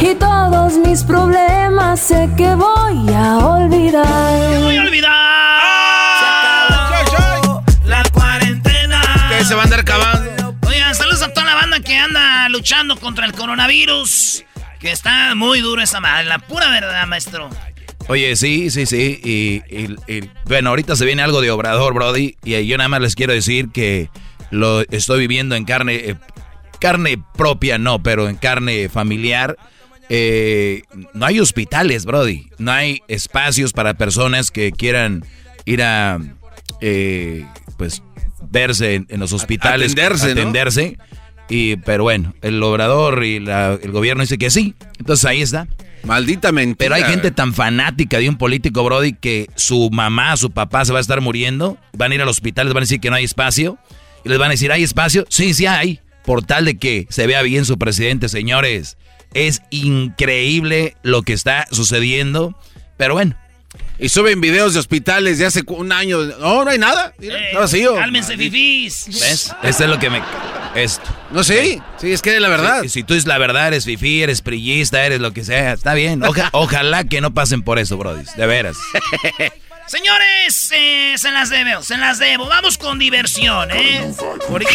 y todos mis problemas sé que voy a olvidar. voy a olvidar. La cuarentena. Que se va a andar acabando. Oigan, saludos a toda la banda que anda luchando contra el coronavirus. Que está muy duro esa madre, la pura verdad, maestro. Oye, sí, sí, sí. Y, y- y, bueno, ahorita se viene algo de Obrador, Brody. Y yo nada más les quiero decir que lo estoy viviendo en carne, eh, carne propia, no, pero en carne familiar. Eh, no hay hospitales, Brody. No hay espacios para personas que quieran ir a, eh, pues, verse en, en los hospitales, Atenderse, ¿no? atenderse. Y, pero bueno, el obrador y la- el gobierno dice que sí. Entonces ahí está. Maldita mentira. Pero hay gente tan fanática de un político, Brody, que su mamá, su papá se va a estar muriendo. Van a ir al hospital, les van a decir que no hay espacio. Y les van a decir, ¿hay espacio? Sí, sí hay. Por tal de que se vea bien su presidente, señores. Es increíble lo que está sucediendo. Pero bueno. Y suben videos de hospitales de hace un año. No, no hay nada. Mira, Eh, está vacío. Cálmense, fifís. ¿Ves? Esto es lo que me... Esto. No sé. Sí, es que es la verdad. Si, si tú dices la verdad, eres fifí, eres prillista, eres lo que sea, está bien. Oja- ojalá que no pasen por eso, Brody. De veras. Señores, eh, se las debo, se las debo. Vamos con diversión, ¿eh? Porque...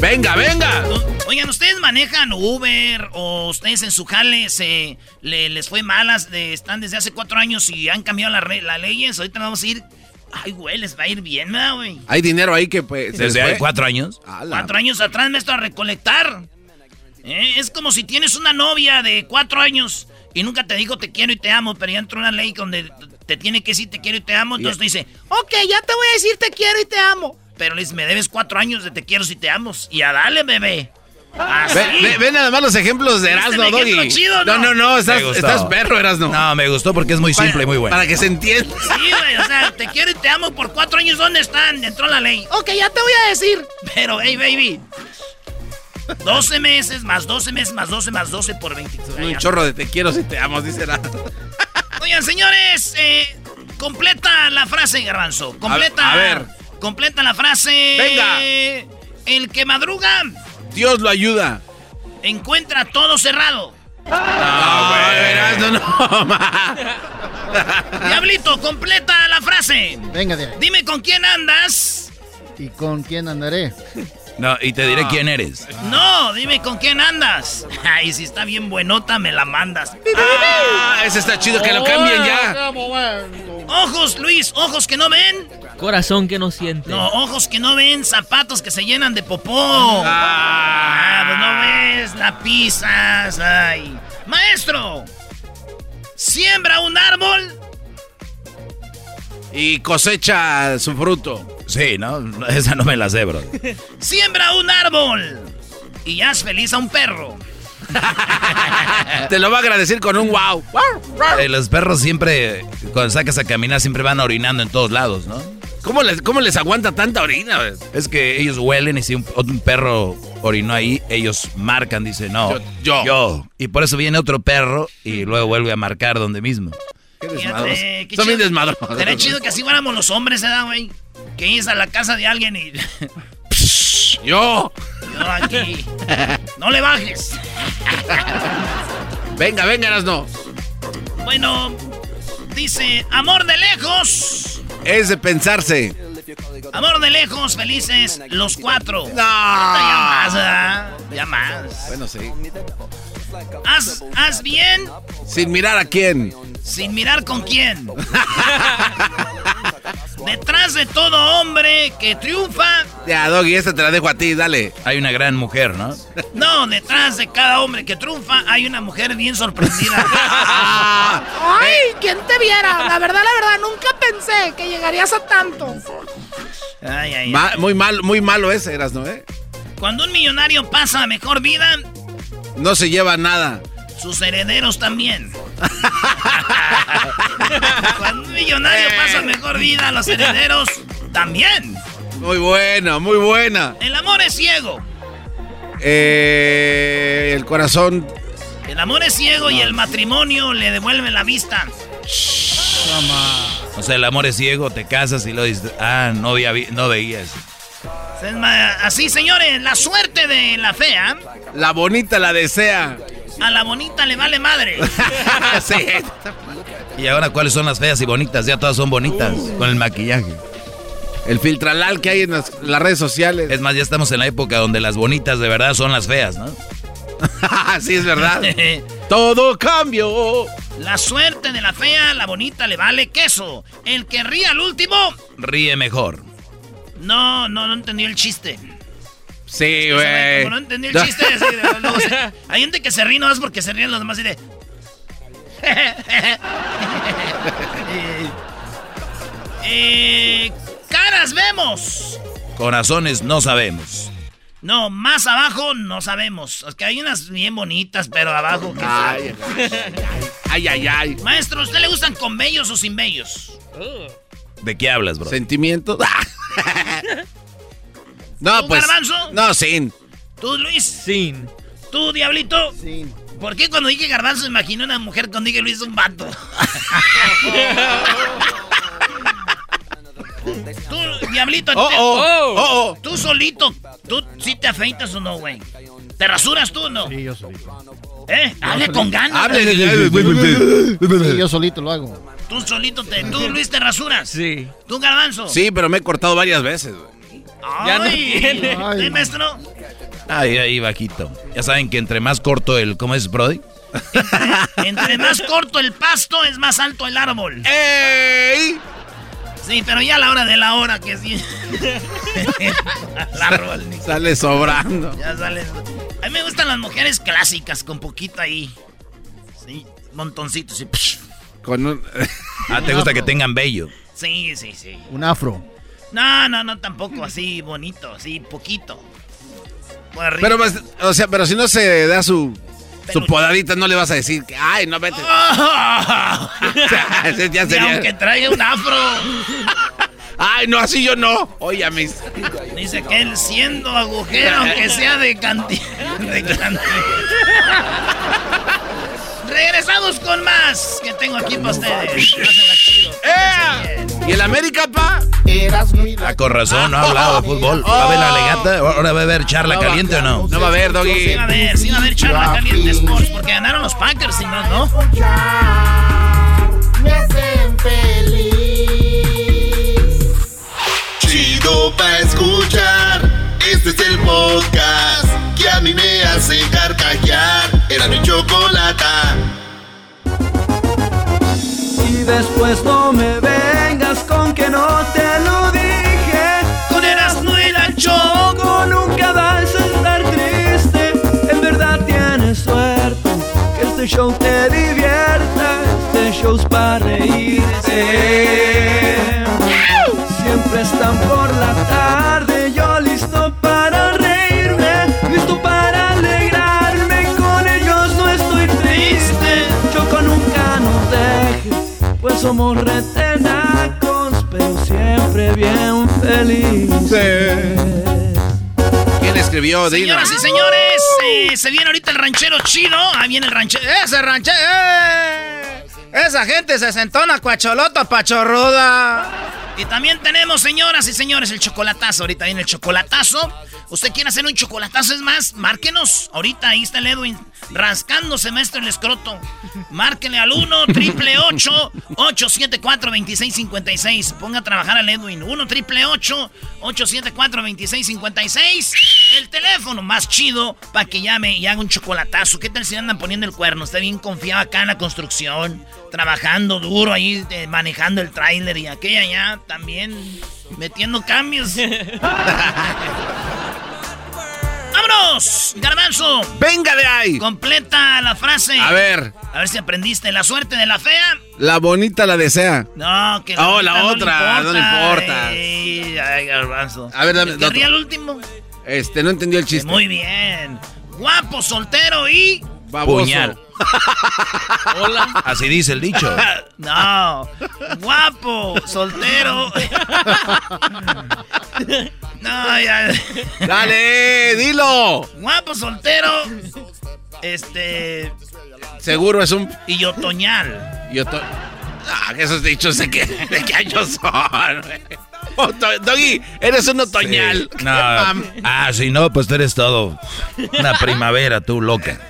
Venga, venga. Oigan, ¿ustedes manejan Uber o ustedes en su jale se, le- les fue malas? De, están desde hace cuatro años y han cambiado las las leyes. Ahorita vamos a ir... Ay, güey, les va a ir bien, ¿verdad, güey? Hay dinero ahí que pues. se Desde hace cuatro años. Ala. Cuatro años atrás, maestro, a recolectar. ¿Eh? Es como si tienes una novia de cuatro años y nunca te dijo te quiero y te amo, pero ya entró una ley donde te tiene que decir te quiero y te amo. Entonces te dice, ok, ya te voy a decir te quiero y te amo. Pero le dices, me debes cuatro años de te quiero y te amo. Y a dale, bebé. Así. Ve, ve- ve nada más los ejemplos de ¿Viste Erasmo, Doggy. chido, no, no? no, no, estás, perro, Erasmo. No, me gustó porque es muy simple y muy bueno. Para que se entienda. Sí, güey, o sea, te quiero y te amo por cuatro años. ¿Dónde están? Entró la ley. Ok, ya te voy a decir. Pero, hey, baby. 12 meses más 12 meses más 12 más 12 por 20. Un chorro de te quiero si te amo, dice Erasmo. Oigan, señores, eh, completa la frase, Garbanzo. Completa. A- a ver. Completa la frase. Venga. El que madruga Dios lo ayuda. encuentra todo cerrado. No, güey, no. ma. Diablito, completa la frase. Venga de ahí. Dime con quién andas. ¿Y con quién andaré? No, y te diré quién eres. No, dime con quién andas. Ay, si está bien buenota, me la mandas. Ah, ese está chido, que lo cambien ya. Ojos, Luis, ojos que no ven. Corazón que no siente. No, ojos que no ven, zapatos que se llenan de popó. Ah, pues no ves, la pisas. Ay. Maestro, siembra un árbol. Y cosecha su fruto. Sí, ¿no? Esa no me la sé, bro. Siembra un árbol. Y haz feliz a un perro. Te lo va a agradecer con un wow. Eh, los perros siempre, cuando sacas a caminar, siempre van orinando en todos lados, ¿no? ¿Cómo les, cómo les aguanta tanta orina? Es que ellos huelen y si un, un perro orinó ahí, ellos marcan, dicen, no, Yo- yo. Y por eso viene otro perro y luego vuelve a marcar donde mismo. Qué Fíjate, desmadroso. qué Son bien chido. desmadrosos. Sería chido que así fuéramos los hombres, ¿verdad, güey? Que ibas a la casa de alguien y... Yo. Yo aquí. No le bajes. Venga, venga, Erasmo. Bueno, dice, amor de lejos. Es de pensarse. Amor de lejos, felices los cuatro. No. Ya más, ¿verdad? Ya más. Bueno, sí. Haz, haz bien Sin mirar a quién. sin mirar con quién. Detrás de todo hombre que triunfa. Ya, Doggy, esta te la dejo a ti, dale. Hay una gran mujer, ¿no? No, detrás de cada hombre que triunfa hay una mujer bien sorprendida. ¡Ay! ¿Quién te viera? La verdad, la verdad, nunca pensé que llegarías a tanto. Ay, ay, Ma- muy mal, muy malo ese, eras, ¿no? Eh? Cuando un millonario pasa a mejor vida, No se lleva nada. Sus herederos también. Cuando un millonario pasa mejor vida, los herederos también. Muy buena, muy buena. El amor es ciego. Eh, el corazón. El amor es ciego y el matrimonio le devuelve la vista. O sea, el amor es ciego, te casas y lo dices, ah, no, veía, no veías. Así, señores, la suerte de la fea La bonita la desea. A la bonita le vale madre. sí. Y ahora, ¿cuáles son las feas y bonitas? Ya todas son bonitas, con el maquillaje. El filtralal que hay en las, las redes sociales. Es más, ya estamos en la época donde las bonitas de verdad son las feas, ¿no? sí, es verdad. Todo cambió. La suerte de la fea, la bonita le vale queso. El que ríe al último, Ríe mejor. no, no, no entendí el chiste. Sí, Como güey. no entendí el chiste, así de- luego se- hay gente que se ríe no es porque se ríen los demás y de... Eh, caras vemos. Corazones no sabemos. No, más abajo no sabemos. Es que hay unas bien bonitas, pero abajo... que- Ay, ay, ay, ay. Maestro, ¿a usted le gustan con bellos o sin bellos? ¿De qué hablas, bro? ¿Sentimiento? no, ¿Tú, pues. Garbanzo? No, sin. ¿Tú, Luis? Sin. ¿Tú, Diablito? Sí. ¿Por qué cuando dije garbanzo me imaginé una mujer cuando dije Luis un vato? Tú, Diablito, Oh, te- oh, oh, oh. tú solito, ¿tú sí te afeitas o no, güey? ¿Te rasuras tú o no? Sí, yo solito. ¿Eh? Hable con ganas. Hable. Sí, yo solito lo hago. Tú solito te... Tú, Luis, te rasuras. Sí. ¿Tú, garbanzo? Sí, pero me he cortado varias veces, güey. Ya no Ay. tiene. Ay. ¿Sí, maestro? Ahí, ahí, bajito. Ya saben que entre más corto el... ¿Cómo es, Brody? Entre más corto el pasto, es más alto el árbol. ¡Ey! Sí, pero ya a la hora de la hora que sí. el árbol. ni- Sale sobrando. Ya sale. A mí me gustan las mujeres clásicas, con poquito ahí. Sí, montoncitos. Sí, psh. Con un... Ah, ¿te gusta que tengan bello? sí, sí. sí. Un afro. No, no, no, tampoco así bonito, así poquito. Pero, pues, o sea, pero si no se da su, su podadita, no le vas a decir, que, ay, no vete. ¡Ah! O sea, ya Y aunque traiga un afro, Ay, no, así yo no. Oye, mis. dice que él siendo agujero, aunque sea de canti... De canti... Regresamos con más que tengo aquí para ustedes. ¡Eh! ¿Y el América, pa? Eras muy Ah, con razón, no ha hablado de fútbol. ¿Va a ver la legata? ¿Ahora va a ver charla caliente o no? No va a haber, Doggy. Sí va a haber, sí va a haber charla caliente Sports porque ganaron los Packers, si no, ¿no? Me hacen feliz. Chido pa' escuchar. Este es el podcast que a mí me hace carcajear. Era mi chocolata. Y después no me vengas con que no te lo dije. Con Erasmo y la Choco. Choco, nunca vas a estar triste. En verdad tienes suerte. Que este show te divierta. Este show's para reírse. Siempre están por la tarde. Somos retenacos. Pero siempre bien felices. ¿Quién escribió? Dino. Señoras y señores, eh, se viene ahorita el ranchero chido. Ahí viene el ranchero. ¡Ese ranchero! ¡eh! Esa gente se sentó una cuacholota pachorruda. Y también tenemos, señoras y señores, el chocolatazo. Ahorita viene el chocolatazo. ¿Usted quiere hacer un chocolatazo? Es más, márquenos. Ahorita ahí está el Edwin. rascándose, maestro, el escroto. Márquele al 1 triple 874 2656. Ponga a trabajar al Edwin. 1 triple 874 2656. El teléfono más chido para que llame y haga un chocolatazo. ¿Qué tal si andan poniendo el cuerno? Está bien confiado acá en la construcción, trabajando duro ahí, eh, manejando el tráiler y aquella ya también metiendo cambios. ¡Vámonos! Garbanzo. Venga de ahí. Completa la frase. A ver. A ver si aprendiste. La suerte de la fea. La bonita la desea. No, que Oh, la otra, no le importa. Ay, ay, garbanzo. A ver, dame- ¿Te dame ríe otro. el último? Este, no entendió el chiste. Muy bien. Guapo, soltero y... Baboso. Puñal. Hola. Así dice el dicho. No. Guapo, soltero. No, ya. Dale, dilo. Guapo, soltero. Este. Seguro es un... Y otoñal. Yo to- Ah, que esos dichos de qué, de qué años son. Oto- Doggy, eres un otoñal. Sí. No, ah, si no, pues tú eres todo. Una primavera, tú, loca.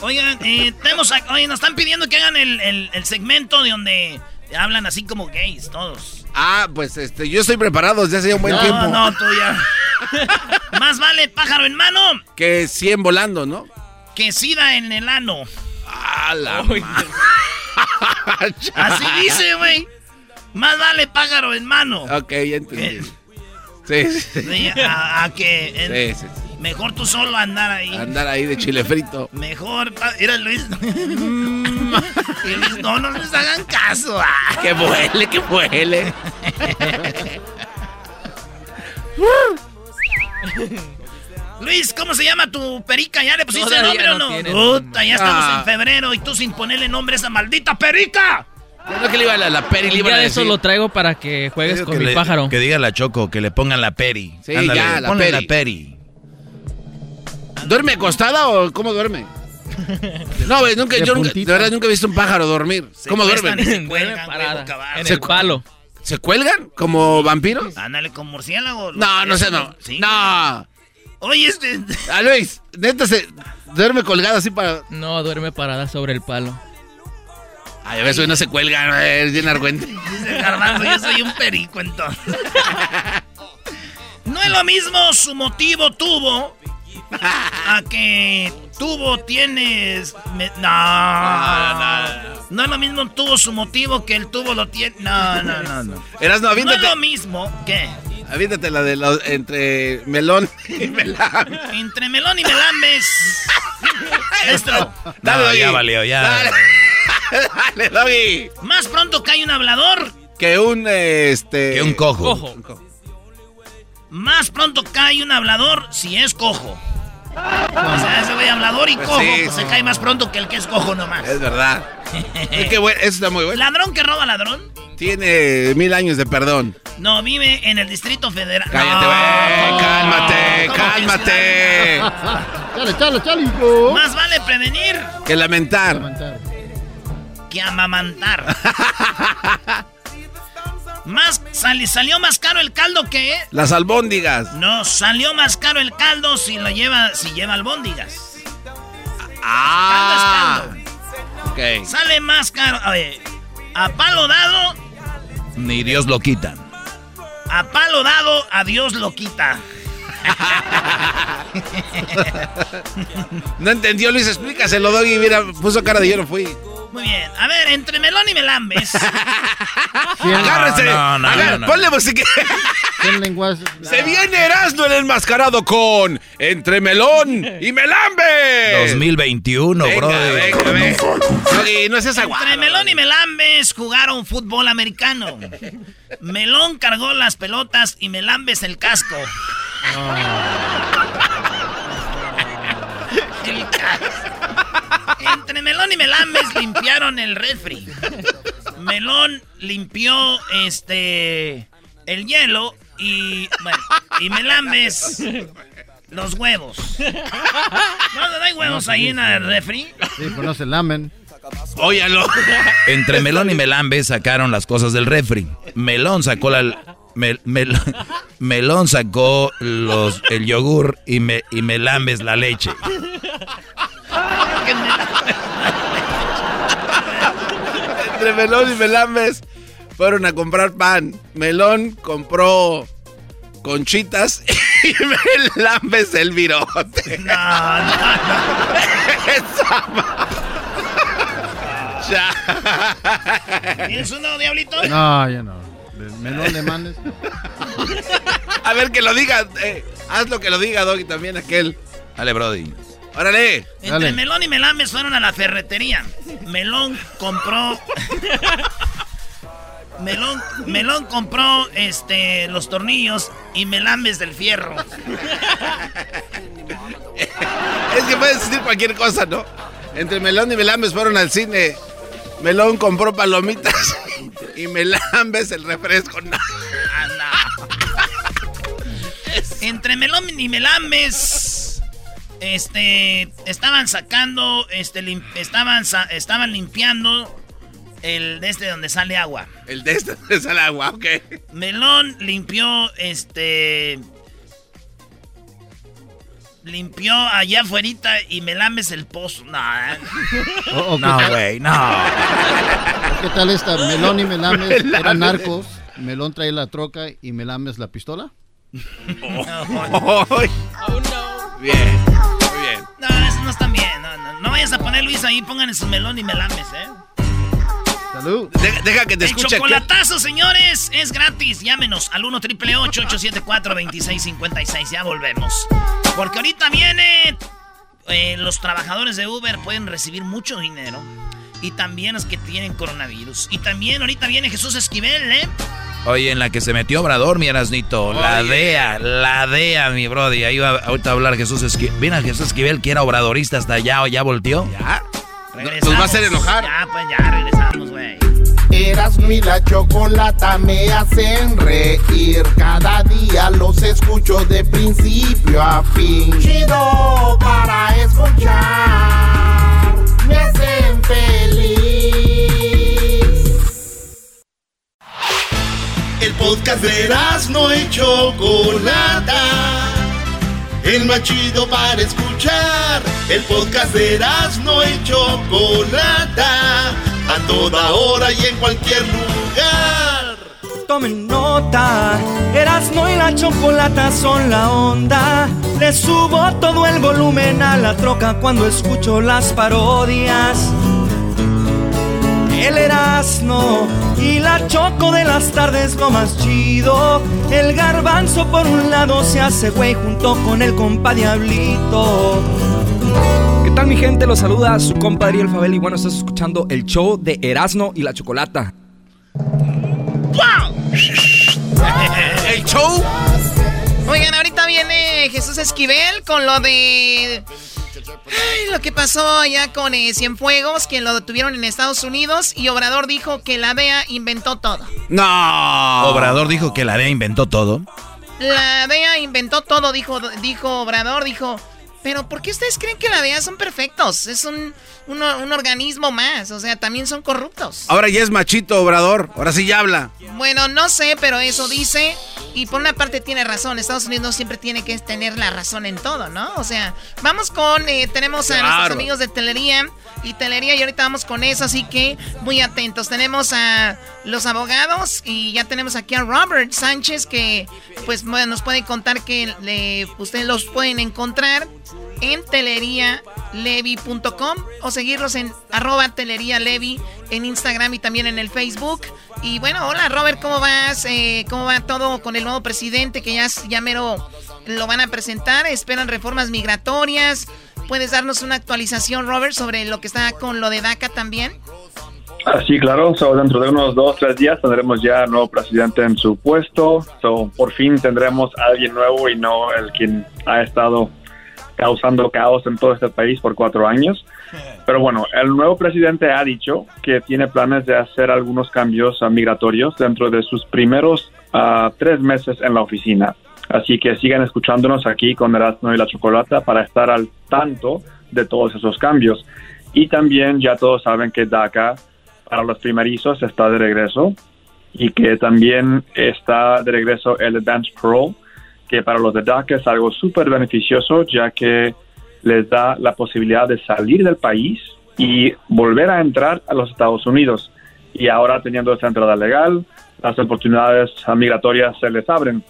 Oigan, eh, tenemos a- oye, nos están pidiendo que hagan el, el- el segmento de donde hablan así como gays, todos. Ah, pues este, yo estoy preparado desde hace un buen no, tiempo. no, tú ya. Más vale pájaro en mano Que 100 volando, ¿no? que sida en el ano. Ah, la Así dice, güey. Más vale pájaro en mano. Ok, ya entendí. Sí, sí, sí. Sí, a, a que en- Sí, sí, sí. mejor tú solo andar ahí. Andar ahí de chile frito. Mejor, pa- era Luis. y Luis, no, no les hagan caso. ah. Que vuele, que vuele. Luis, ¿cómo se llama tu perica? ¿Ya le pusiste Todavía nombre o no no? tiene Puta, ya estamos Ah. en febrero y tú sin ponerle nombre a esa maldita perica. No que le iba a la, la peri, le Un iban a día de eso decir. lo traigo para que juegues con que mi le- pájaro. Que diga la Choco, que le pongan la peri. Sí, Ándale, ya, la ponle peri. la peri. ¿Duerme acostada o cómo duerme? No, güey, nunca, De yo nunca, de verdad nunca he visto un pájaro dormir. Se ¿Cómo duermen? se cuelgan, Duerme güey, en Se el palo. ¿Se cuelgan como vampiros? Ándale con murciélago. No, no sé, no. Sí. No. Oye, este. A Luis, neta se duerme colgado así para. No, duerme parada sobre el palo. Ay, a veces no se cuelgan, es bien argüente. Dice Garbanzo, yo soy un perico entonces. No es lo mismo su motivo tuvo a que tuvo tienes. me- no, no, es lo mismo tuvo su motivo que el tuvo lo tiene. No, no, no, no. Eras no, No es lo mismo que Aviéntate la de los entre melón y melán. entre melón y melambes. Esto. No, ya valió, ya. Dale, Dale, Doggy. Más pronto cae un hablador, Que un este. Que un cojo. Cojo. más pronto cae un hablador si es cojo. O sea, ese güey hablador y Pues cojo, sí, pues se cae más pronto que el que es cojo nomás. Es verdad. Es que bueno, eso está muy bueno. ¿Ladrón que roba ladrón? Tiene mil años de perdón. No, vive en el Distrito Federal. Cállate, No, güey. Cálmate, ¿cómo que cálmate. Chale, chale, chale, hijo. Más vale prevenir Que lamentar. Que amamantar. más sali- salió más caro el caldo que Las albóndigas. no salió más caro el caldo si lo lleva si lleva albóndigas. Ah. Caldo es caldo. Ok. Sale más caro. A ver, a palo dado, Ni Dios lo quita. a palo dado, a Dios lo quita. No entendió, Luis, explícaselo, Doggy. Mira, puso cara de yo no fui. Muy bien. A ver, entre melón y melambes. Agárrese. no, no, Agá- no, no. Ponle música. Se viene Erasmo el enmascarado con Entre Melón y Melambe. 2021, Venga, bro. venga, venga. Doggy, no es esa Entre Melón y Melambes jugaron fútbol americano. Melón cargó las pelotas y Melambes el casco. El casco. Entre Melón y Melambes limpiaron el refri. Melón limpió este el hielo y bueno, y Melambes los huevos. No, no hay huevos ahí en el refri. Sí, pues no se lamen. Óyalo. Entre Melón y Melambe sacaron las cosas del refri. Melón sacó la... Mel- Mel- Melón sacó los, el yogur y, me, y Melambes la leche. Entre Melón y Melames fueron a comprar pan. Melón compró conchitas y Melames el virote. No, no, no. Esa Ya. ¿Tienes uno, Diablito? No, ya no. Melón de manes. A ver que lo diga. eh, haz lo que lo diga, Doggy, también aquel. Dale, Brody. Órale. Entre Dale. Melón y Melames fueron a la ferretería. Melón compró. Melón, Melón compró este los tornillos y Melames del fierro. Es que puedes decir cualquier cosa, ¿no? Entre Melón y Melames fueron al cine. Melón compró palomitas y Melames el refresco. No. Entre Melón y Melames. Este. Estaban sacando. Este. lim- estaban, estaban limpiando. El de este donde sale agua. El de este es el agua, ok. Melón limpió. Este. Limpió allá afuera y Melames el pozo. No, eh. O- o No, ¿qué, tal, güey, no. ¿Qué tal esta? Melón y Melames Melames. eran narcos. Melón trae la troca y Melames la pistola. Ay. Bien, muy bien. No, eso no están bien. No, no, no vayas a poner Luis ahí, pongan en su melón y melames, ¿eh? Salud. Deja, deja que te El escuche. aquí. chocolatazo, señores, es gratis. Llámenos al 1 triple 874 2656 Ya volvemos. Porque ahorita viene. eh, los trabajadores de Uber pueden recibir mucho dinero. Y también los que tienen coronavirus. Y también ahorita viene Jesús Esquivel, ¿eh? Oye, en la que se metió Obrador, mi Erasnito. La. DEA, la DEA, mi Brody. Ahí va ahorita a hablar Jesús Esquivel. Mira, Jesús Esquivel, que era obradorista hasta allá, ya volteó. ¿Ya? Regresamos. Nos va a hacer enojar. Ya, pues ya regresamos, güey. Erasmo y la chocolata me hacen reír. Cada día los escucho de principio a fin. Chido para escuchar. Me hacen feliz. Podcast de Erasmo y chocolata. El más chido para escuchar. El podcast de Erasmo y chocolata. A toda hora y en cualquier lugar. Tomen nota, Erasmo y la chocolata son la onda. Le subo todo el volumen a la troca cuando escucho las parodias. El Erasmo y la choco de las tardes lo más chido. El garbanzo por un lado se hace güey junto con el compa Diablito. ¿Qué tal mi gente? Los saluda su compadre El Fabel y bueno, estás escuchando el show de Erasmo y la Chocolata. El show. Oigan, ahorita viene Jesús Esquivel con lo de. Ay, lo que pasó allá con eh, Cienfuegos, que lo detuvieron en Estados Unidos y Obrador dijo que la DEA inventó todo. No. Obrador dijo que la DEA inventó todo. La DEA inventó todo, dijo, dijo Obrador, dijo. Pero ¿por qué ustedes creen que la DEA son perfectos? Es un, un, un organismo más, o sea, también son corruptos. Ahora ya es machito, Obrador. Ahora sí ya habla. Bueno, no sé, pero eso dice. Y por una parte tiene razón. Estados Unidos no siempre tiene que tener la razón en todo, ¿no? O sea, vamos con. eh, tenemos a Claro. nuestros amigos de Telería y Telería, y ahorita vamos con eso, así que muy atentos. Tenemos a los abogados y ya tenemos aquí a Robert Sánchez, que pues bueno, nos puede contar que le- ustedes los pueden encontrar en telerialevi.com o seguirlos en arroba telerialevi en Instagram y también en el Facebook. Y bueno, hola Robert, ¿cómo vas? Eh, ¿Cómo va todo con el nuevo presidente que ya, ya mero lo van a presentar? ¿Esperan reformas migratorias? ¿Puedes darnos una actualización, Robert, sobre lo que está con lo de DACA también? Ah, claro. Dentro de unos dos, tres días tendremos ya nuevo presidente en su puesto. So, por fin tendremos a alguien nuevo y no el quien ha estado causando caos en todo este país por cuatro años. Pero bueno, el nuevo presidente ha dicho que tiene planes de hacer algunos cambios ah, migratorios dentro de sus primeros ah, tres meses en la oficina. Así que sigan escuchándonos aquí con Erasmo y la Chocolata para estar al tanto de todos esos cambios. Y también ya todos saben que DACA para los primerizos está de regreso y que también está de regreso el Advance Parole, que para los de DACA es algo súper beneficioso ya que les da la posibilidad de salir del país y volver a entrar a los Estados Unidos. Y ahora teniendo esa entrada legal, las oportunidades migratorias se les abren.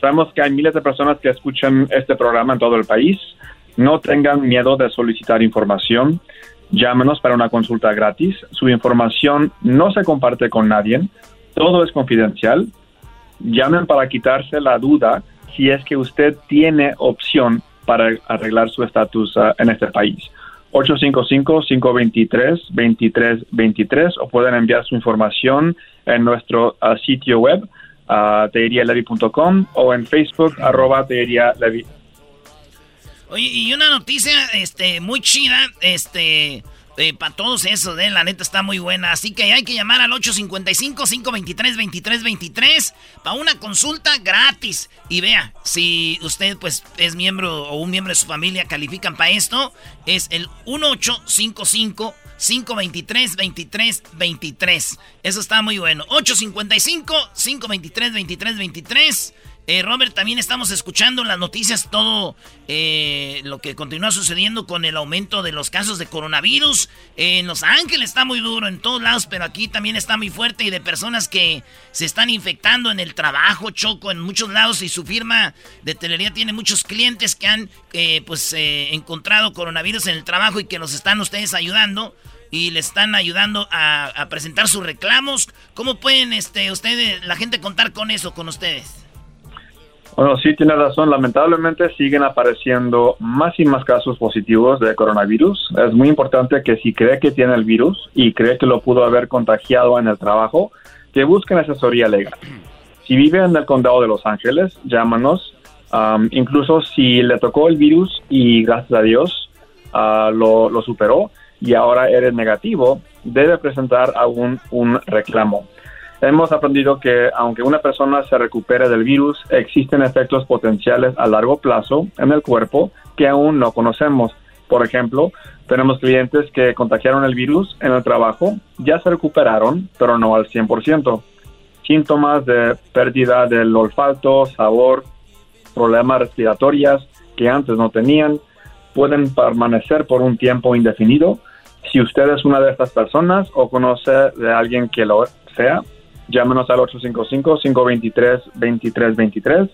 Sabemos que hay miles de personas que escuchan este programa en todo el país. No tengan miedo de solicitar información. Llámenos para una consulta gratis. Su información no se comparte con nadie. Todo es confidencial. Llamen para quitarse la duda si es que usted tiene opción para arreglar su estatus ah, en este país. 855-523-2323 o pueden enviar su información en nuestro ah, sitio web uh, o en Facebook arroba. Oye, y una noticia este, muy chida, este... Eh, para todos esos, eh, la neta está muy buena. Así que hay que llamar al 855-523-2323 para una consulta gratis. Y vea, si usted pues es miembro o un miembro de su familia califican para esto, es el 1855 523 2323 Eso está muy bueno. 855 523 2323 eh, Robert, también estamos escuchando las noticias todo eh, lo que continúa sucediendo con el aumento de los casos de coronavirus. en Los Ángeles está muy duro en todos lados, pero aquí también está muy fuerte y de personas que se están infectando en el trabajo, Choco, en muchos lados y su firma de telería tiene muchos clientes que han eh, pues encontrado coronavirus en el trabajo y que los están ustedes ayudando y le están ayudando a, a presentar sus reclamos. ¿Cómo pueden este, ustedes, la gente contar con eso, con ustedes? Bueno, sí, tiene razón. Lamentablemente siguen apareciendo más y más casos positivos de coronavirus. Es muy importante que si cree que tiene el virus y cree que lo pudo haber contagiado en el trabajo, que busquen asesoría legal. Si vive en el condado de Los Ángeles, llámanos. incluso si le tocó el virus y gracias a Dios ah, lo, lo superó y ahora eres negativo, debe presentar aún un reclamo. Hemos aprendido que aunque una persona se recupere del virus, existen efectos potenciales a largo plazo en el cuerpo que aún no conocemos. Por ejemplo, tenemos clientes que contagiaron el virus en el trabajo, ya se recuperaron, pero no al 100%. Síntomas de pérdida del olfato, sabor, problemas respiratorios que antes no tenían, pueden permanecer por un tiempo indefinido. Si usted es una de estas personas o conoce de alguien que lo sea, llámenos al 855-523-2323.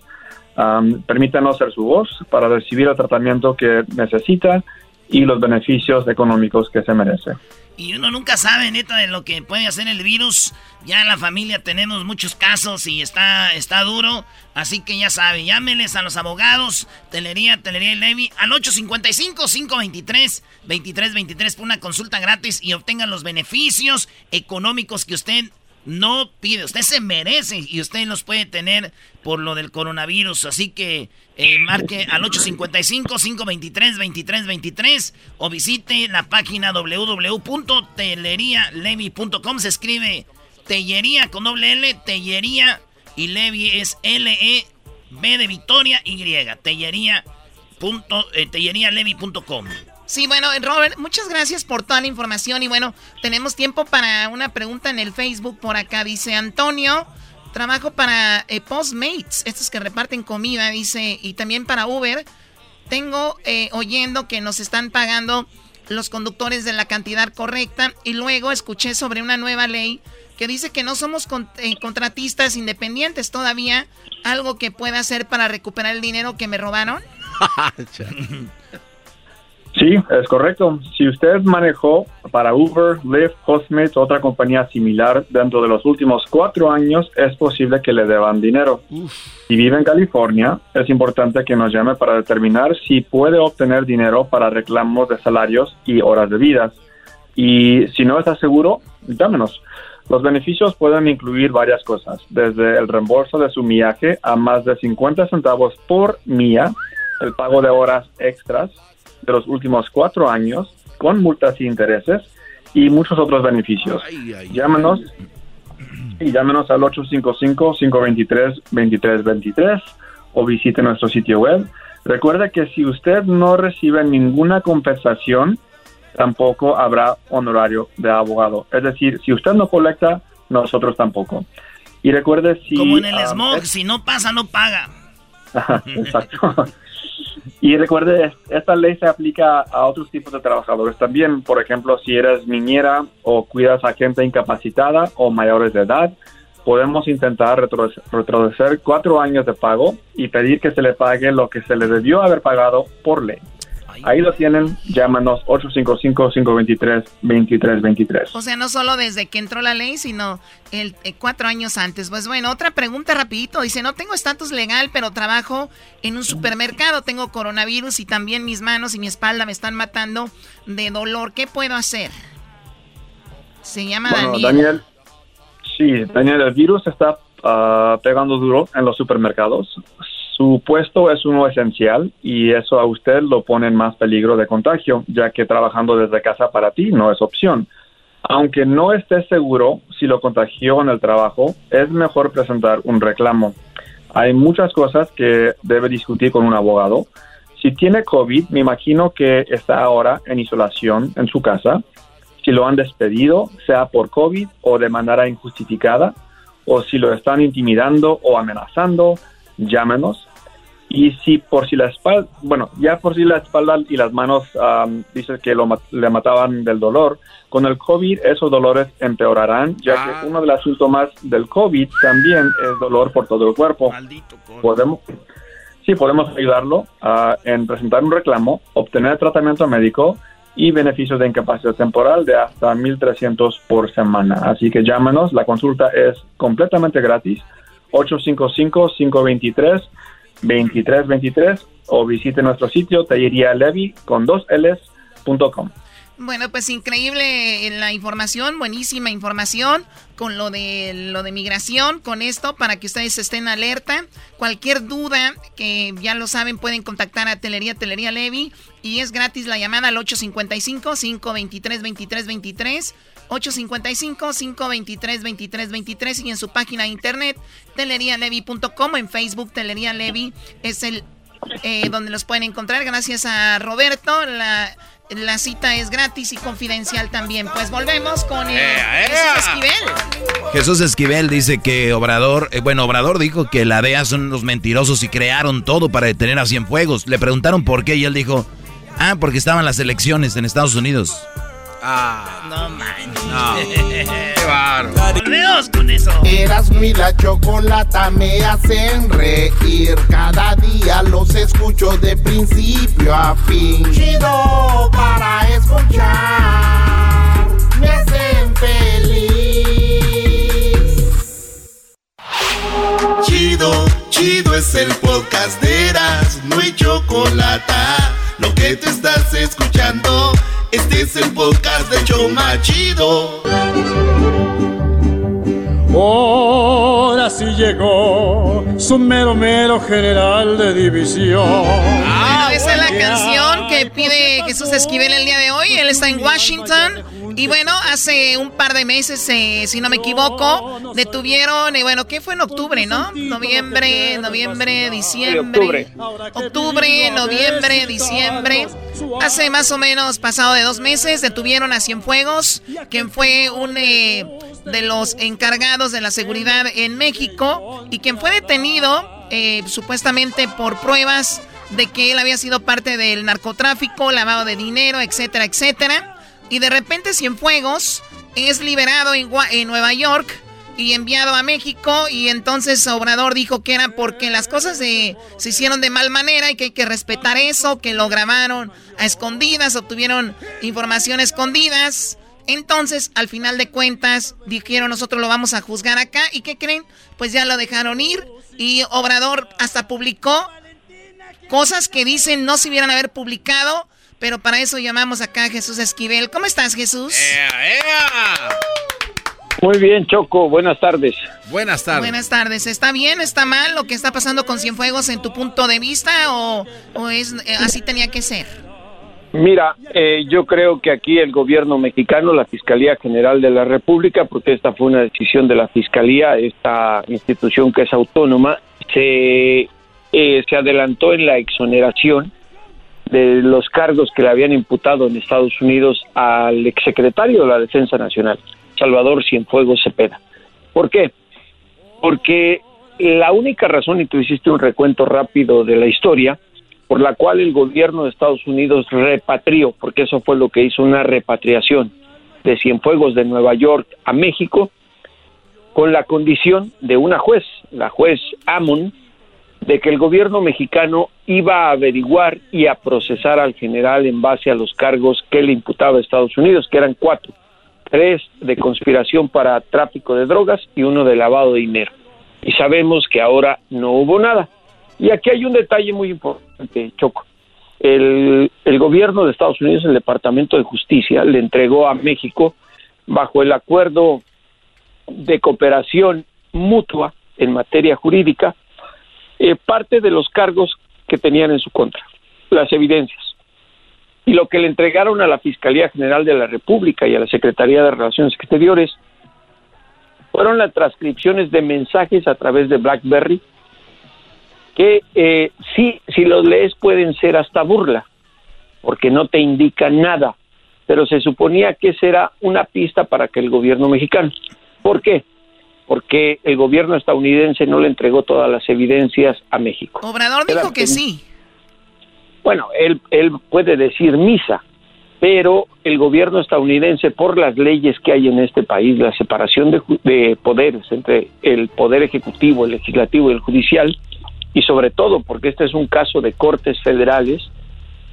permítanos ser su voz para recibir el tratamiento que necesita y los beneficios económicos que se merece. Y uno nunca sabe, neta, de lo que puede hacer el virus. Ya en la familia tenemos muchos casos y está, está duro. Así que ya sabe, llámenles a los abogados, Telería, Telería y Levy, al 855-523-2323 por una consulta gratis y obtengan los beneficios económicos que usted no pide, usted se merece y usted los puede tener por lo del coronavirus. Así que eh, marque al 855-523-2323 o visite la página www.tellerialevi.com. Se escribe Tellería con doble L, Tellería y Levi es L-E-B de Victoria Y. Tellería, punto, eh. Sí, bueno, Robert, muchas gracias por toda la información y bueno, tenemos tiempo para una pregunta en el Facebook por acá. Dice Antonio, trabajo para eh, Postmates, estos que reparten comida, dice, y también para Uber. Tengo eh, oyendo que nos están pagando los conductores de la cantidad correcta y luego escuché sobre una nueva ley que dice que no somos eh, contratistas independientes todavía, algo que pueda hacer para recuperar el dinero que me robaron. Sí, es correcto. Si usted manejó para Uber, Lyft, Postmates, otra compañía similar dentro de los últimos cuatro años, es posible que le deban dinero. Si vive en California, es importante que nos llame para determinar si puede obtener dinero para reclamos de salarios y horas de vida. Y si no está seguro, llámenos. Los beneficios pueden incluir varias cosas, desde el reembolso de su millaje a más de 50 centavos por milla, el pago de horas extras, de los últimos cuatro años con multas y intereses y muchos otros beneficios. Llámenos y llámenos al 855-523-2323 o visite nuestro sitio web. Recuerde que si usted no recibe ninguna compensación, tampoco habrá honorario de abogado. Es decir, si usted no colecta, nosotros tampoco. Y recuerde si... Como en el ah, smog, si no pasa, no paga. exacto. Y recuerde, esta ley se aplica a otros tipos de trabajadores también. Por ejemplo, si eres niñera o cuidas a gente incapacitada o mayores de edad, podemos intentar retroceder cuatro años de pago y pedir que se le pague lo que se le debió haber pagado por ley. Ahí lo tienen, llámanos 855-523-2323. O sea, no solo desde que entró la ley, sino el, eh, cuatro años antes. Pues bueno, otra pregunta rapidito. Dice, no tengo estatus legal, pero trabajo en un supermercado. Tengo coronavirus y también mis manos y mi espalda me están matando de dolor. ¿Qué puedo hacer? Se llama Daniel. Daniel. Sí, Daniel, el virus está ah, pegando duro en los supermercados su puesto es uno esencial y eso a usted lo pone en más peligro de contagio, ya que trabajando desde casa para ti no es opción. Aunque no esté seguro si lo contagió en el trabajo, es mejor presentar un reclamo. Hay muchas cosas que debe discutir con un abogado. Si tiene COVID, me imagino que está ahora en isolación en su casa. Si lo han despedido, sea por COVID o de manera injustificada, o si lo están intimidando o amenazando, llámenos. Y si por si la espalda, bueno, ya por si la espalda y las manos dice que lo, le mataban del dolor, con el COVID esos dolores empeorarán, ya que ah. uno de los síntomas del COVID también es dolor por todo el cuerpo. Podemos, sí, podemos ayudarlo en presentar un reclamo, obtener tratamiento médico y beneficios de incapacidad temporal de hasta 1.300 por semana. Así que llámenos, la consulta es completamente gratis 855-523-2323 o visite nuestro sitio Levy con dos L's.com. Bueno, pues increíble la información, buenísima información con lo de lo de migración, con esto para que ustedes estén alerta. Cualquier duda que ya lo saben pueden contactar a Telería Telería Levy y es gratis la llamada al 855 523 2323 855-523-2323 y en su página de internet telerialevi.com en Facebook Telería Levi es el eh, donde los pueden encontrar. Gracias a Roberto la, la cita es gratis y confidencial también. Pues volvemos con eh, Jesús Esquivel. Jesús Esquivel dice que Obrador eh, bueno Obrador dijo que la DEA son unos mentirosos y crearon todo para detener a Cienfuegos. Le preguntaron por qué y él dijo ah porque estaban las elecciones en Estados Unidos Ah. No manches. No. Qué bárbaro. con eso. Eras mi la chocolata me hacen reír. Cada día los escucho de principio a fin. Chido para escuchar. Me hacen feliz. Chido, chido es el podcast de Eras. No hay chocolate. Lo que te estás escuchando. Este es el podcast de Choma Chido. Ahora sí llegó su mero mero general de división. Ah, esa es la canción que pide Jesús Esquivel el día de hoy. Él está en Washington. Y bueno, hace un par de meses, eh, si no me equivoco, detuvieron, y bueno, ¿qué fue en octubre, no? Noviembre, noviembre, diciembre. Octubre, noviembre, diciembre. Hace más o menos pasado de dos meses detuvieron a Cienfuegos, quien fue un eh, de los encargados de la seguridad en México y quien fue detenido eh, supuestamente por pruebas de que él había sido parte del narcotráfico, lavado de dinero, etcétera, etcétera. Y de repente Cienfuegos es liberado en, Nueva York y enviado a México y entonces Obrador dijo que era porque las cosas se, se, hicieron de mal manera y que hay que respetar eso, que lo grabaron a escondidas, obtuvieron información escondidas. Entonces, al final de cuentas, dijeron nosotros lo vamos a juzgar acá y ¿qué creen? Pues ya lo dejaron ir y Obrador hasta publicó cosas que dicen no se hubieran haber publicado pero para eso llamamos acá a Jesús Esquivel. ¿Cómo estás, Jesús? Muy bien, Choco. Buenas tardes. Buenas tardes. Buenas tardes. ¿Está bien? ¿Está mal lo que está pasando con Cienfuegos en tu punto de vista o, es eh, así tenía que ser? Mira, eh, yo creo que aquí el gobierno mexicano, la Fiscalía General de la República, porque esta fue una decisión de la Fiscalía, esta institución que es autónoma, se, eh, se adelantó en la exoneración de los cargos que le habían imputado en Estados Unidos al exsecretario de la Defensa Nacional, Salvador Cienfuegos Cepeda. ¿Por qué? Porque la única razón, y tú hiciste un recuento rápido de la historia, por la cual el gobierno de Estados Unidos repatrió, porque eso fue lo que hizo una repatriación de Cienfuegos de Nueva York a México, con la condición de una juez, la juez Amon, de que el gobierno mexicano iba a averiguar y a procesar al general en base a los cargos que le imputaba a Estados Unidos, que eran cuatro, tres de conspiración para tráfico de drogas y uno de lavado de dinero. Y sabemos que ahora no hubo nada. Y aquí hay un detalle muy importante, Choco. El, el gobierno de Estados Unidos, el Departamento de Justicia, le entregó a México, bajo el acuerdo de cooperación mutua en materia jurídica, eh, parte de los cargos que tenían en su contra, las evidencias. Y lo que le entregaron a la Fiscalía General de la República y a la Secretaría de Relaciones Exteriores fueron las transcripciones de mensajes a través de BlackBerry que eh, sí, si los lees pueden ser hasta burla, porque no te indican nada, pero se suponía que será una pista para que el gobierno mexicano. ¿Por qué? Porque el gobierno estadounidense no le entregó todas las evidencias a México. Obrador dijo que sí. Bueno, él, él puede decir misa, pero el gobierno estadounidense, por las leyes que hay en este país, la separación de, de poderes entre el poder ejecutivo, el legislativo y el judicial, y sobre todo porque este es un caso de cortes federales,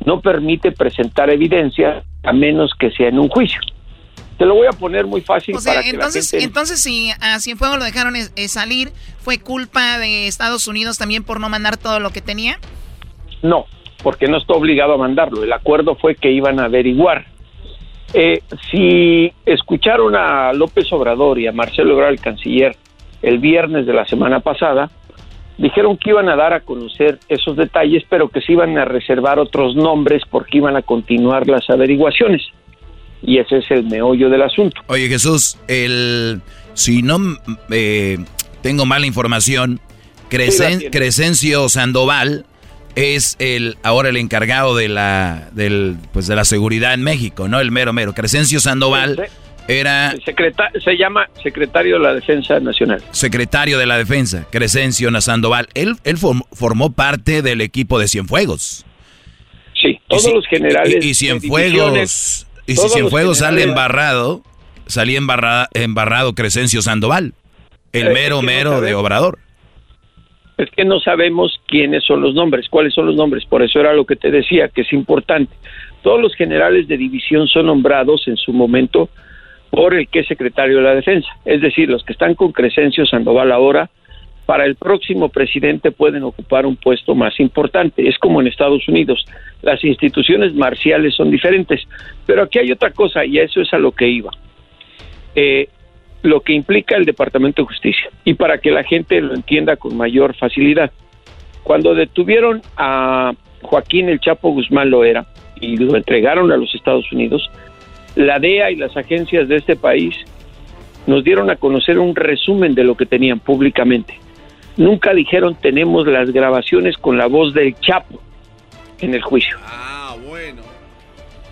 no permite presentar evidencia a menos que sea en un juicio. Te lo voy a poner muy fácil. O sea, entonces, entonces si a Cienfuegos lo dejaron salir, ¿fue culpa de Estados Unidos también por no mandar todo lo que tenía? No, porque no está obligado a mandarlo. El acuerdo fue que iban a averiguar. Eh, si escucharon a López Obrador y a Marcelo Ebrard, el canciller, el viernes de la semana pasada, dijeron que iban a dar a conocer esos detalles, pero que se iban a reservar otros nombres porque iban a continuar las averiguaciones. Y ese es el meollo del asunto. Oye Jesús, el si no eh, tengo mala información, Crescencio Sandoval es el ahora el encargado de la del pues de la seguridad en México, ¿no? El mero mero. Crescencio Sandoval era... se llama secretario de la Defensa Nacional. Secretario de la Defensa, Crescencio Sandoval. Él, él formó parte del equipo de Cienfuegos. Sí, todos los generales. Y, y Cienfuegos, y si Cienfuegos sale embarrado, salía embarrado, embarrado Crescencio Sandoval, el mero mero de Obrador. Es que no sabemos quiénes son los nombres, cuáles son los nombres, por eso era lo que te decía, que es importante. Todos los generales de división son nombrados en su momento por el que es secretario de la Defensa. Es decir, los que están con Crescencio Sandoval ahora, para el próximo presidente pueden ocupar un puesto más importante. Es como en Estados Unidos. Las instituciones marciales son diferentes. Pero aquí hay otra cosa y eso es a lo que iba. Eh, lo que implica el Departamento de Justicia. Y para que la gente lo entienda con mayor facilidad. Cuando detuvieron a Joaquín el Chapo Guzmán Loera y lo entregaron a los Estados Unidos, la DEA y las agencias de este país nos dieron a conocer un resumen de lo que tenían públicamente. Nunca dijeron tenemos las grabaciones con la voz del Chapo en el juicio. Ah, bueno.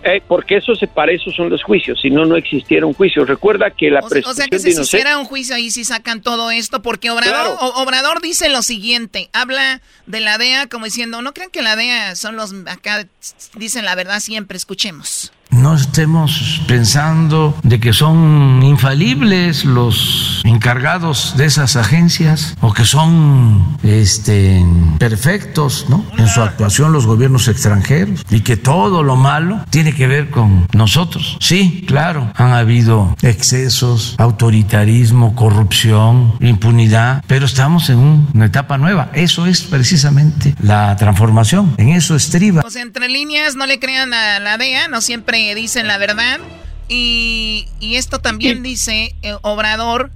Eh, porque eso se para eso son los juicios, si no, no existiera un juicio. Recuerda que la presunción O sea que si se hiciera un juicio ahí sí sacan todo esto, porque Obrador, Obrador dice lo siguiente, habla de la DEA como diciendo, no crean que la DEA son los, acá dicen la verdad siempre, escuchemos. No estemos pensando de que son infalibles los encargados de esas agencias o que son este, perfectos ¿no? en su actuación los gobiernos extranjeros y que todo lo malo tiene que ver con nosotros. Sí, claro, han habido excesos, autoritarismo, corrupción, impunidad, pero estamos en una etapa nueva. Eso es precisamente la transformación, en eso estriba. Pues entre líneas, no le crean a la DEA, no siempre dicen la verdad. Y, esto también dice eh, Obrador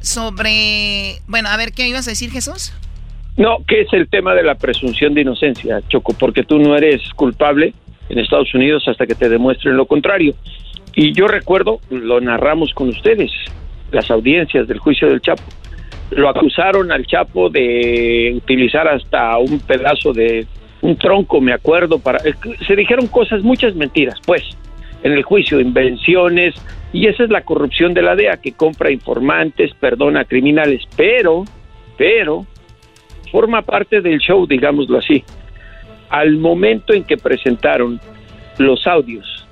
sobre... Bueno, a ver, ¿qué ibas a decir, Jesús? No, que es el tema de la presunción de inocencia, Choco, porque tú no eres culpable en Estados Unidos hasta que te demuestren lo contrario. Y yo recuerdo, lo narramos con ustedes, las audiencias del juicio del Chapo. Lo acusaron al Chapo de utilizar hasta un pedazo de un tronco, me acuerdo, para se dijeron cosas, muchas mentiras, pues en el juicio, invenciones, y esa es la corrupción de la DEA, que compra informantes, perdona criminales, pero, pero, forma parte del show, digámoslo así. al momento en que presentaron los audios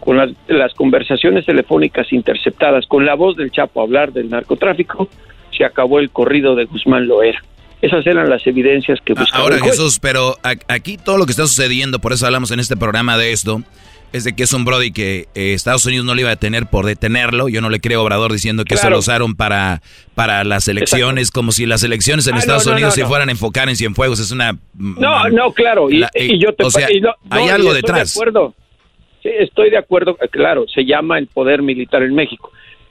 con las, las conversaciones telefónicas interceptadas con la voz del Chapo hablar del narcotráfico, se acabó el corrido de Guzmán Loera. Esas eran las evidencias que buscaba Ahora. Jesús, pero aquí todo lo que está sucediendo, por eso hablamos en este programa de esto, es de que es un Brody que eh, Estados Unidos no le iba a detener por detenerlo. Yo no le creo a Obrador diciendo que eso Claro. lo usaron para, para las elecciones, como si las elecciones en Ah, Estados no, Unidos no, se fueran a enfocar en Cienfuegos. Es una... No, no, claro, y, La- y yo te o sea, y no- hay algo estoy detrás. De acuerdo. Sí, estoy de acuerdo, eh, claro, se llama el poder militar en México.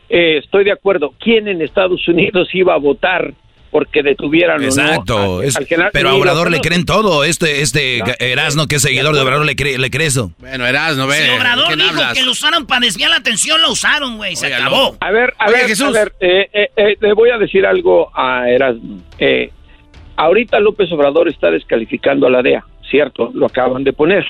Eh, estoy de acuerdo. ¿Quién en Estados Unidos iba a votar porque detuvieran o Exacto. no al- es- al general? pero a Obrador le creen todo. Este, este No. Erasno, que es seguidor de Obrador, le cree, le cree eso. Bueno, Erasno, ve. Si Obrador ¿de quién dijo hablas? que lo usaron para desviar la atención, lo usaron, güey. Se acabó. A ver, a Oye, ver, Jesús. a ver, eh, eh, eh, le voy a decir algo a Erasmo. Eh, ahorita López Obrador está descalificando a la DEA, cierto, lo acaban de poner.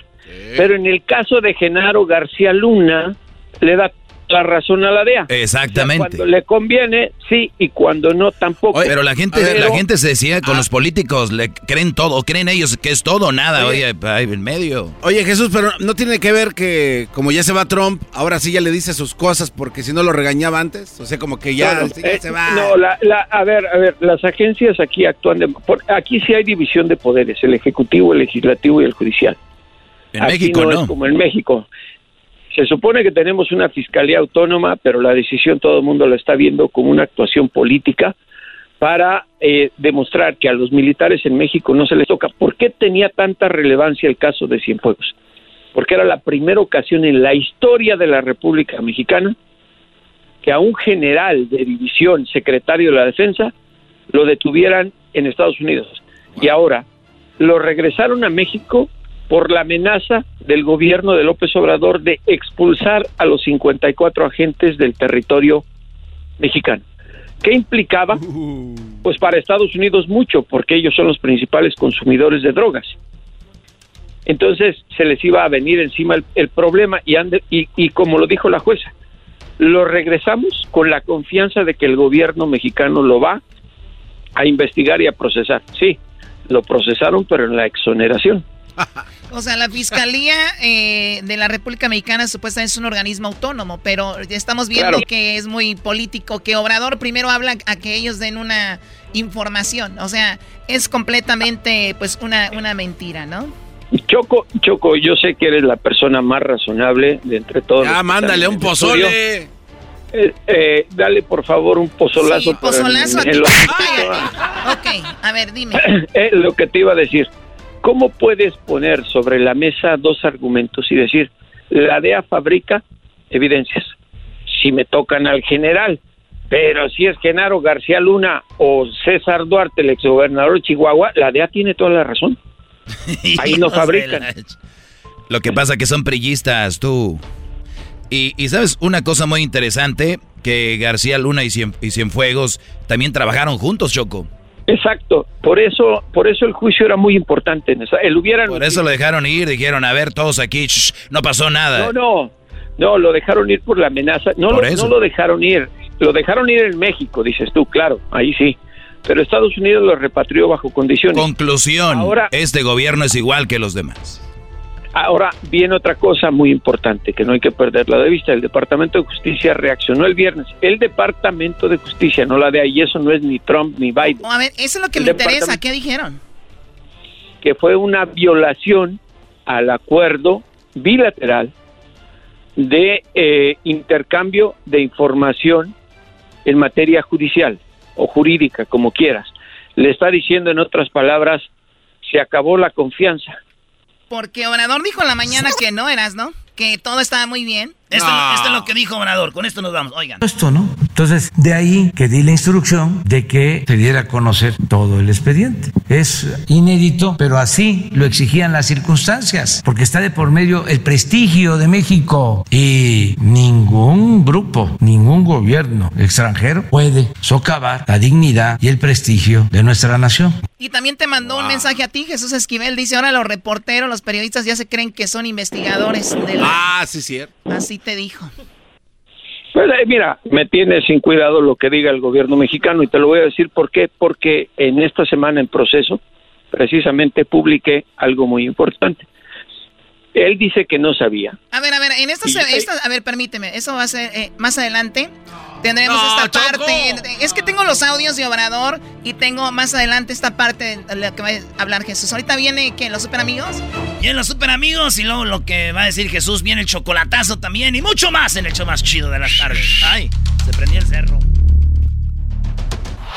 Pero en el caso de Genaro García Luna, le da la razón a la DEA. Exactamente. Cuando le conviene, sí, y cuando no, tampoco. Oye, pero la gente, Pero- la gente se decía con los políticos, le creen todo, creen ellos que es todo o nada, oye, ahí en medio. Oye, Jesús, pero no tiene que ver que como ya se va Trump, ahora sí ya le dice sus cosas porque si no lo regañaba antes. O sea, como que ya, sí, eh, se va. no, la- la- a ver, a ver, las agencias aquí actúan de, por- aquí sí hay división de poderes, el ejecutivo, el legislativo y el judicial. En Aquí México no, no. es como en México. Se supone que tenemos una fiscalía autónoma, pero la decisión todo el mundo la está viendo como una actuación política para eh, demostrar que a los militares en México no se les toca. ¿Por qué tenía tanta relevancia el caso de Cienfuegos? Porque era la primera ocasión en la historia de la República Mexicana que a un general de división, secretario de la Defensa, lo detuvieran en Estados Unidos. Y ahora lo regresaron a México por la amenaza del gobierno de López Obrador de expulsar a los 54 agentes del territorio mexicano. ¿Qué implicaba? Pues para Estados Unidos mucho, porque ellos son los principales consumidores de drogas. Entonces se les iba a venir encima el, el problema y, ande- y, y como lo dijo la jueza, lo regresamos con la confianza de que el gobierno mexicano lo va a investigar y a procesar. Sí, lo procesaron, pero en la exoneración. O sea, la Fiscalía eh, de la República Mexicana supuestamente es un organismo autónomo, pero estamos viendo Claro. que es muy político, que Obrador primero habla a que ellos den una información. O sea, es completamente pues una, una mentira, ¿no? Choco, Choco, yo sé que eres la persona más razonable de entre todos. los Ya, que mándale en un pozole. Eh, eh, dale por favor un pozolazo. Sí, en- pozolazo a en ti. lo- Cállate. Ok, a ver, dime. Eh, lo que te iba a decir. ¿Cómo puedes poner sobre la mesa dos argumentos y decir, la DEA fabrica evidencias? Si me tocan al general, pero si es Genaro García Luna o César Duarte, el exgobernador de Chihuahua, la DEA tiene toda la razón. Ahí no fabrican. Lo que pasa que son prillistas, tú. Y, y sabes una cosa muy interesante, que García Luna y, Cien- y Cienfuegos también trabajaron juntos, Choco. Exacto, por eso, por eso el juicio era muy importante. El hubieran Por eso lo dejaron ir, dijeron, a ver, todos aquí, shh, no pasó nada. No, no, no, lo dejaron ir por la amenaza. No, Por lo, eso. no lo dejaron ir. Lo dejaron ir en México, dices tú, claro, ahí sí. Pero Estados Unidos lo repatrió bajo condiciones. Conclusión, Ahora- este gobierno es igual que los demás. Ahora viene otra cosa muy importante que no hay que perderla de vista. El Departamento de Justicia reaccionó el viernes. El Departamento de Justicia, no la de ahí, eso no es ni Trump ni Biden. A ver, eso es lo que El me interesa. ¿Qué dijeron? que fue una violación al acuerdo bilateral de eh, intercambio de información en materia judicial o jurídica, como quieras. Le está diciendo, en otras palabras, se acabó la confianza. Porque Obrador dijo en la mañana que no eras, ¿no? Que todo estaba muy bien. Esto, esto es lo que dijo Obrador. Con esto nos vamos. Oigan. Esto, ¿no? Entonces, de ahí que di la instrucción de que se diera a conocer todo el expediente. Es inédito, pero así lo exigían las circunstancias, porque está de por medio el prestigio de México y ningún grupo, ningún gobierno extranjero puede socavar la dignidad y el prestigio de nuestra nación. Y también te mandó un mensaje a ti, Jesús Esquivel. Dice, ahora los reporteros, los periodistas ya se creen que son investigadores de la... Ah, sí, cierto. Así te dijo. Pues eh, mira, me tiene sin cuidado lo que diga el gobierno mexicano y te lo voy a decir por qué. Porque en esta semana en proceso precisamente publiqué algo muy importante. Él dice que no sabía. A ver, a ver, en esta, a ver, permíteme, eso va a ser eh, más adelante. Tendremos esta parte. Es que tengo los audios de Obrador y tengo más adelante esta parte de la que va a hablar Jesús. Ahorita viene, ¿qué? ¿Los super amigos? Vienen los super amigos y luego lo que va a decir Jesús, viene el chocolatazo también y mucho más en el show más chido de las tardes. Ay, se prendió el cerro.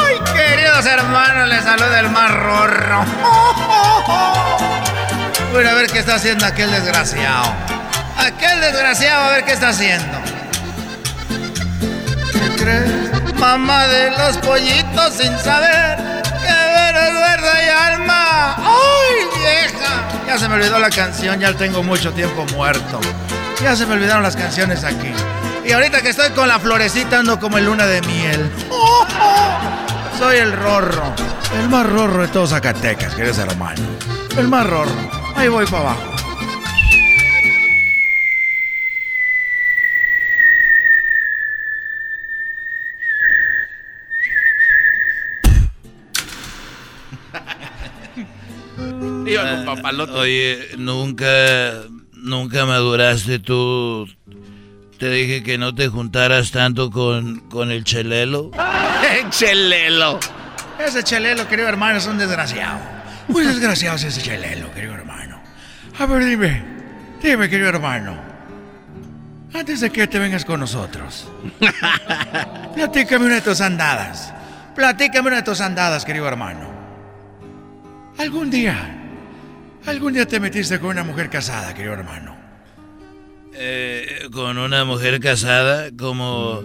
¡Ay, queridos hermanos! Les saluda el más rorro. A ver qué está haciendo aquel desgraciado. Aquel desgraciado, a ver qué está haciendo. ¿Qué crees? Mamá de los pollitos sin saber que ver es verdad y alma. ¡Ay, vieja! Ya se me olvidó la canción, ya tengo mucho tiempo muerto. Ya se me olvidaron las canciones aquí. Y ahorita que estoy con la florecita ando como el luna de miel. Soy el rorro. El más rorro de todos Zacatecas, queridos hermano. El más rorro. Ahí voy para abajo. Oye, nunca, nunca maduraste tú. Te dije que no te juntaras tanto con, con el chelelo. ¡El chelelo! Ese chelelo, querido hermano, es un desgraciado. Muy desgraciado es ese chelelo, querido hermano. A ver, dime, dime, querido hermano. Antes de que te vengas con nosotros, platícame una de tus andadas. Platícame una de tus andadas, querido hermano. Algún día, algún día te metiste con una mujer casada, querido hermano. Eh, con una mujer casada, como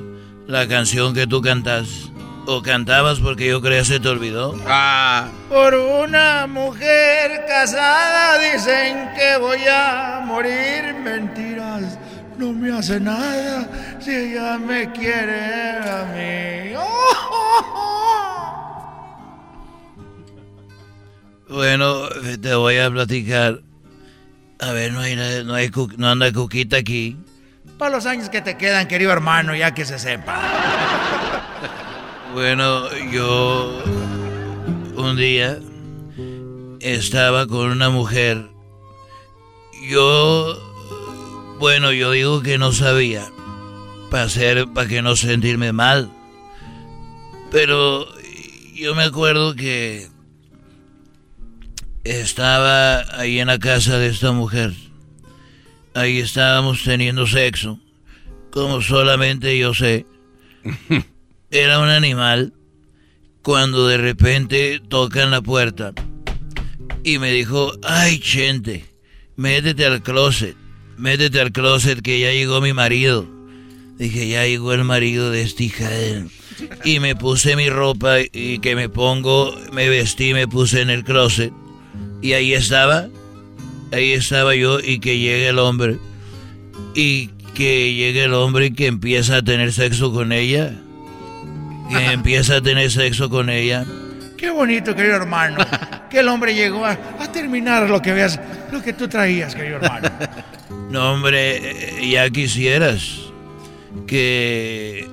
la canción que tú cantas. ¿O cantabas porque yo creía se te olvidó? Ah. Por una mujer casada dicen que voy a morir. Mentiras, no me hace nada si ella me quiere a mí. Bueno, te voy a platicar. A ver, no hay, no hay, no anda cuquita aquí. Para los años que te quedan, querido hermano, ya que se sepa. Bueno, yo un día estaba con una mujer. Yo, bueno, yo digo que no sabía para hacer, para que no sentirme mal. Pero yo me acuerdo que estaba ahí en la casa de esta mujer. Ahí estábamos teniendo sexo, como solamente yo sé. Era un animal cuando de repente tocan la puerta y me dijo, ay, Chente, métete al closet, métete al closet que ya llegó mi marido. Dije, ya llegó el marido de esta hija de Y me puse mi ropa y que me pongo, me vestí, me puse en el closet. Y ahí estaba, ahí estaba yo y que llegue el hombre. Y que llegue el hombre y que empieza a tener sexo con ella. Que empieza a tener sexo con ella. Qué bonito, querido hermano. que el hombre llegó a, terminar lo que veas, lo que tú traías, querido hermano. No, hombre, eh, ya quisieras que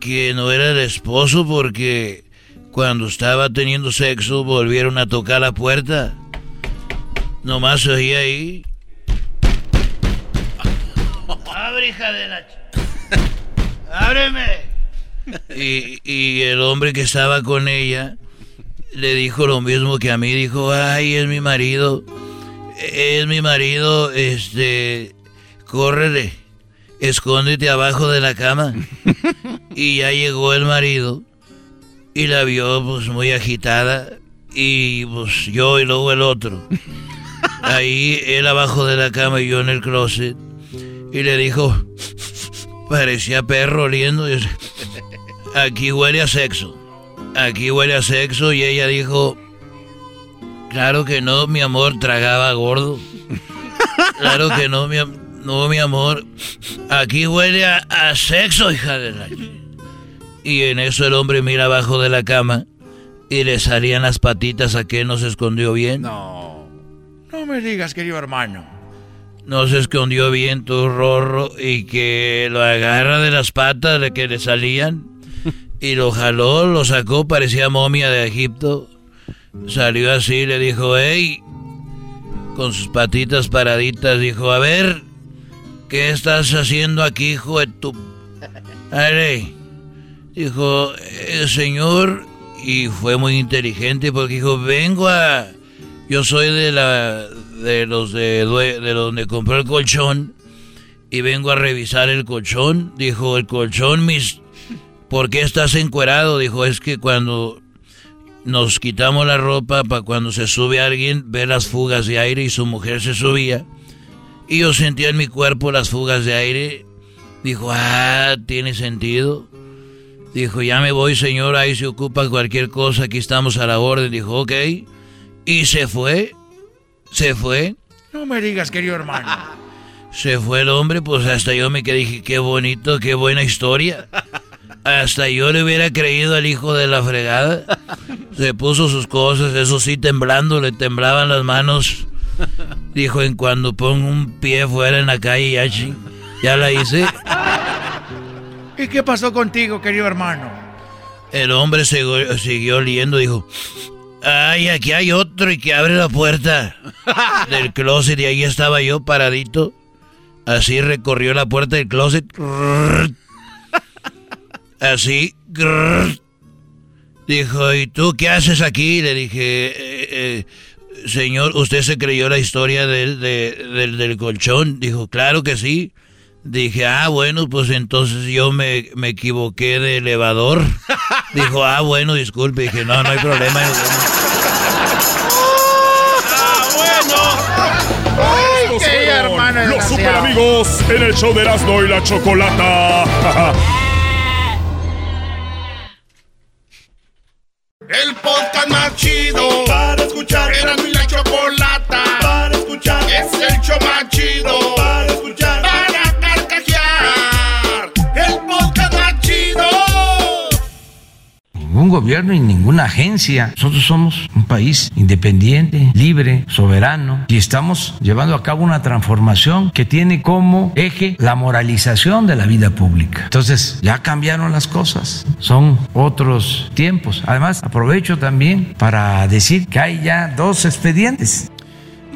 que no era el esposo porque cuando estaba teniendo sexo, volvieron a tocar la puerta. Nomás se oía ahí. ¡Abre, hija de la... ¡Ábreme! Y, y el hombre que estaba con ella le dijo lo mismo que a mí. Dijo, ay, es mi marido. Es mi marido, este... Córrele. Escóndete abajo de la cama. Y ya llegó el marido y la vio pues muy agitada y pues yo y luego el otro. Ahí él abajo de la cama y yo en el closet. Y Y le dijo, parecía perro oliendo. Aquí huele a sexo. Aquí huele a sexo. Y ella dijo, claro que no, mi amor, tragaba gordo. Claro que no, mi, no, mi amor. Aquí huele a, a sexo, hija de la... Y en eso el hombre mira abajo de la cama y le salían las patitas a que no se escondió bien. No. No me digas, querido hermano. No se escondió bien tu rorro y que lo agarra de las patas de que le salían y lo jaló, lo sacó, parecía momia de Egipto. Salió así, le dijo, hey, con sus patitas paraditas, dijo, a ver, ¿qué estás haciendo aquí, hijo de tu... Ay, Dijo, el señor, y fue muy inteligente porque dijo, vengo a... Yo soy de la de los de, de donde compré el colchón y vengo a revisar el colchón. Dijo, el colchón, mis... ¿Por qué estás encuerado? Dijo, es que cuando nos quitamos la ropa para cuando se sube alguien, ve las fugas de aire y su mujer se subía. Y yo sentía en mi cuerpo las fugas de aire. Dijo, ah, tiene sentido. Dijo, ya me voy, señor, ahí se ocupa cualquier cosa, aquí estamos a la orden. Dijo, ok. Y se fue. Se fue. No me digas, querido hermano. Se fue el hombre, pues hasta yo me quedé, dije, qué bonito, qué buena historia. Hasta yo le hubiera creído al hijo de la fregada. Se puso sus cosas, eso sí, temblando, le temblaban las manos. Dijo, en cuando pongo un pie fuera en la calle, ya, ya la hice. ¿Y qué pasó contigo, querido hermano? El hombre siguió, siguió oliendo, dijo, ay, aquí hay otro y que abre la puerta del closet y ahí estaba yo paradito. Así recorrió la puerta del closet. Así. Dijo, ¿y tú qué haces aquí? Le dije, eh, eh, señor, ¿usted se creyó la historia del, del, del colchón? Dijo, claro que sí. Dije, ah, bueno, pues entonces yo me, me equivoqué de elevador. Dijo, ah, bueno, disculpe. Dije, no, no hay problema. ¡Ah, bueno! ¡Ay, qué hermano! Los super amigos en el show de Erasmo y la Chocolata. El podcast más chido para escuchar. Erasmo y la Chocolata para escuchar. Es el show más ningún gobierno y ninguna agencia. Nosotros somos un país independiente, libre, soberano y estamos llevando a cabo una transformación que tiene como eje la moralización de la vida pública. Entonces, ya cambiaron las cosas, son otros tiempos. Además, aprovecho también para decir que hay ya dos expedientes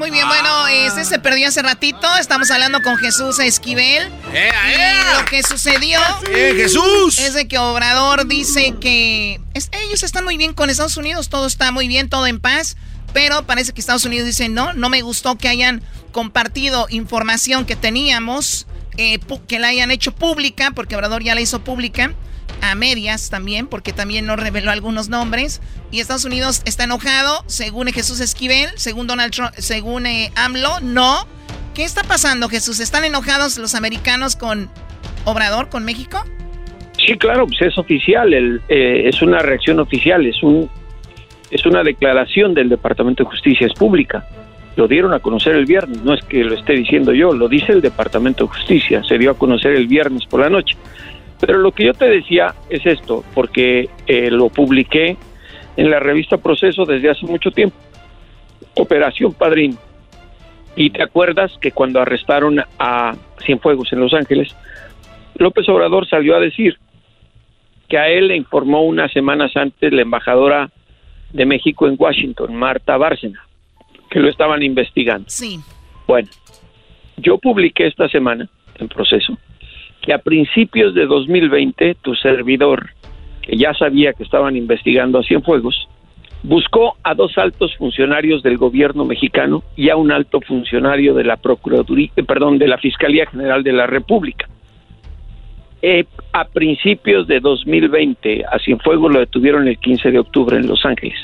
muy bien, bueno, este se perdió hace ratito. Estamos hablando con Jesús Esquivel. y lo que sucedió Jesús! es de que Obrador dice que ellos están muy bien con Estados Unidos, todo está muy bien, todo en paz. Pero parece que Estados Unidos dice, no, no me gustó que hayan compartido información que teníamos, eh, que la hayan hecho pública, porque Obrador ya la hizo pública a medias también, porque también no reveló algunos nombres. Y Estados Unidos está enojado, según Jesús Esquivel, según Donald Trump, según eh, AMLO, no. ¿Qué está pasando, Jesús? ¿Están enojados los americanos con Obrador, con México? Sí, claro, pues es oficial, el, eh, es una reacción oficial, es un es una declaración del Departamento de Justicia, es pública. Lo dieron a conocer el viernes, no es que lo esté diciendo yo, lo dice el Departamento de Justicia, se dio a conocer el viernes por la noche. Pero lo que yo te decía es esto, porque eh, lo publiqué en la revista Proceso desde hace mucho tiempo. Operación Padrín. Y te acuerdas que cuando arrestaron a Cienfuegos en Los Ángeles, López Obrador salió a decir que a él le informó unas semanas antes la embajadora de México en Washington, Marta Bárcena, que lo estaban investigando. Sí. Bueno, yo publiqué esta semana en proceso que a principios de 2020 tu servidor, que ya sabía que estaban investigando a Cienfuegos, buscó a dos altos funcionarios del gobierno mexicano y a un alto funcionario de la Procuraduría, eh, perdón, de la Fiscalía General de la República. Eh, a principios de 2020 a Cienfuegos lo detuvieron el 15 de octubre en Los Ángeles.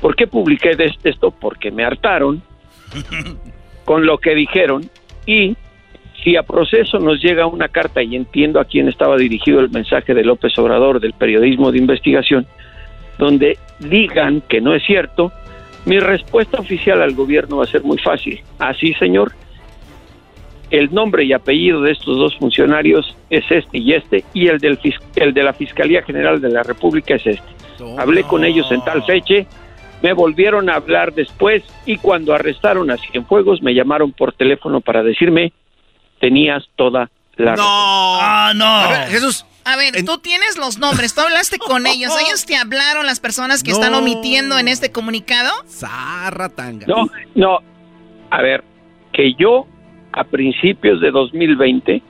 ¿Por qué publiqué esto? Porque me hartaron con lo que dijeron y Si a proceso nos llega una carta, y entiendo a quién estaba dirigido el mensaje de López Obrador del periodismo de investigación, donde digan que no es cierto, mi respuesta oficial al gobierno va a ser muy fácil. Así, señor, el nombre y apellido de estos dos funcionarios es este y este, y el, del, el de la Fiscalía General de la República es este. Hablé con ellos en tal fecha, me volvieron a hablar después y cuando arrestaron a Cienfuegos me llamaron por teléfono para decirme, tenías toda la razón. Ah, no. Jesús. A ver, tú tienes los nombres, tú hablaste con ellos, ellos te hablaron las personas que están No. omitiendo en este comunicado. Zarra tanga. No, no, a ver, que yo a principios de 2020,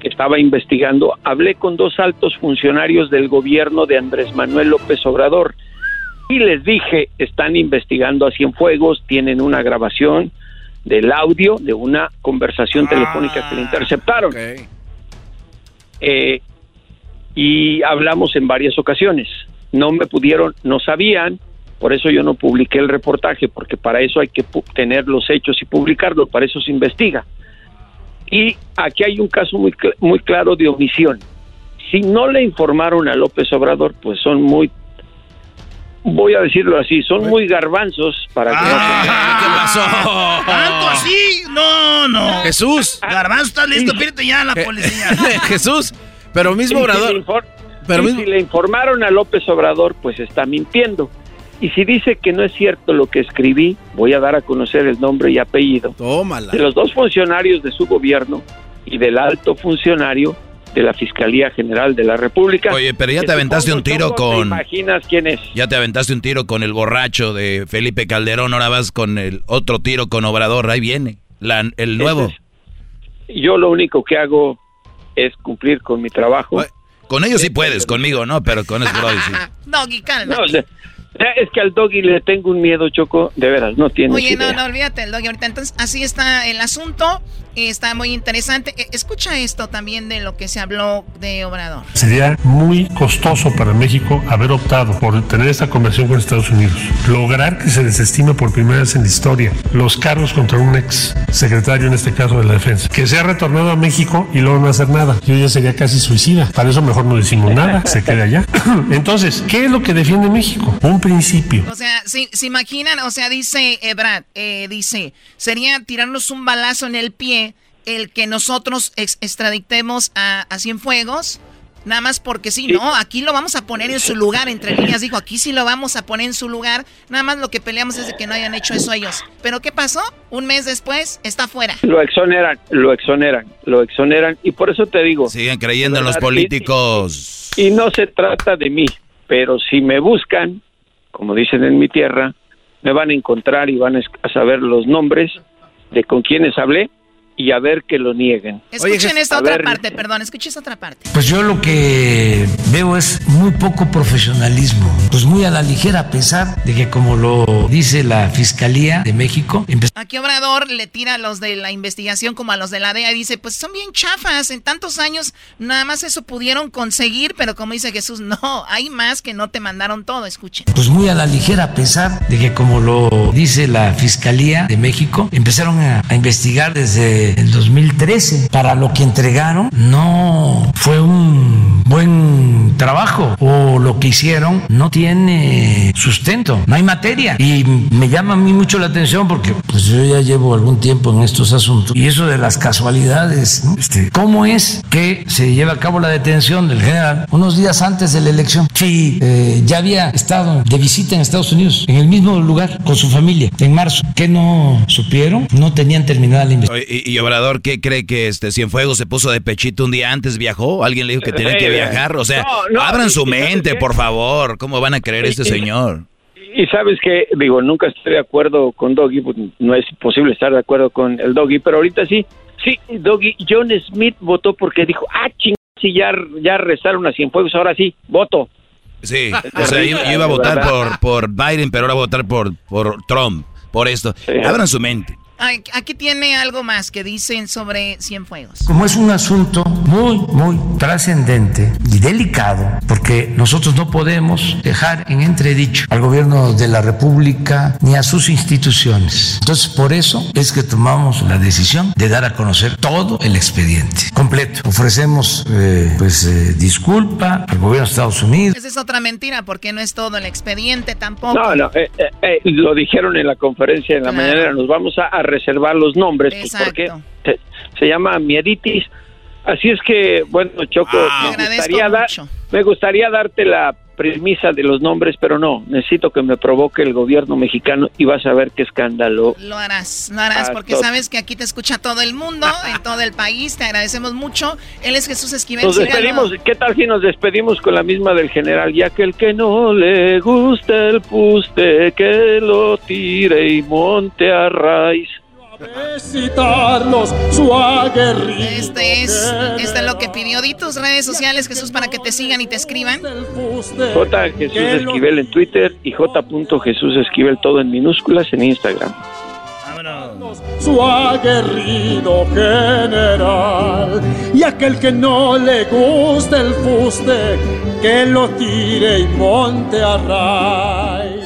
que estaba investigando, hablé con dos altos funcionarios del gobierno de Andrés Manuel López Obrador y les dije, están investigando a Cienfuegos, tienen una grabación del audio de una conversación telefónica que le interceptaron. Eh, y hablamos en varias ocasiones. No me pudieron, no sabían, por eso yo no publiqué el reportaje, porque para eso hay que tener los hechos y publicarlo, para eso se investiga. Y aquí hay un caso muy, cl- muy claro de omisión. Si no le informaron a López Obrador, pues son muy, voy a decirlo así, son muy garbanzos para que no se- ¿Qué pasó? ¿Tanto así? No, no. Jesús. Garbanzo, ¿estás listo? Pídete ya a la policía. Jesús, pero mismo Obrador. pero y mismo- si le informaron a López Obrador, pues está mintiendo. Y si dice que no es cierto lo que escribí, voy a dar a conocer el nombre y apellido Tómala. de los dos funcionarios de su gobierno y del alto funcionario de la Fiscalía General de la República. Oye, pero ya te aventaste un tiro todos te con... imaginas quién es? Ya te aventaste un tiro con el borracho de Felipe Calderón, ahora vas con el otro tiro con Obrador, ahí viene, la- el nuevo. Yo lo único que hago es cumplir con mi trabajo. Con ellos sí puedes, conmigo no, pero con sí. Doggy, calma. No, o sea, es que al doggy le tengo un miedo, Choco, de veras, no tiene Oye, no, idea. no, olvídate el doggy ahorita. Entonces, así está el asunto. Está muy interesante. Eh, Escucha esto también de lo que se habló de Obrador. Sería muy costoso para México haber optado por tener esta conversión con Estados Unidos. Lograr que se desestime por primera vez en la historia los cargos contra un ex secretario, en este caso de la defensa, que se ha retornado a México y luego no hacer nada. Yo ya sería casi suicida. Para eso mejor no decimos nada, se queda allá. Entonces, ¿qué es lo que defiende México? Un principio. O sea, si, se imaginan, o sea, dice Ebrad, eh, dice, sería tirarnos un balazo en el pie el que nosotros ex- extraditemos a, a Cienfuegos. Nada más porque sí, no, aquí lo vamos a poner en su lugar, entre líneas dijo, aquí sí lo vamos a poner en su lugar, nada más lo que peleamos es de que no hayan hecho eso ellos. Pero ¿qué pasó? Un mes después está fuera. Lo exoneran, lo exoneran, lo exoneran. Y por eso te digo. Siguen creyendo en los políticos. Y, y no se trata de mí, pero si me buscan, como dicen en mi tierra, me van a encontrar y van a saber los nombres de con quienes hablé y a ver que lo nieguen. Escuchen esta a otra ver, parte, perdón, escuchen esta otra parte. Pues yo lo que veo es muy poco profesionalismo, pues muy a la ligera, a pesar de que como lo dice la Fiscalía de México, empe- Aquí Obrador le tira a los de la investigación como a los de la DEA y dice, pues son bien chafas, en tantos años nada más eso pudieron conseguir, pero como dice Jesús, no, hay más que no te mandaron todo, escuchen. pues muy a la ligera, a pesar de que como lo dice la Fiscalía de México, empezaron a, a investigar desde el 2013. Para lo que entregaron no fue un buen trabajo o lo que hicieron no tiene sustento, no hay materia. Y me llama a mí mucho la atención porque pues yo ya llevo algún tiempo en estos asuntos y eso de las casualidades, ¿no? este, ¿cómo es que se lleva a cabo la detención del general unos días antes de la elección? Si eh, ya había estado de visita en Estados Unidos, en el mismo lugar con su familia, en marzo, ¿qué no supieron? No tenían terminada la investigación. ¿Y, y Obrador qué cree que este Cienfuegos se puso de pechito un día antes, viajó? ¿Alguien le dijo que tenía que viajar? O sea, no, no, abran su y ¿sabes mente, por favor. ¿Cómo van a creer este señor? Y sabes que, digo, nunca estoy de acuerdo con Doggy, pues, no es posible estar de acuerdo con el Doggy, pero ahorita sí, sí, Doggy, John Smith votó porque dijo, ah, ching, si ya, ya rezaron a Cienfuegos, ahora sí, voto. Sí, o sea, yo, yo iba a votar por, por Biden, pero ahora voy a votar por, por Trump, por esto. Abran su mente. Aquí tiene algo más que dicen sobre Cienfuegos. Como es un asunto muy, muy trascendente y delicado, porque nosotros no podemos dejar en entredicho al gobierno de la República ni a sus instituciones. Entonces, por eso es que tomamos la decisión de dar a conocer todo el expediente completo. Ofrecemos, eh, pues, eh, disculpa al gobierno de Estados Unidos. Esa es otra mentira, porque no es todo el expediente tampoco. No, no, eh, lo dijeron en la conferencia en la mañana, nos vamos a reservar los nombres, pues, porque se, llama mieditis. Así es que, bueno, Choco, me, gustaría me gustaría darte la premisa de los nombres, pero no, necesito que me provoque el gobierno mexicano y vas a ver qué escándalo. Lo harás, lo harás, porque sabes que aquí te escucha todo el mundo, en todo el país, te agradecemos mucho. Él es Jesús Esquivel. Nos despedimos, ¿qué tal si nos despedimos con la misma del general? Ya que el que no le gusta el puste, que lo tire y monte a raíz su Este es, este es lo que pidió. Di tus redes sociales, Jesús, para que te sigan y te escriban. J. Jesús Esquivel en Twitter y J. Jesús Esquivel todo en minúsculas en Instagram. Su aguerrido general y aquel que no le guste el fuste, que lo tire y monte a raíz.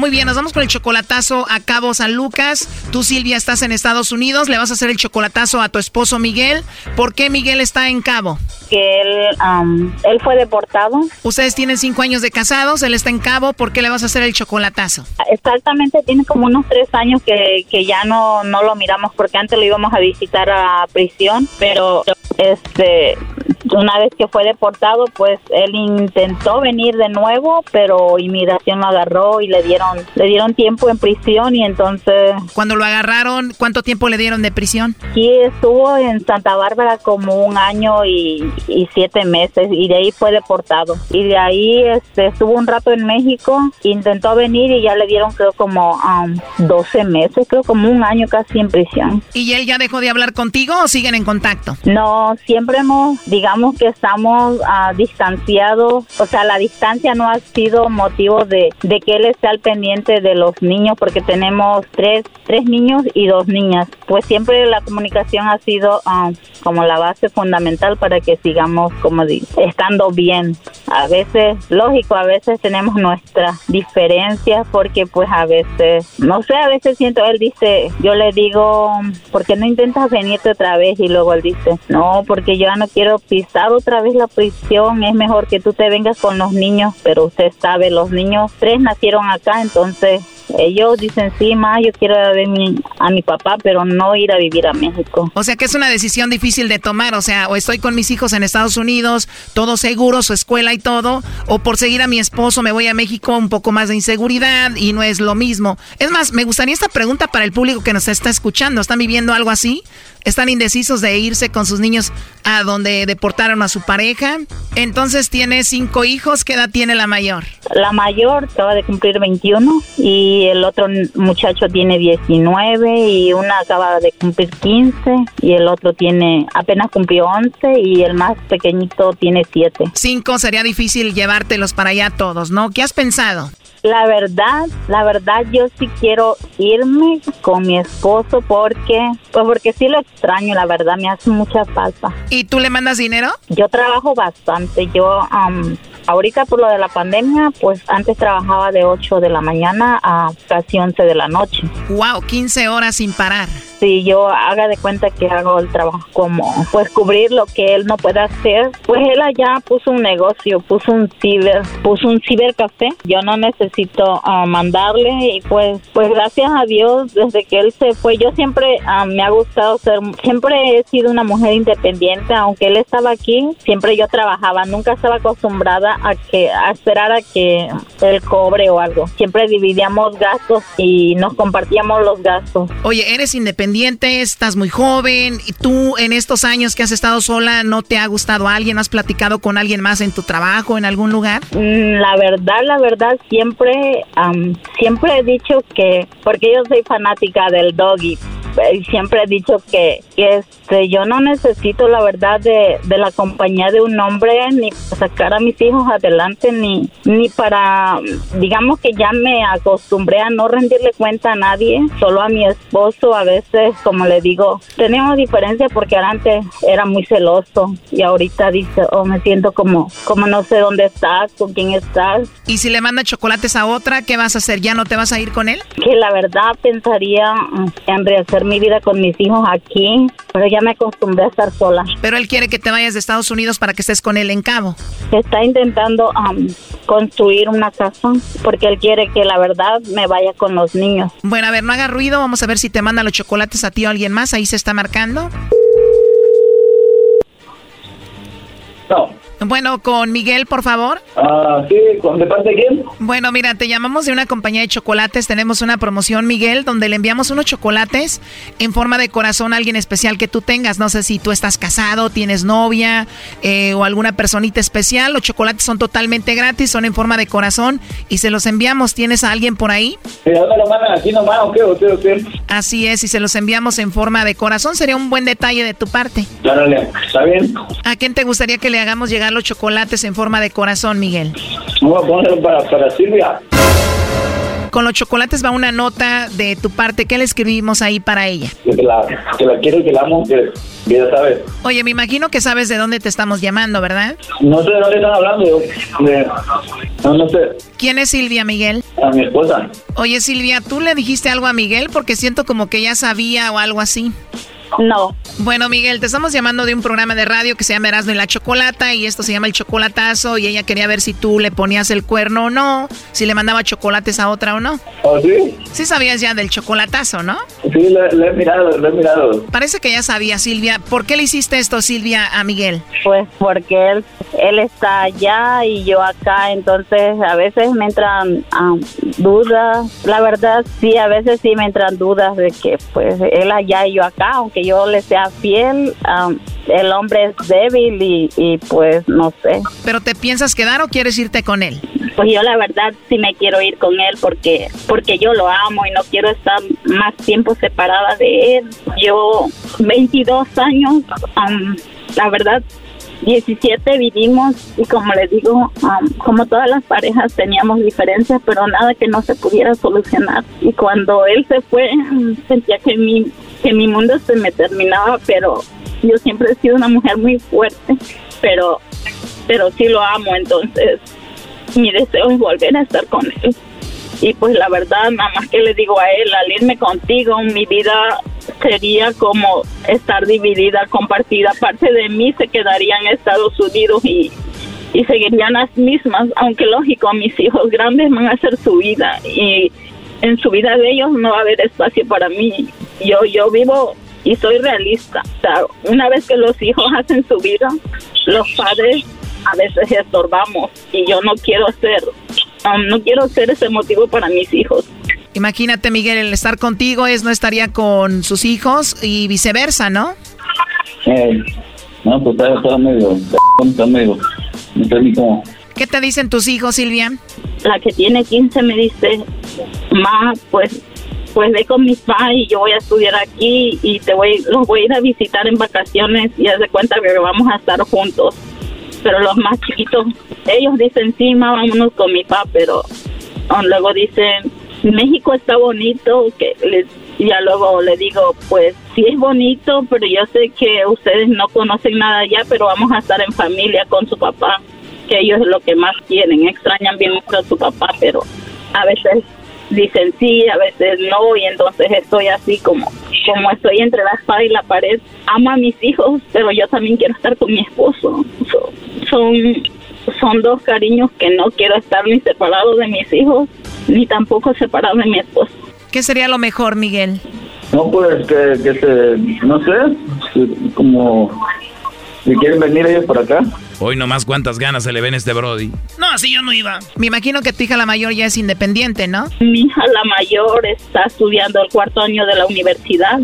Muy bien, nos vamos con el chocolatazo a Cabo San Lucas. Tú, Silvia, estás en Estados Unidos. Le vas a hacer el chocolatazo a tu esposo Miguel. ¿Por qué Miguel está en Cabo? Que él, él fue deportado. Ustedes tienen cinco años de casados, él está en Cabo. ¿Por qué le vas a hacer el chocolatazo? Exactamente, tiene como unos tres años que, que ya no, no lo miramos porque antes lo íbamos a visitar a prisión, pero este una vez que fue deportado, pues él intentó venir de nuevo, pero inmigración lo agarró y le dieron le dieron tiempo en prisión y entonces cuando lo agarraron, ¿cuánto tiempo le dieron de prisión? Sí, estuvo en Santa Bárbara como un año y, siete meses y de ahí fue deportado y de ahí este, estuvo un rato en México, intentó venir y ya le dieron creo como um, 12 meses, creo como un año casi en prisión. ¿Y él ya dejó de hablar contigo o siguen en contacto? No, siempre hemos, digamos que estamos uh, distanciados, o sea, la distancia no ha sido motivo de, de que él esté al pendiente de los niños porque tenemos tres, tres niños y dos niñas. Pues siempre la comunicación ha sido uh, como la base fundamental para que sigamos como estando bien. A veces, lógico, a veces tenemos nuestras diferencias porque pues a veces, no sé, a veces siento, él dice, yo le digo, ¿por qué no intentas venirte otra vez? Y luego él dice, no, porque yo ya no quiero pisar otra vez la prisión, es mejor que tú te vengas con los niños, pero usted sabe, los niños, tres nacieron acá, entonces ellos dicen, sí, ma, yo quiero ver a mi papá, pero no ir a vivir a México. O sea que es una decisión difícil de tomar, o sea, o estoy con mis hijos en Estados Unidos, todo seguro, su escuela y todo, o por seguir a mi esposo me voy a México, un poco más de inseguridad y no es lo mismo. Es más, me gustaría esta pregunta para el público que nos está escuchando. ¿Están viviendo algo así? están indecisos de irse con sus niños a donde deportaron a su pareja. Entonces tiene cinco hijos. ¿Qué edad tiene la mayor? La mayor acaba de cumplir 21 y el otro muchacho tiene 19 y una acaba de cumplir 15 y el otro tiene apenas cumplió 11 y el más pequeñito tiene 7. Cinco sería difícil llevártelos para allá todos, ¿no? ¿Qué has pensado? La verdad, la verdad yo sí quiero irme con mi esposo porque, pues porque sí lo extraño, la verdad me hace mucha falta. ¿Y tú le mandas dinero? Yo trabajo bastante, yo ahorita por lo de la pandemia, pues antes trabajaba de 8 de la mañana a casi 11 de la noche. Wow, 15 horas sin parar. Si yo haga de cuenta que hago el trabajo como pues cubrir lo que él no puede hacer, pues él allá puso un negocio, puso un ciber, puso un cibercafé. Yo no necesito ah, mandarle y pues pues gracias a Dios desde que él se fue yo siempre ah, me ha gustado ser siempre he sido una mujer independiente, aunque él estaba aquí, siempre yo trabajaba, nunca estaba acostumbrada a que a esperar a que él cobre o algo. Siempre dividíamos gastos y nos compartíamos los gastos. Oye, eres independiente, estás muy joven y tú en estos años que has estado sola, ¿no te ha gustado alguien? ¿Has platicado con alguien más en tu trabajo, en algún lugar? Mm, la verdad, la verdad, siempre, siempre he dicho que, porque yo soy fanática del doggy, siempre he dicho que, este yo no necesito la verdad de, la compañía de un hombre ni para sacar a mis hijos adelante ni ni para digamos que ya me acostumbré a no rendirle cuenta a nadie solo a mi esposo a veces como le digo tenemos diferencia porque antes era muy celoso y ahorita dice oh me siento como como no sé dónde estás con quién estás y si le manda chocolates a otra qué vas a hacer ya no te vas a ir con él que la verdad pensaría en rehacer mi vida con mis hijos aquí, pero ya me acostumbré a estar sola. Pero él quiere que te vayas de Estados Unidos para que estés con él en Cabo. Está intentando um, construir una casa porque él quiere que la verdad me vaya con los niños. Bueno, a ver, no haga ruido, vamos a ver si te manda los chocolates a ti o alguien más, ahí se está marcando. No. Bueno, con Miguel, por favor. Ah, sí, ¿de parte de quién? Bueno, mira, te llamamos de una compañía de chocolates. Tenemos una promoción, Miguel, donde le enviamos unos chocolates en forma de corazón a alguien especial que tú tengas. No sé si tú estás casado, tienes novia eh, o alguna personita especial. Los chocolates son totalmente gratis, son en forma de corazón y se los enviamos. ¿Tienes a alguien por ahí? Sí, lo mandan aquí nomás o qué, o qué, Así es, y se los enviamos en forma de corazón. Sería un buen detalle de tu parte. Dale, está bien. ¿A quién te gustaría que le hagamos llegar los chocolates en forma de corazón, Miguel? Vamos a poner para, para Silvia. Con los chocolates va una nota de tu parte. ¿Qué le escribimos ahí para ella? Que la, que la quiero, que la amo, que, ya sabes. Oye, me imagino que sabes de dónde te estamos llamando, ¿verdad? No sé de dónde están hablando. De, no, no sé. ¿Quién es Silvia, Miguel? A mi esposa. Oye, Silvia, ¿tú le dijiste algo a Miguel? Porque siento como que ya sabía o algo así. No. Bueno, Miguel, te estamos llamando de un programa de radio que se llama Erasmo y la Chocolata y esto se llama El Chocolatazo y ella quería ver si tú le ponías el cuerno o no, si le mandaba chocolates a otra o no. ¿Oh, sí? Sí sabías ya del chocolatazo, ¿no? Sí, lo, he mirado, lo he mirado. Parece que ya sabía, Silvia. ¿Por qué le hiciste esto, Silvia, a Miguel? Pues porque él, él está allá y yo acá, entonces a veces me entran um, dudas. La verdad, sí, a veces sí me entran dudas de que pues él allá y yo acá, aunque yo le sea fiel, el hombre es débil y, pues no sé. ¿Pero te piensas quedar o quieres irte con él? Pues yo la verdad sí me quiero ir con él porque, porque yo lo amo y no quiero estar más tiempo separada de él. Yo 22 años, la verdad 17 vivimos y como les digo, como todas las parejas teníamos diferencias, pero nada que no se pudiera solucionar. Y cuando él se fue, sentía que mi, que mi mundo se me terminaba, pero yo siempre he sido una mujer muy fuerte, pero, pero sí lo amo, entonces mi deseo es volver a estar con él. Y pues la verdad, nada más que le digo a él, al irme contigo, mi vida sería como estar dividida, compartida. Parte de mí se quedaría en Estados Unidos y, y seguirían las mismas, aunque lógico, mis hijos grandes van a hacer su vida y en su vida de ellos no va a haber espacio para mí. Yo, yo vivo y soy realista. O sea, una vez que los hijos hacen su vida, los padres a veces estorbamos y yo no quiero ser, um, no quiero ser ese motivo para mis hijos. Imagínate, Miguel, el estar contigo es no estaría con sus hijos y viceversa, ¿no? Eh, no, pues está, medio, está medio, no ¿Qué te dicen tus hijos, Silvia? La que tiene 15 me dice, ma, pues pues ve con mis padres y yo voy a estudiar aquí y te voy los voy a ir a visitar en vacaciones y haz de cuenta que vamos a estar juntos. Pero los más chiquitos, ellos dicen, sí, ma, vámonos con mi papá, pero um, luego dicen, México está bonito, que les, ya luego le digo, pues sí es bonito, pero yo sé que ustedes no conocen nada allá, pero vamos a estar en familia con su papá, que ellos es lo que más quieren, extrañan bien mucho a su papá, pero a veces dicen sí, a veces no, y entonces estoy así como como estoy entre la espada y la pared, amo a mis hijos, pero yo también quiero estar con mi esposo. son, son dos cariños que no quiero estar ni separado de mis hijos, ni tampoco separado de mi esposo. ¿Qué sería lo mejor, Miguel? No, pues que, que se, no sé, como si quieren venir ellos por acá. Hoy nomás cuántas ganas se le ven a este Brody. No, así yo no iba. Me imagino que tu hija la mayor ya es independiente, ¿no? Mi hija la mayor está estudiando el cuarto año de la universidad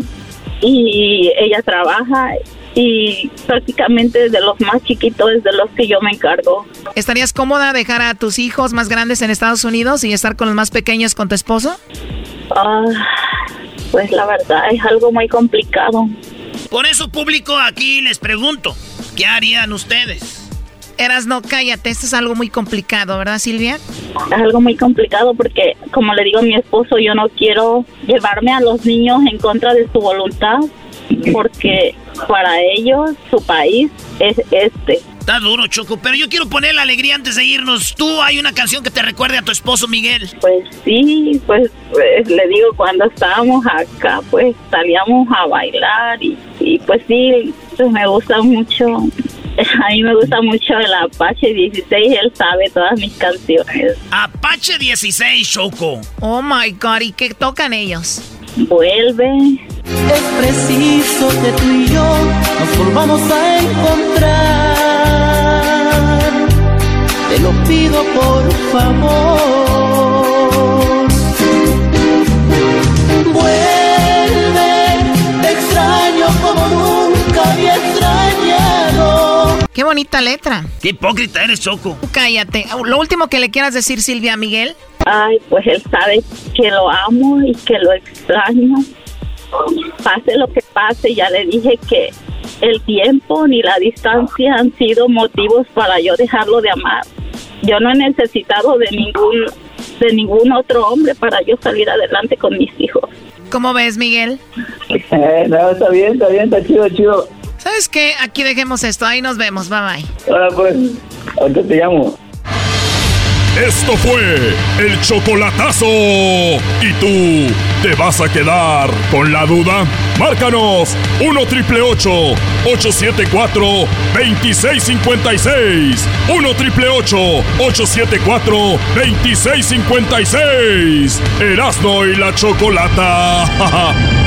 y ella trabaja y prácticamente de los más chiquitos es de los que yo me encargo. ¿Estarías cómoda dejar a tus hijos más grandes en Estados Unidos y estar con los más pequeños con tu esposo? Ah, pues la verdad es algo muy complicado. Por eso público aquí les pregunto, ¿qué harían ustedes? Eras, no, cállate, esto es algo muy complicado, ¿verdad, Silvia? Es algo muy complicado porque, como le digo a mi esposo, yo no quiero llevarme a los niños en contra de su voluntad, porque para ellos su país es este. Está duro, Choco, pero yo quiero poner la alegría antes de irnos. ¿Tú hay una canción que te recuerde a tu esposo, Miguel? Pues sí, pues, pues le digo, cuando estábamos acá, pues salíamos a bailar y, y pues sí, pues me gusta mucho A mí me gusta mucho el Apache 16, él sabe todas mis canciones. Apache 16, Choco. Oh my god, ¿y qué tocan ellos? Vuelve. Es preciso que tú y yo nos volvamos a encontrar. Te lo pido por favor. Qué bonita letra. Qué hipócrita eres, Choco. Cállate. Lo último que le quieras decir, Silvia Miguel. Ay, pues él sabe que lo amo y que lo extraño. Pase lo que pase, ya le dije que el tiempo ni la distancia han sido motivos para yo dejarlo de amar. Yo no he necesitado de ningún de ningún otro hombre para yo salir adelante con mis hijos. ¿Cómo ves, Miguel? Eh, no, está bien, está bien, está chido, chido. ¿Sabes qué? Aquí dejemos esto. Ahí nos vemos. Bye bye. Ahora pues, ahorita te llamo. Esto fue el chocolatazo. ¿Y tú te vas a quedar con la duda? Márcanos 1 triple 874 2656. 1 triple 874 2656. Erasno y la chocolata.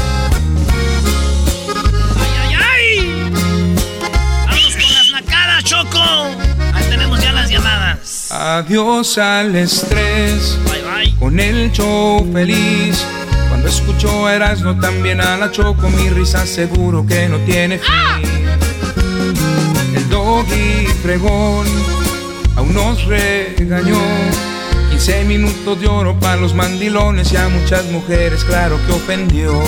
Adiós al estrés. Bye, bye. Con el show feliz. Cuando escucho a Erasmo también a la Choco, mi risa seguro que no tiene fin. El doggy fregón aún nos regañó. 15 minutos de oro para los mandilones y a muchas mujeres, claro que ofendió.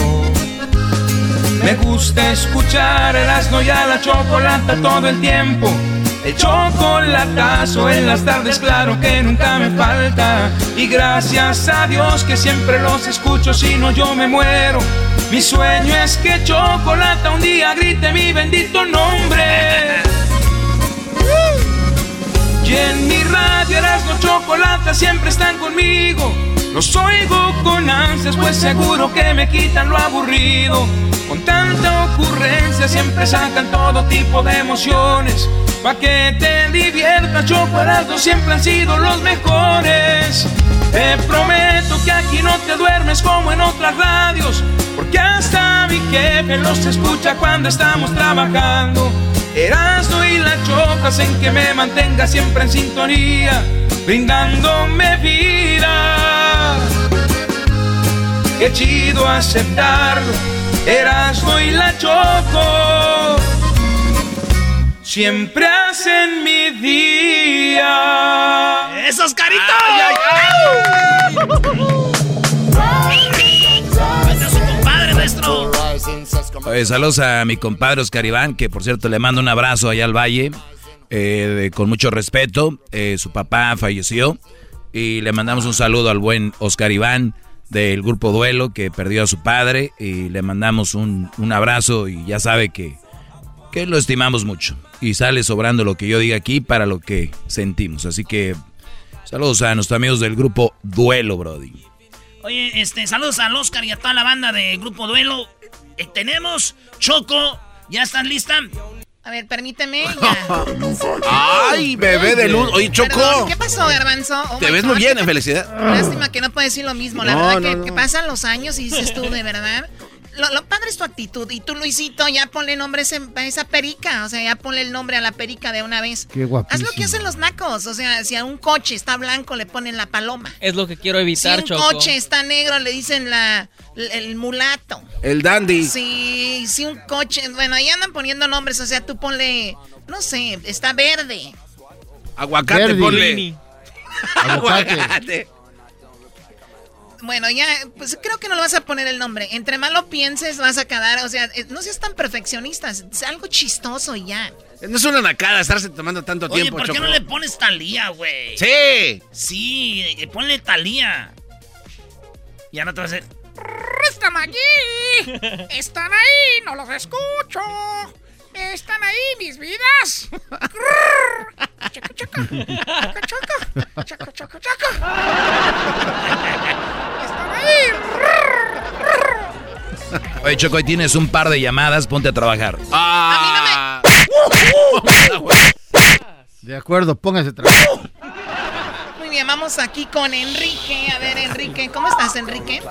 Me gusta escuchar el asno y a la chocolata todo el tiempo. El chocolatazo en las tardes, claro que nunca me falta. Y gracias a Dios que siempre los escucho, si no yo me muero. Mi sueño es que Chocolata un día grite mi bendito nombre. Y en mi radio Erasmo Chocolata siempre están conmigo. Los oigo con ansias, pues seguro que me quitan lo aburrido. Con tanta ocurrencia siempre sacan todo tipo de emociones. Pa' que te diviertas, Choco Erasmo siempre han sido los mejores. Te prometo que aquí no te duermes como en otras radios. Porque hasta mi jefe los escucha cuando estamos trabajando. Erasmo y la choca hacen que me mantenga siempre en sintonía, brindándome vida. qué chido aceptarlo. Erasmo y la Choco siempre hacen mi día. ¡Esos caritos! compadre Oye, saludos a mi compadre Oscar Iván, que por cierto le mando un abrazo allá al valle, eh, con mucho respeto. Eh, su papá falleció y le mandamos un saludo al buen Oscar Iván del grupo Duelo, que perdió a su padre, y le mandamos un, un abrazo y ya sabe que, que lo estimamos mucho. Y sale sobrando lo que yo diga aquí para lo que sentimos. Así que saludos a nuestros amigos del grupo Duelo, Brody. Oye, este, saludos al Oscar y a toda la banda de Grupo Duelo. Eh, tenemos Choco, ¿ya están lista? A ver, permíteme. ya. Ay, bebé de luz. Oye, Choco. Perdón, ¿Qué pasó, Garbanzo? Oh Te ves God, muy bien, en felicidad. Lástima que no puedes decir lo mismo. La No, verdad no, que, no. que pasan los años y dices tú, de verdad. Lo, lo padre es tu actitud. Y tú, Luisito, ya ponle nombre a esa perica. O sea, ya ponle el nombre a la perica de una vez. Qué Haz guapísimo. lo que hacen los nacos. O sea, si a un coche está blanco, le ponen la paloma. Es lo que quiero Si evitar, un Choco. coche está negro, le dicen la, el mulato. El dandy. Sí, si un coche. Bueno, ahí andan poniendo nombres. O sea, tú ponle. No sé, está verde. Aguacate, Verdi. ponle. Aguacate. Bueno, ya, pues creo que no le vas a poner el nombre. Entre más lo pienses, vas a quedar. O sea, eh, no seas tan perfeccionistas. Es algo chistoso y ya. No es una nacada estarse tomando tanto Oye, tiempo, ¿por qué Choco. no le pones Talía, güey? Sí. Sí, eh, ponle Talía. Ya no te vas a hacer. Están allí. Están ahí. No los escucho. Están ahí mis vidas. Chaca, chaca. Chaca, chaca. Chaca, chaca, chaca. Oye, Choco, hoy tienes un par de llamadas, ponte a trabajar. Ah. De acuerdo, póngase a trabajar. Muy bien, vamos aquí con Enrique. A ver, Enrique, ¿cómo estás, Enrique?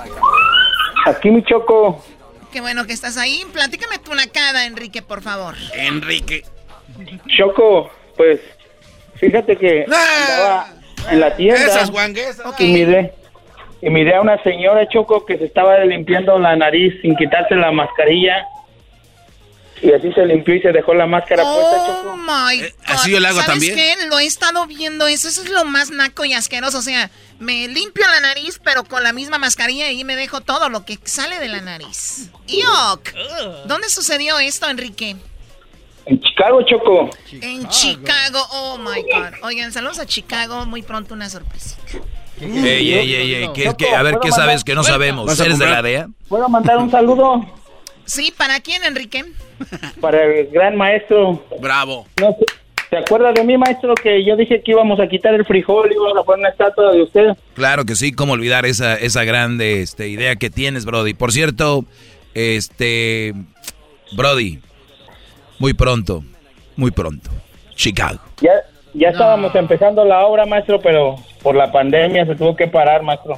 Aquí mi choco. Qué bueno que estás ahí. Platícame tu nacada, Enrique, por favor. Enrique. Choco, pues fíjate que andaba en la tienda Esas guanguesas. y miré y miré a una señora Choco que se estaba limpiando la nariz sin quitarse la mascarilla y así se limpió y se dejó la máscara puesta Choco. Oh my God. Eh, así yo le hago ¿Sabes también. qué? Lo he estado viendo eso. Eso es lo más naco y asqueroso. O sea, me limpio la nariz, pero con la misma mascarilla y me dejo todo lo que sale de la nariz. ¡Yuck! ¿Dónde sucedió esto, Enrique? En Chicago Choco. En Chicago. Oh my God. Oigan, saludos a Chicago. Muy pronto una sorpresa. Ey, ey, ey, ey, ¿qué- qué- a ver, ¿qué sabes que no sabemos? ¿Vas a ¿Eres de la? DEA? ¿Puedo mandar un saludo Sí, ¿para quién, Enrique? para el gran maestro? Bravo. No ¿Te acuerdas de mí, maestro, que yo dije que íbamos a quitar el frijol y íbamos a poner una estatua de usted? Claro que sí, cómo olvidar esa, esa grande este, idea que tienes, Brody. Por cierto, este, Brody, muy pronto, muy pronto, Chicago. Ya, ya estábamos empezando la obra, maestro, pero por la pandemia se tuvo que parar, maestro.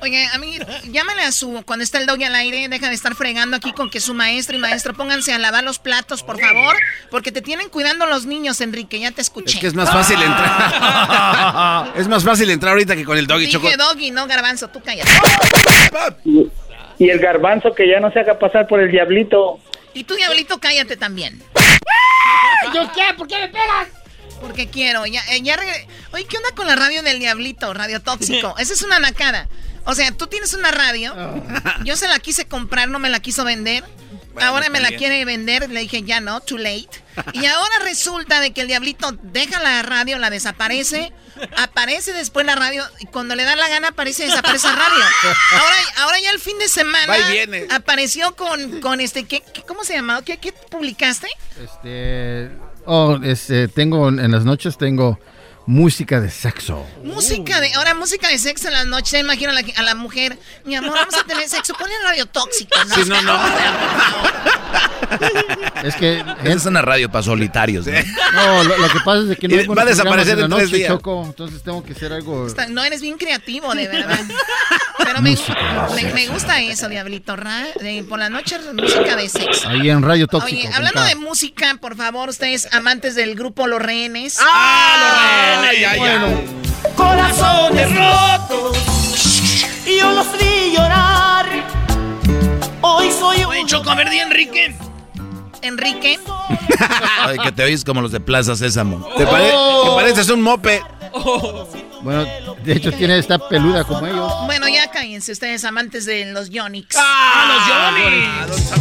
Oye, a mí, llámale a su, cuando está el doggy al aire, deja de estar fregando aquí con que su maestro y maestro pónganse a lavar los platos, por favor, porque te tienen cuidando los niños, Enrique, ya te escuché. Es que es más fácil entrar. es más fácil entrar ahorita que con el doggy choco. Dije doggy, no garbanzo, tú cállate. Y, y el garbanzo que ya no se haga pasar por el diablito. Y tú, diablito, cállate también. ¿Yo qué? ¿Por qué me pegas? Porque quiero, ya, eh, ya regre- Oye, ¿qué onda con la radio del diablito? Radio tóxico. Esa es una nacada. O sea, tú tienes una radio. Yo se la quise comprar, no me la quiso vender. ahora me la quiere vender. Le dije, ya no, too late. Y ahora resulta de que el diablito deja la radio, la desaparece. Aparece después la radio. Y cuando le da la gana, aparece y desaparece la radio. Ahora, ahora ya el fin de semana. Viene. Apareció con, con este. ¿qué, qué- ¿Cómo se llamaba? ¿Qué, qué publicaste? Este, oh, este, tengo en las noches tengo música de sexo. Música de, ahora música de sexo en las noches, ya imagino a la, a la mujer, mi amor, vamos a tener sexo, ponle radio tóxico, ¿no? Sí, no, no. Es que Esa es una radio para solitarios. ¿no? no, lo, lo que pasa es que no hay va a desaparecer en la tres noche, días. Choco, entonces tengo que hacer algo. Está- No eres bien creativo, de verdad. Pero me, me, me gusta eso, Diablito. Ra, de- por la noche, música de sexo. Ahí en Radio Tóxico. Oye, hablando de música, por favor, ustedes amantes del grupo Los Rehenes. ¡Ah, los rehenes! Corazones rotos y yo los vi llorar. Choco, a ver, di Enrique. Enrique. Ay, que te oís como los de Plaza Sésamo. Te, pare- te pareces un mope. Bueno, de hecho tiene esta peluda como ellos. Bueno, ya cállense ustedes, amantes de los Yonix. ¡Ah, los Yonix!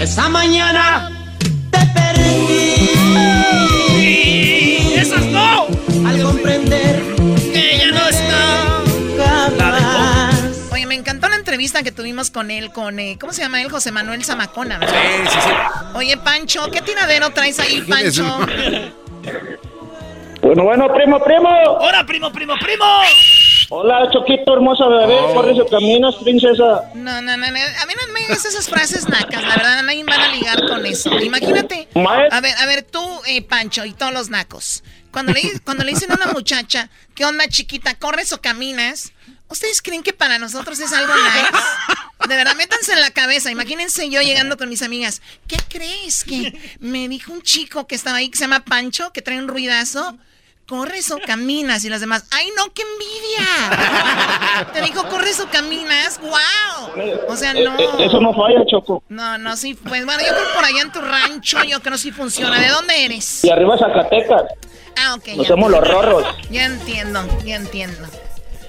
Esa mañana ¡Esas no! al comprender Que ya no está. Oye, me encantó la entrevista que tuvimos con él, con, eh, ¿cómo se llama él? José Manuel Zamacona, ¿verdad? Sí, sí, sí. Oye, Pancho, ¿qué tiradero traes ahí, ¿Quién es Pancho? Bueno, bueno, primo, primo. ¡Hola, primo, primo, primo! Hola, Choquito, hermosa bebé. Oh. Corre su caminos, princesa. No, no, no, no, a mí no me digas esas frases nacas, la verdad, nadie va a ligar con eso. Imagínate, a ver, a ver, tú, eh, Pancho, y todos los nacos, cuando le, cuando le dicen a una muchacha, ¿qué onda, chiquita, corres o caminas? ¿Ustedes creen que para nosotros es algo nice? De verdad, métanse en la cabeza. Imagínense yo llegando con mis amigas. ¿Qué crees? Que me dijo un chico que estaba ahí que se llama Pancho, que trae un ruidazo. ¿Corres o caminas? Y las demás, ¡ay no, qué envidia! Te dijo, ¿corres o caminas? ¡Wow! O sea, no. Eh, eh, Eso no falla, Choco. No, no, sí. Pues bueno, yo creo por allá en tu rancho, yo creo que sí funciona. ¿De dónde eres? Y arriba Zacatecas. Ah, ok. Nos ya. somos los rorros. Ya entiendo, ya entiendo.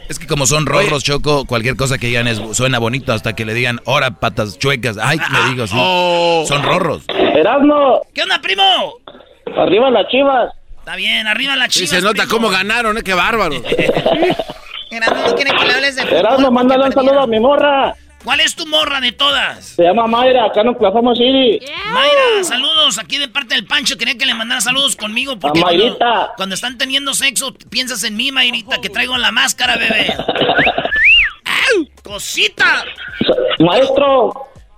Es que como son rorros, Choco, cualquier cosa que digan es, suena bonito hasta que le digan, ahora patas chuecas. Ay, le digo así. Oh. Son rorros. Erasmo, ¿Qué onda, primo? arriba las chivas. Está bien, arriba la Y chiva. se nota cómo ganaron, ¿eh? Qué bárbaro. Erasmo no quiere que le hables de fútbol. Erasmo, mándale un saludo a mi morra. ¿Cuál es tu morra de todas? Se llama Mayra, acá en Oklahoma City. Mayra, saludos aquí de parte del Pancho. Quería que le mandara saludos conmigo porque A cuando, Mayrita. cuando están teniendo sexo piensas en mí, Mayrita, que traigo la máscara, bebé. ¡Au! ¡Cosita! Maestro,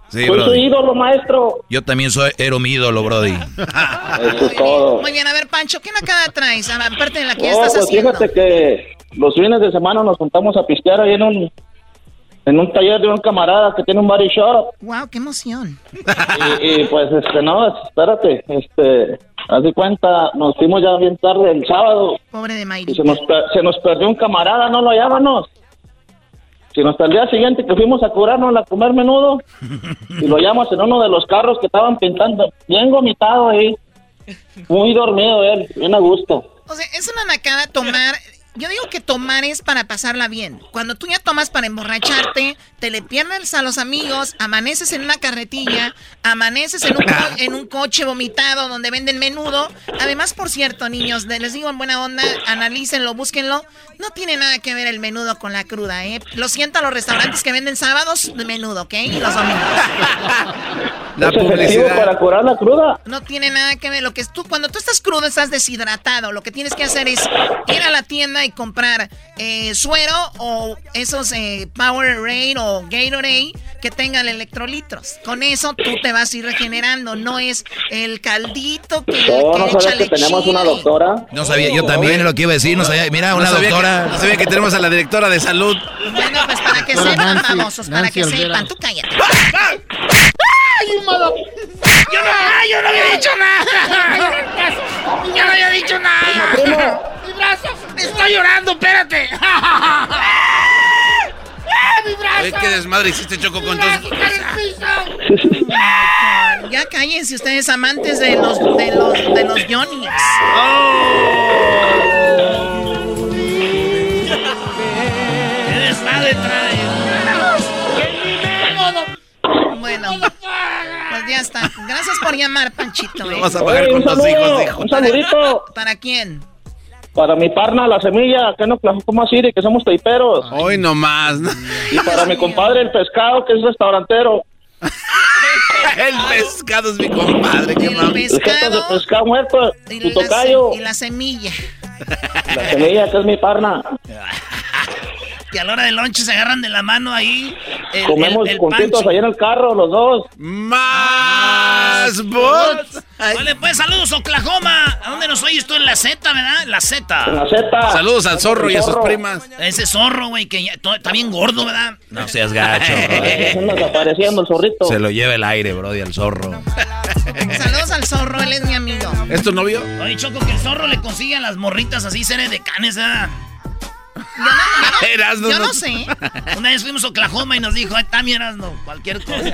Sí, soy su Brody. ídolo, maestro. Yo también soy, era mi ídolo, Brody. Eso es todo. Muy bien, a ver, Pancho, ¿qué nacada traes? Aparte de la que ya Oh, estás pues haciendo. fíjate que los fines de semana nos juntamos a pistear ahí en un en un taller de un camarada que tiene un body shop Wow, qué emoción. y, y, pues este no, espérate, este, haz de cuenta, nos fuimos ya bien tarde el sábado Pobre de Mayri. se nos se nos perdió un camarada, no lo hallábamos. Si nos el día siguiente que fuimos a curarnos a comer menudo y lo hallamos en uno de los carros que estaban pintando, bien vomitado ahí, muy dormido él, bien a gusto. O sea, es una nacada tomar. Yo digo que tomar es para pasarla bien. Cuando tú ya tomas para emborracharte, te le pierdes a los amigos, amaneces en una carretilla, amaneces en un, co- en un coche vomitado donde venden menudo. Además, por cierto, niños, les digo en buena onda, analícenlo, búsquenlo. No tiene nada que ver el menudo con la cruda, ¿eh? Lo siento a los restaurantes que venden sábados de menudo, ¿ok? Y los domingos. La ¿Es efectivo publicidad. para curar la cruda? No tiene nada que ver. Lo que es tú, cuando tú estás crudo, estás deshidratado. Lo que tienes que hacer es ir a la tienda y comprar eh, suero o esos eh, Powerade o Gatorade que tengan electrolitos. Con eso tú te vas a ir regenerando. No es el caldito que, No, que no echa sabes que tenemos una doctora. No sabía, yo también lo que iba a decir, no sabía. Mira, una no sabía doctora. Que, no sabía que tenemos a la directora de salud. Bueno, pues para que sepan, Nancy- famosos, para Nancy que Olvera. sepan. Tú cállate. Yo no, yo no había dicho nada. Yo no había dicho nada. Brazo está llorando, espérate. ¡Ah, mi brazo! Oye, qué desmadre hiciste, Choco, con todo. Ya cállense ustedes amantes de los de los de los Johnny's. ¿Qué desmadre trae? Bueno, pues ya está. Gracias por llamar, Panchito. ¿eh? Vas a pagar Oye, con tus hijos, hijo. un saludito ¿Para quién? Para mi parna La Semilla, acá en Oklahoma City, que somos taiperos. Hoy nomás. ¿no? Y para mi compadre El Pescado, que es restaurantero. El pescado es mi compadre, qué El mami. El jefe de pescado pescado muerto, y tu la, tocayo. y la semilla. La Semilla, que es mi parna. Que a la hora del lonche se agarran de la mano ahí. El, Comemos el, el juntitos ahí en el carro, los dos. Más bots. Vale, pues saludos, Oklahoma. ¿A dónde nos oyes tú? En la Z, ¿verdad? En la En Z. la Z. Saludos al zorro y a sus primas. Ese zorro, güey, que ya está bien gordo, ¿verdad? No seas gacho. Anda desapareciendo el zorrito. Se lo lleva el aire, Brody, al zorro. Saludos al zorro, él es mi amigo. ¿Es tu novio? Oye, Choco, que el zorro le consigue a las morritas así, seres de canes, ¿verdad? Erasno, yo no sé. Una vez fuimos a Oklahoma y nos dijo, ay, también Erasno, cualquier cosa.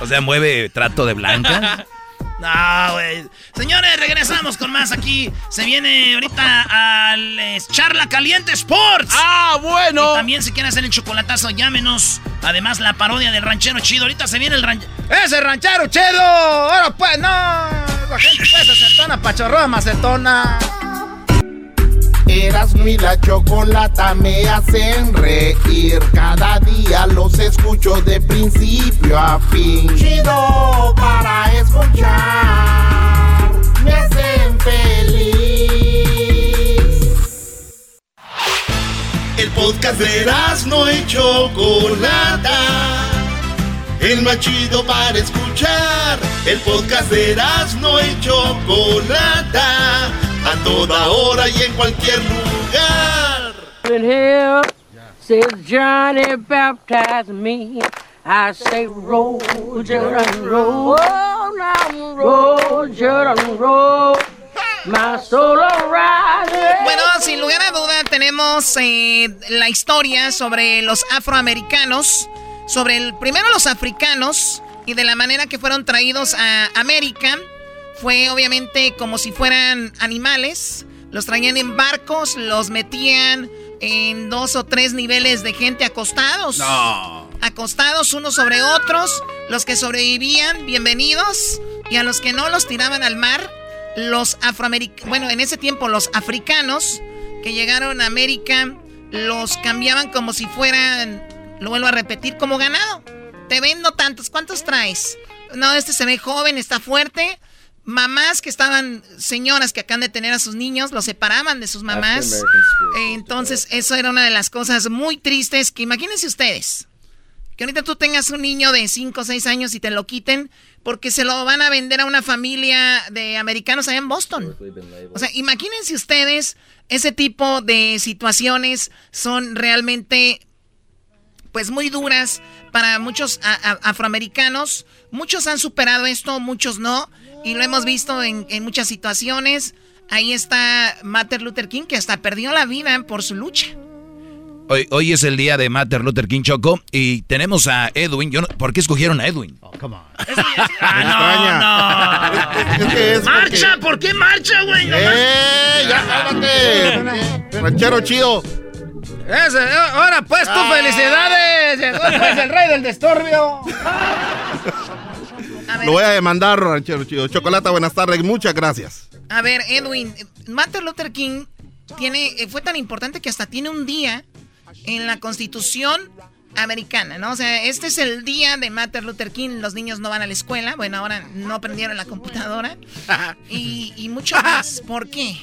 o sea, mueve trato de blanca. No, güey. Señores, regresamos con más aquí. Se viene ahorita al Charla Caliente Sports. Ah, bueno. Y también si quieren hacer el chocolatazo, llámenos. Además, la parodia del ranchero chido. Ahorita se viene el ranchero. ¡Ese ranchero chido! Ahora pues, no. La gente pues acetona, pachorroa, macetona. Eras mi la chocolata me hacen reír. Cada día los escucho de principio a fin. Chido para escuchar. Me hacen feliz. El podcast de Erasmo y Chocolata. El más chido para escuchar. El podcast de Erasmo y Chocolata a toda hora y en cualquier lugar. In here, says Johnny baptized me. I say roll, Jordan, roll, now roll, Jordan, roll. My soul. Bueno, sin lugar a duda tenemos eh, la historia sobre los afroamericanos, sobre el primero los africanos y de la manera que fueron traídos a América fue obviamente como si fueran animales. Los traían en barcos, los metían en dos o tres niveles de gente acostados. No. Acostados unos sobre otros. Los que sobrevivían, bienvenidos. Y a los que no, los tiraban al mar. Los afroamericanos, bueno, en ese tiempo los africanos que llegaron a América, los cambiaban como si fueran, lo vuelvo a repetir, como ganado. Te vendo tantos, ¿cuántos traes? No, este se ve joven, está fuerte mamás que estaban, señoras que acaban de tener a sus niños, los separaban de sus mamás. Entonces, eso era una de las cosas muy tristes que imagínense ustedes. Que ahorita tú tengas un niño de 5 o 6 años y te lo quiten porque se lo van a vender a una familia de americanos allá en Boston. O sea, imagínense ustedes, ese tipo de situaciones son realmente pues muy duras para muchos afroamericanos. Muchos han superado esto, muchos no. Y lo hemos visto en, muchas situaciones. Ahí está Martin Luther King, que hasta perdió la vida por su lucha. Hoy, hoy es el día de Martin Luther King Choco y tenemos a Edwin. Yo ¿Por qué escogieron a Edwin? Oh, come on. ah, no, no. marcha, ¿por qué marcha, güey? ¡Eh! ¡Ya cálmate! Ranchero chido. Ese, eh, ahora pues ah. felicidades. Llegó pues el rey del Lo voy a demandar, ranchero chido. Chocolata, buenas tardes. Muchas gracias. A ver, Edwin, Martin Luther King tiene, eh, fue tan importante que hasta tiene un día en la Constitución americana, ¿no? O sea, este es el día de Martin Luther King. Los niños no van a la escuela. Bueno, ahora no aprendieron la computadora. y, y mucho más. ¿Por qué?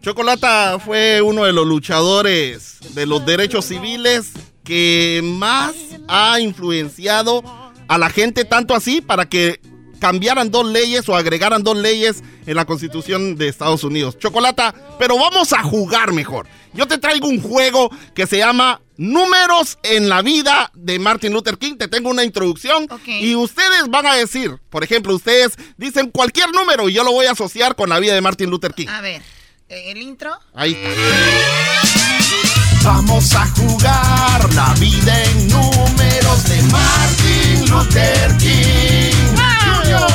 Chocolata fue uno de los luchadores de los derechos civiles que más ha influenciado a la gente tanto así para que cambiaran dos leyes o agregaran dos leyes en la constitución de Estados Unidos. Chocolata, pero vamos a jugar mejor. Yo te traigo un juego que se llama Números en la vida de Martin Luther King. Te tengo una introducción y ustedes van a decir, por ejemplo, ustedes dicen cualquier número y yo lo voy a asociar con la vida de Martin Luther King. A ver, ¿el intro? Ahí. Vamos a jugar la vida en números de Martin Luther King. Junior.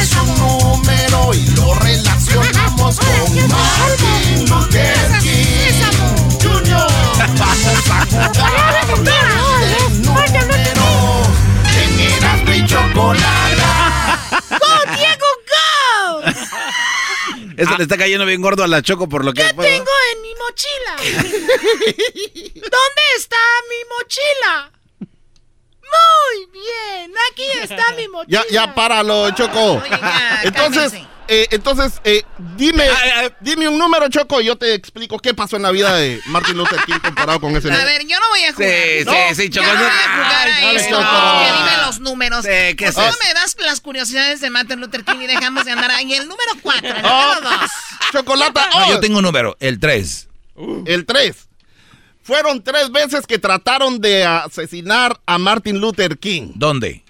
Es un número y lo relacionamos con Martin Luther King. Junior. Vamos a jugar vida en y Chocolata. ¡Go, Diego, go! Esto le está cayendo bien gordo a la Choco por lo que... ¿Qué tengo en mi mochila? ¿Dónde está mi mochila? Muy bien, aquí está mi mochila. Ya, ya páralo, Choco. entonces, eh, entonces, eh, dime, dime un número, Choco, y yo te explico qué pasó en la vida de Martin Luther King comparado con ese número. A ver, yo no voy a jugar. Sí, ¿no? sí, sí, Choco. Yo no voy a jugar a. Que dime los números. Sí, ¿qué es ¿Cómo me das las curiosidades de Martin Luther King y dejamos de andar ahí? El número 4, el Oh, número 2. Chocolata, No, oh, yo tengo un número, el 3. el 3. Fueron tres veces que trataron de asesinar a Martin Luther King. ¿Dónde?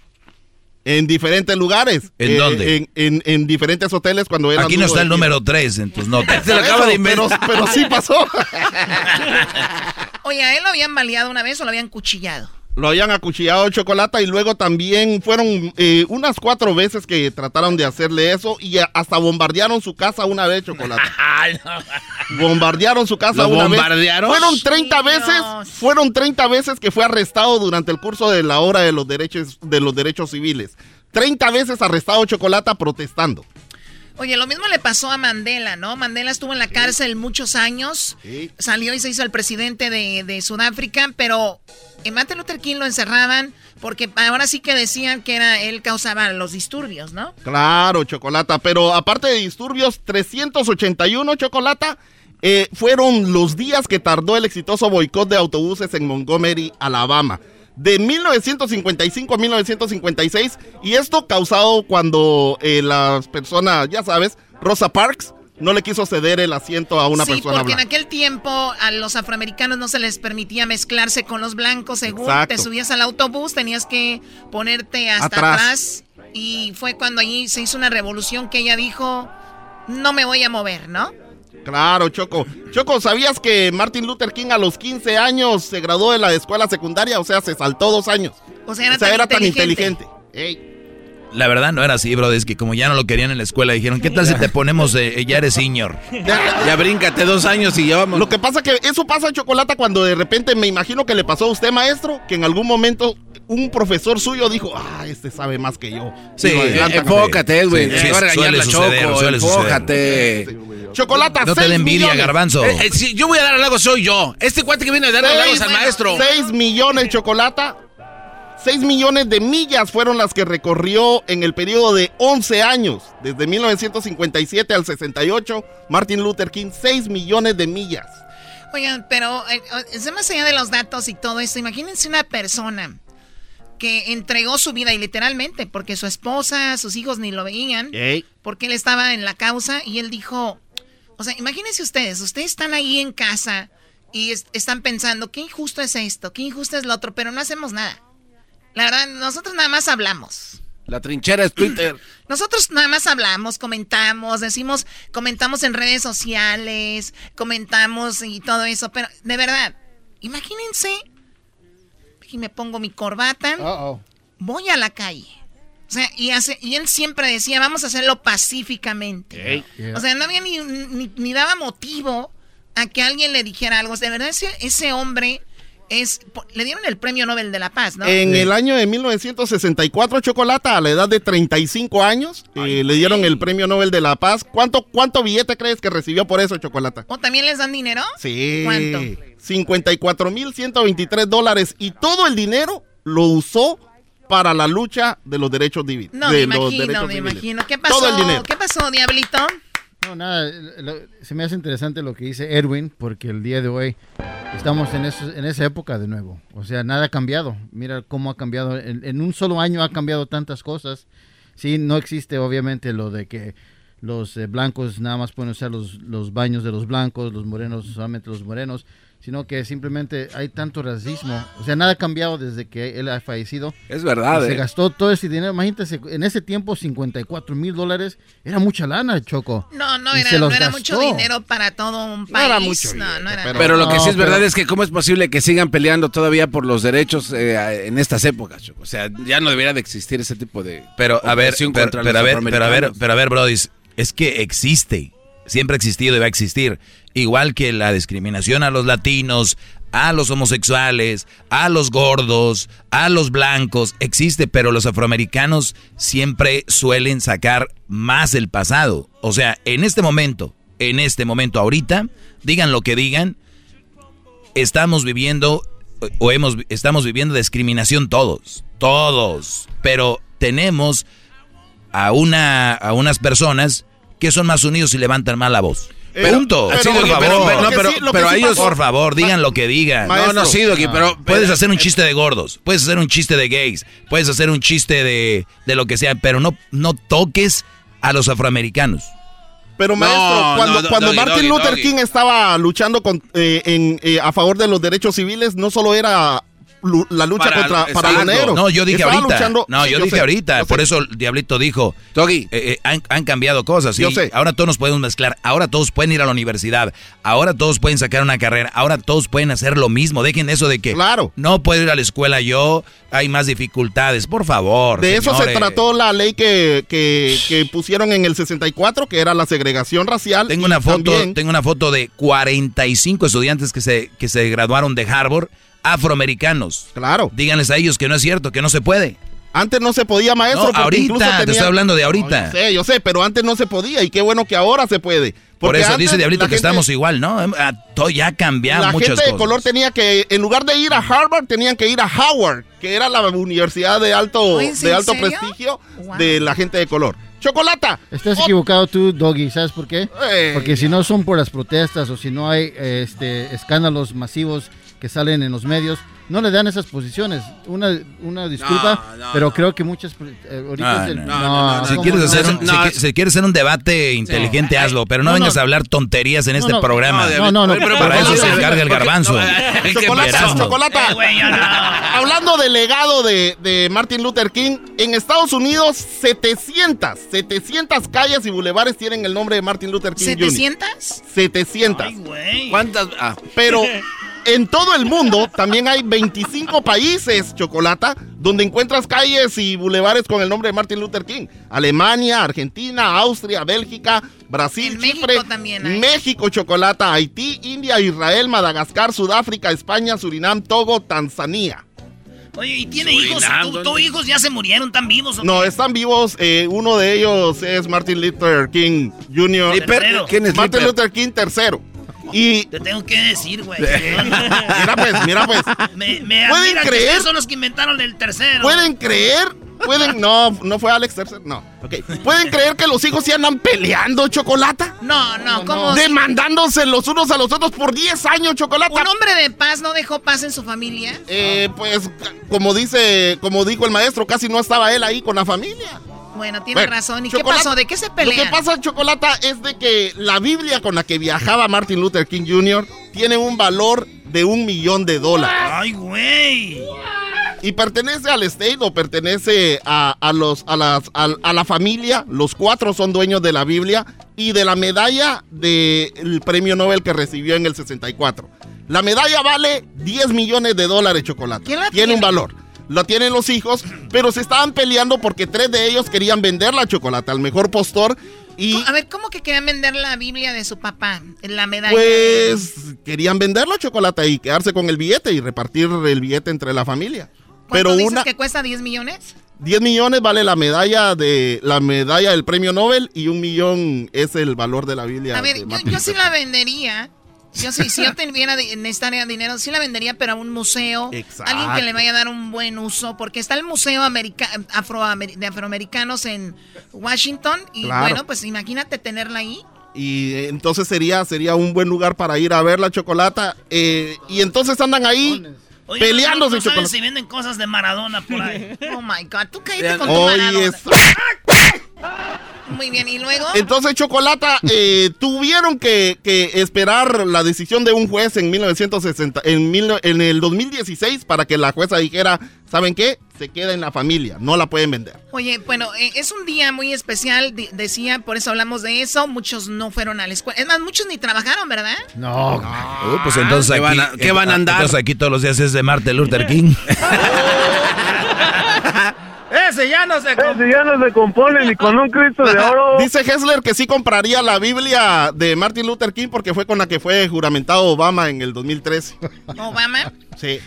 En diferentes lugares. ¿En Eh, dónde? En, en- en diferentes hoteles cuando era Aquí no está el número 3 en tus notas. Se lo acaba de inventar. Pero, pero sí pasó. Oye, ¿a él lo habían baleado una vez o lo habían cuchillado? Lo habían acuchillado chocolate y luego también fueron eh, unas cuatro veces que trataron de hacerle eso y hasta bombardearon su casa una vez chocolate. bombardearon su casa ¿Lo una bombardearon? vez. Fueron 30 veces, fueron 30 veces que fue arrestado durante el curso de la hora de los derechos de los derechos civiles. 30 veces arrestado chocolate protestando. Oye, lo mismo le pasó a Mandela, ¿no? Mandela estuvo en la cárcel muchos años, salió y se hizo el presidente de, de Sudáfrica, pero en Martin Luther King lo encerraban porque ahora sí que decían que era él causaba los disturbios, ¿no? Claro, Chocolata, pero aparte de disturbios, 381 Chocolata eh, fueron los días que tardó el exitoso boicot de autobuses en Montgomery, Alabama. De 1955 a 1956, y esto causado cuando eh, las personas, ya sabes, Rosa Parks no le quiso ceder el asiento a una sí, persona porque en aquel tiempo a los afroamericanos no se les permitía mezclarse con los blancos. Según Exacto. te subías al autobús, tenías que ponerte hasta Atrás. atrás. Y fue cuando allí se hizo una revolución que ella dijo, no me voy a mover, ¿no? Claro, Choco. Choco, ¿sabías que Martin Luther King a los 15 años se graduó de la escuela secundaria? O sea, se saltó dos años. O sea, era tan tan inteligente. inteligente. La verdad no era así, bro. Es que como ya no lo querían en la escuela, dijeron, ¿qué tal si te ponemos, eh, ya eres senior? Ya bríncate dos años y ya vamos. Lo que pasa que eso pasa, Chocolata, cuando de repente me imagino que le pasó a usted, maestro, que en algún momento un profesor suyo dijo, ah, este sabe más que yo. Sí, lo adelanta. eh, enfócate, Edwin. Sí, te va a regañar suele la suceder, Choco. suele enfócate. Chocolata, No te dé envidia, millones. garbanzo. Eh, eh, si yo voy a dar halagos, soy yo. Este cuate que viene a dar halagos al maestro. 6 millones, Chocolata. 6 millones de millas fueron las que recorrió en el periodo de 11 años, desde 1957 al 68. Martin Luther King, 6 millones de millas. Oigan, pero eh, es más allá de los datos y todo esto, imagínense una persona que entregó su vida y literalmente, porque su esposa, sus hijos ni lo veían, porque él estaba en la causa y él dijo, o sea, imagínense ustedes, ustedes están ahí en casa y es- están pensando, qué injusto es esto, qué injusto es lo otro, pero no hacemos nada. La verdad, nosotros nada más hablamos. La trinchera es Twitter. Nosotros nada más hablamos, comentamos, decimos, comentamos en redes sociales, comentamos y todo eso, pero de verdad, imagínense, y me pongo mi corbata, voy a la calle. O sea, y, hace, y él siempre decía, vamos a hacerlo pacíficamente. O sea, no había ni, ni, ni daba motivo a que alguien le dijera algo. De verdad, ese, ese hombre es... Le dieron el premio Nobel de la Paz, ¿no? En el año de 1964, Chocolata, a la edad de 35 años, eh, le dieron el premio Nobel de la Paz. ¿Cuánto, ¿Cuánto billete crees que recibió por eso, Chocolata? ¿O también les dan dinero? Sí. ¿Cuánto? 54.123 dólares y todo el dinero lo usó para la lucha de los derechos divinos. No, me imagino, me imagino. ¿Qué pasó? Todo el dinero. ¿Qué pasó, Diablito? No, nada, lo- se me hace interesante lo que dice Edwin, porque el día de hoy estamos en, en esa época de nuevo. O sea, nada ha cambiado. Mira cómo ha cambiado. En, en un solo año ha cambiado tantas cosas. Sí, no existe obviamente lo de que los eh, blancos nada más pueden usar los, los baños de los blancos, los morenos solamente los morenos, sino que simplemente hay tanto racismo. O sea, nada ha cambiado desde que él ha fallecido. Es verdad, Se eh. gastó todo ese dinero. Imagínate, en ese tiempo 54 mil dólares era mucha lana, Choco. No, no era, se no era mucho dinero para todo un país. No era mucho No, no era. Pero, lo que sí es verdad pero- es que cómo es posible que sigan peleando todavía por los derechos eh, en estas épocas. Choco? O sea, ya no debería de existir ese tipo de Pero a ver, pero, pero a ver, pero a ver, pero a ver, Brody, es que existe, siempre ha existido y va a existir, igual que la discriminación a los latinos, a los homosexuales, a los gordos, a los blancos, existe, pero los afroamericanos siempre suelen sacar más del pasado. O sea, en este momento, en este momento ahorita, digan lo que digan, estamos viviendo o hemos estamos viviendo discriminación todos, todos, pero tenemos a una a unas personas que son más unidos y levantan más la voz. Pero- Punto. pero- Sí, por pero- favor. pero- no, pero- Sí, pero que sí a ellos- pasó- por favor, digan lo que digan. Maestro. No, no, sí, Doki, pero- puedes pero- hacer un chiste de gordos, puedes hacer un chiste de gays, puedes hacer un chiste de, de lo que sea, pero no no toques a los afroamericanos. Pero maestro, No, cuando, no, cuando Doggy, Martin Doggy, Luther Doggy. King estaba luchando con, eh, en, eh, a favor de los derechos civiles, no solo era la lucha Para- contra para exacto. negros. No, yo dije Estaba ahorita. luchando- no, Sí, yo, yo dije sé, ahorita. yo Por sé. eso el Diablito dijo. eh, eh, han, han cambiado cosas. ¿sí? Yo sé. Ahora todos nos podemos mezclar. Ahora todos pueden ir a la universidad. Ahora todos pueden sacar una carrera. Ahora todos pueden hacer lo mismo. Dejen eso de que Claro. no puedo ir a la escuela yo. Hay más dificultades. Por favor. De eso se trató la ley que, que, que pusieron en el 64, que era la segregación racial. Tengo una foto, también- tengo una foto de 45 estudiantes que se, que se graduaron de Harvard, afroamericanos. Claro. Díganles a ellos que no es cierto, que no se puede. Antes no se podía, maestro. No, porque ahorita, incluso te estoy hablando de ahorita. No, yo sé, yo sé, pero antes no se podía y qué bueno que ahora se puede. Por eso antes dice Diablito la que gente- estamos igual, ¿no? Ah, Todo ya ha cambiado La muchas gente de color tenía que, en lugar de ir a Harvard, tenían que ir a Howard, que era la universidad de alto, Oye, ¿en de alto serio? prestigio de la gente de color. ¡Chocolata! Estás equivocado tú, Doggy, ¿sabes por qué? Porque si no son por las protestas o si no hay este, escándalos masivos que salen en los medios, no le dan esas posiciones. Una, una disculpa, No, no, pero no. creo que muchas... eh, ahorita el- no, no, Si ¿cómo quieres, no? hacer un, si No, qui- es- si quieres hacer un debate inteligente, hazlo, pero no, No, vengas no. a hablar tonterías en este no, programa. no, no, no, pero- Para pero- eso se encarga el garbanzo. Chocolata. Eh. Hablando del legado de, de Martin Luther King, en Estados Unidos 700, 700 calles y bulevares tienen el nombre de Martin Luther King Jr. ¿700? 700. Ay, güey. ¿Cuántas? Ah, Pero en todo el mundo también hay 25 países, Chocolata, donde encuentras calles y bulevares con el nombre de Martin Luther King. Alemania, Argentina, Austria, Bélgica, Brasil, En México Chipre, también hay. México, Chocolata, Haití, India, Israel, Madagascar, Sudáfrica, España, Surinam, Togo, Tanzania. Oye, ¿y tiene Surinam, hijos? ¿Tú, ¿dónde? tú hijos ya se murieron? ¿Están vivos? o? No, están vivos. eh, uno de ellos es Martin Luther King Jr. Tercero. ¿Quién es Martin? Luther King tercero. Y Te tengo que decir, güey. mira pues, mira pues. Me, me ¿Pueden que creer? son los que inventaron el tercero. ¿Pueden creer? ¿Pueden? No, no fue Alex tercero. No. Ok. ¿Pueden creer que los hijos se andan peleando, Chocolata? No, no, ¿cómo? Demandándose los unos a los otros por 10 años, Chocolata. ¿Un hombre de paz no dejó paz en su familia? Eh, pues, como dice, como dijo el maestro, casi no estaba él ahí con la familia. Bueno, tiene Bueno, razón. ¿Y qué Chocolata- pasó? ¿De qué se Lo pelean? que pasa, Chocolata, es de que la Biblia con la que viajaba Martin Luther King Jr. tiene un valor de un millón de dólares. Ay, güey. Y pertenece al state o pertenece a, a los, a, las, a, a la familia. Los cuatro son dueños de la Biblia y de la medalla del premio Nobel que recibió en el 64. La medalla vale 10 millones de dólares, Chocolate. ¿Quién la tiene un tiene? valor. La tienen los hijos, pero se estaban peleando porque tres de ellos querían vender la chocolate al mejor postor y A ver, ¿cómo que querían vender la Biblia de su papá? La medalla. pues querían vender la chocolate y quedarse con el billete y repartir el billete entre la familia. ¿Cuánto Pero dices una que cuesta 10 millones? 10 millones vale la medalla de la medalla del premio Nobel y un millón es el valor de la Biblia. A ver, yo, sí la vendería. Yo sí, si yo tuviera necesitaría dinero, sí la vendería, pero a un museo. Exacto. Alguien que le vaya a dar un buen uso. Porque está el Museo America- Afroamer- de Afroamericanos en Washington. Y Claro. bueno, pues imagínate tenerla ahí. Y eh, entonces sería sería un buen lugar para ir a ver la chocolata eh, y entonces andan ahí Oye, peleándose no, chocolate. si venden cosas de Maradona por ahí. Oh my God, tú cállate con tu Oye, Maradona. eso. Muy bien, y luego. Entonces, Chocolata, eh, tuvieron que, que esperar la decisión de un juez en 1960, en, mil- en el 2016 para que la jueza dijera, ¿saben qué? Se queda en la familia, no la pueden vender. Oye, bueno, eh, es un día muy especial, decía, por eso hablamos de eso. Muchos no fueron a la escuela. Es más, muchos ni trabajaron, ¿verdad? No. Uh, pues entonces ¿Qué aquí, van a- qué van a andar? Entonces aquí todos los días es de Martin Luther King. Ese ya no se... Ese ya no se compone ni con un Cristo de oro. Dice Hessler que sí compraría la Biblia de Martin Luther King porque fue con la que fue juramentado Obama en el 2013. Obama. Sí.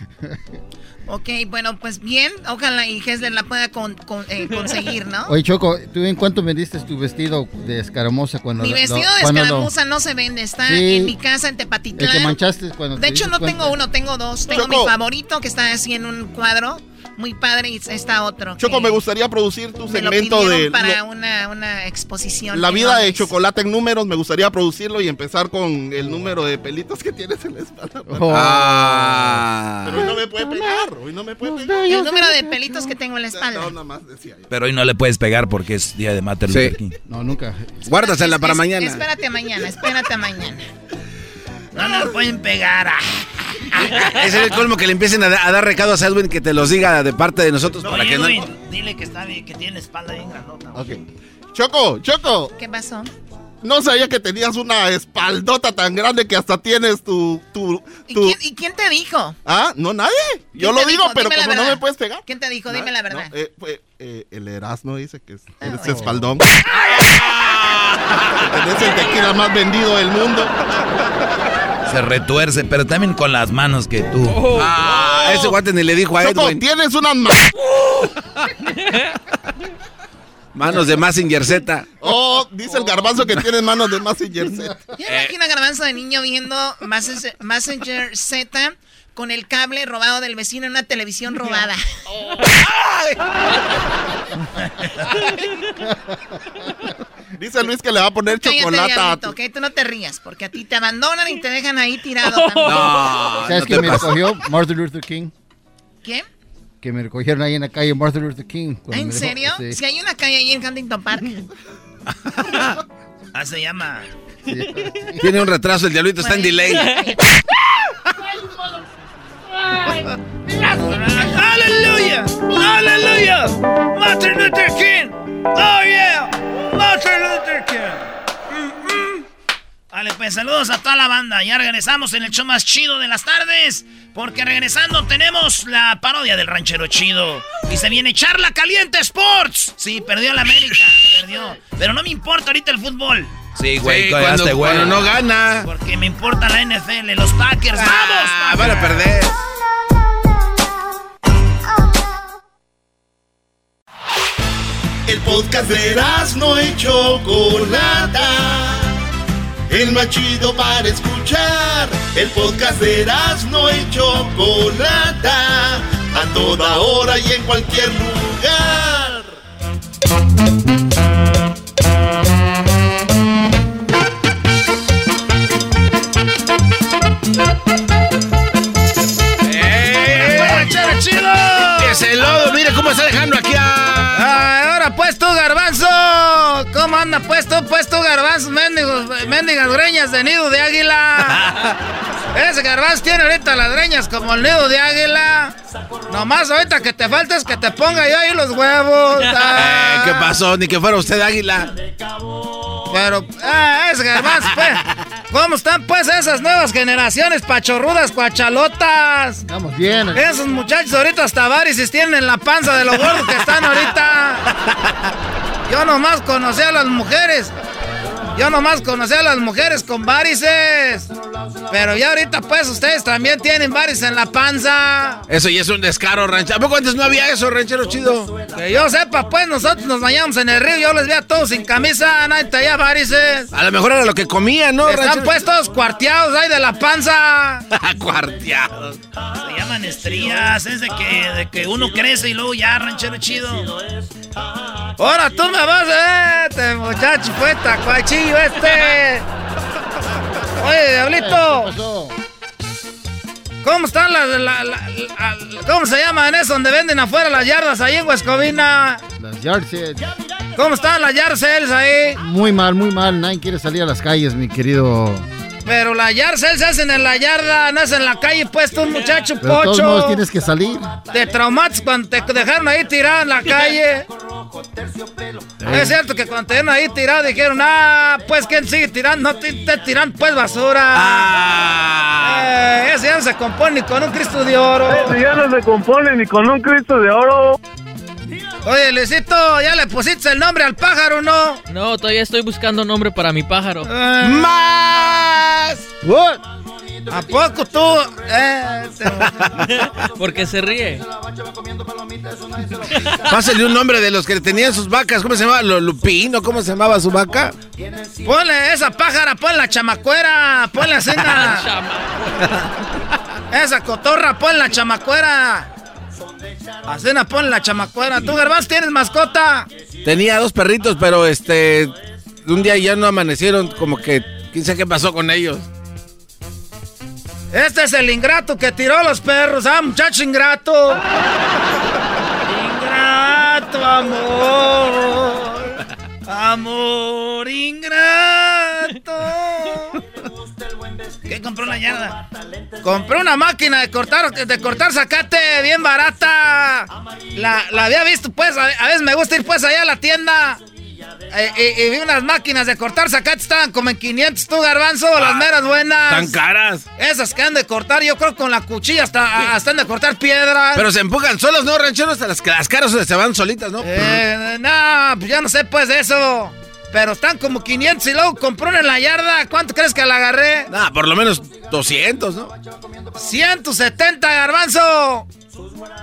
Ok, bueno, pues bien. Ojalá y Hessler la pueda con- con- eh, conseguir, ¿no? Oye, Choco, ¿tú en cuánto vendiste tu vestido de escaramuza cuando Mi lo- vestido de cuando lo- escaramuza no se vende, está Sí. en mi casa en El que Tepatitlán. manchaste cuando De te hecho, no cuenta. tengo uno, tengo dos. Tengo Choco. mi favorito que está así en un cuadro, muy padre, y está otro. Choco, que me gustaría producir tu me lo segmento de para lo- una, una exposición. la vida de chocolate en números. Me gustaría producirlo y empezar con el número de pelitos que tienes en la espalda. Oh. Ah. Pero hoy no me puede pegar, hoy no me puede pegar. El número de pelitos que tengo en la espalda. No, nada más decía yo. Pero hoy no le puedes pegar porque es día de Martin Sí. Luther King. No, nunca. Guárdasela para Es- mañana. Espérate a mañana, espérate a mañana. No nos pueden pegar. ah. Es el colmo que le empiecen a, da- a dar recados a Edwin que te los diga de parte de nosotros para que no. Dile que está bien, que tiene la espalda bien grandota. Ok. Choco, Choco. ¿Qué pasó? No sabía que tenías una espaldota tan grande que hasta tienes tu... tu, ¿Y tu- quién, y quién te dijo? Ah, no, nadie. Yo ¿Quién lo digo, dijo? pero Dime como no me puedes pegar. ¿Quién te dijo? Dime la verdad. No, eh, fue, eh, el Erasmo dice que es, eres Oh. espaldón. Tenés el tequila más vendido del mundo. Se retuerce, pero también con las manos que tú. Ah, ese guante ni le dijo a Choco, Edwin. tienes unas manos. Manos de Massinger Z. Oh, dice el garbanzo que tienes manos de Massinger Z. Yo me imagino a Garbanzo de niño viendo Messenger, Messenger Z con el cable robado del vecino en una televisión robada. Dice Luis que le va a poner chocolate a tu... ¿ok? Tú no te rías, porque a ti te abandonan y te dejan ahí tirado también. ¿Sabes que me recogió Martin Luther King? ¿Qué? Que me recogieron ahí en la calle Martin Luther King. ¿En me dejó- serio? sí. Si hay una calle ahí en Huntington Park. Ah, se llama. Tiene un retraso, el diablito está en delay. ¡Aleluya! ¡Aleluya! ¡Martin Luther King! ¡Oh, yeah! ¡Martin Luther King! Mm, mm. Vale, pues saludos a toda la banda. Ya regresamos en el show más chido de las tardes. Porque regresando tenemos la parodia del ranchero chido. Y se viene Charla Caliente Sports. Sí, perdió la América. Perdió. Pero no me importa ahorita el fútbol. Sí, güey, Sí, cagaste, cuando, güey. cuando no gana. Porque me importa la NFL, los Packers. ¡Vamos! Ah, van a perder. El podcast de no y Chocolata. El más chido para escuchar. El podcast de no y Chocolata. A toda hora y en cualquier lugar. ¡Ranchero chido! ¡Ese lodo! ¡Mira cómo está dejando aquí a. Pues tú, garbanzo. ¿Cómo anda pues tú, pues tú, garbanzo? Mendigos, mendigas greñas de nido de águila. Ese garbanzo tiene ahorita las greñas como el nido de águila. Nomás ahorita que te falta es que te ponga yo ahí los huevos. Eh, Ah. ¿Qué pasó? Ni que fuera usted águila. Pero, ah, ese garbanzo, pues. ¿Cómo están pues esas nuevas generaciones pachorrudas, cuachalotas? Estamos bien. Esos muchachos ahorita hasta varices tienen en la panza de los gordos que están ahorita. Yo nomás conocí a las mujeres. Yo nomás conocí a las mujeres con varices. Pero ya ahorita pues ustedes también tienen varices en la panza. Eso ya es un descaro, ranchero. ¿A poco antes no había eso, ranchero chido? Que yo sepa pues nosotros nos bañamos en el río. Yo les vi a todos sin camisa, nadie traía varices. A lo mejor era lo que comía, ¿no, Están ranchero? pues todos cuarteados ahí de la panza. Cuarteados. Se llaman estrías, es de que, de que uno crece y luego ya, ranchero chido. Ahora tú me vas, eh, este muchacho fue este. Oye, diablito. ¿Cómo están las, la- la- la- cómo se llaman eso donde venden afuera las yardas ahí en Huescovina? Las yard sales. ¿Cómo están las yard sales ahí? Muy mal, muy mal. Nadie quiere salir a las calles, mi querido. Pero las yard sales se hacen en la yarda, no es en la calle, pues tú, muchacho Pero de todos pocho. modos tienes que salir. Te traumates cuando te dejaron ahí tirado en la calle. Es cierto que cuando te dejaron ahí tirado dijeron, ah, pues ¿quién sigue tirando? No te, te tiran pues basura. Eh, ese ya no se compone ni con un Cristo de oro. Ese ya no se compone ni con un Cristo de oro. Oye, Luisito, ¿ya le pusiste el nombre al pájaro no? No, todavía estoy buscando nombre para mi pájaro. ¡Más! What? ¿A poco tú? Eh, Porque se ríe. Pásale un nombre de los que tenían sus vacas. ¿Cómo se llamaba? ¿Lo- ¿Lupino? ¿Cómo se llamaba su vaca? Ponle esa pájara, ponle la chamacuera, ponle la cena. esa cotorra, ponle la chamacuera. A cena, ponle la chamacuera. ¿Tú, Gervás, tienes mascota? Tenía dos perritos, pero este. Un día ya no amanecieron, como que. ¿Quién sabe qué pasó con ellos? Este es el ingrato que tiró los perros, ah, muchacho ingrato. ingrato, amor. Amor ingrato. ¿Qué compró la yarda? Compré una máquina de cortar, de cortar zacate bien barata. La, la había visto, pues, a, veces me gusta ir pues allá a la tienda. Eh, y, y vi unas máquinas de cortar zacate, estaban como en 500 tú, garbanzo, las meras buenas. Tan caras. Esas que han de cortar, yo creo con la cuchilla hasta, hasta han de cortar piedras. Pero se empujan solos, ¿no, rancheros? Hasta las, las caras se van solitas, ¿no? Eh, no, pues ya no sé pues de eso. Pero están como 500 y luego compré una en la yarda. ¿Cuánto crees que la agarré? Ah, por lo menos 200, ¿no? 170, garbanzo.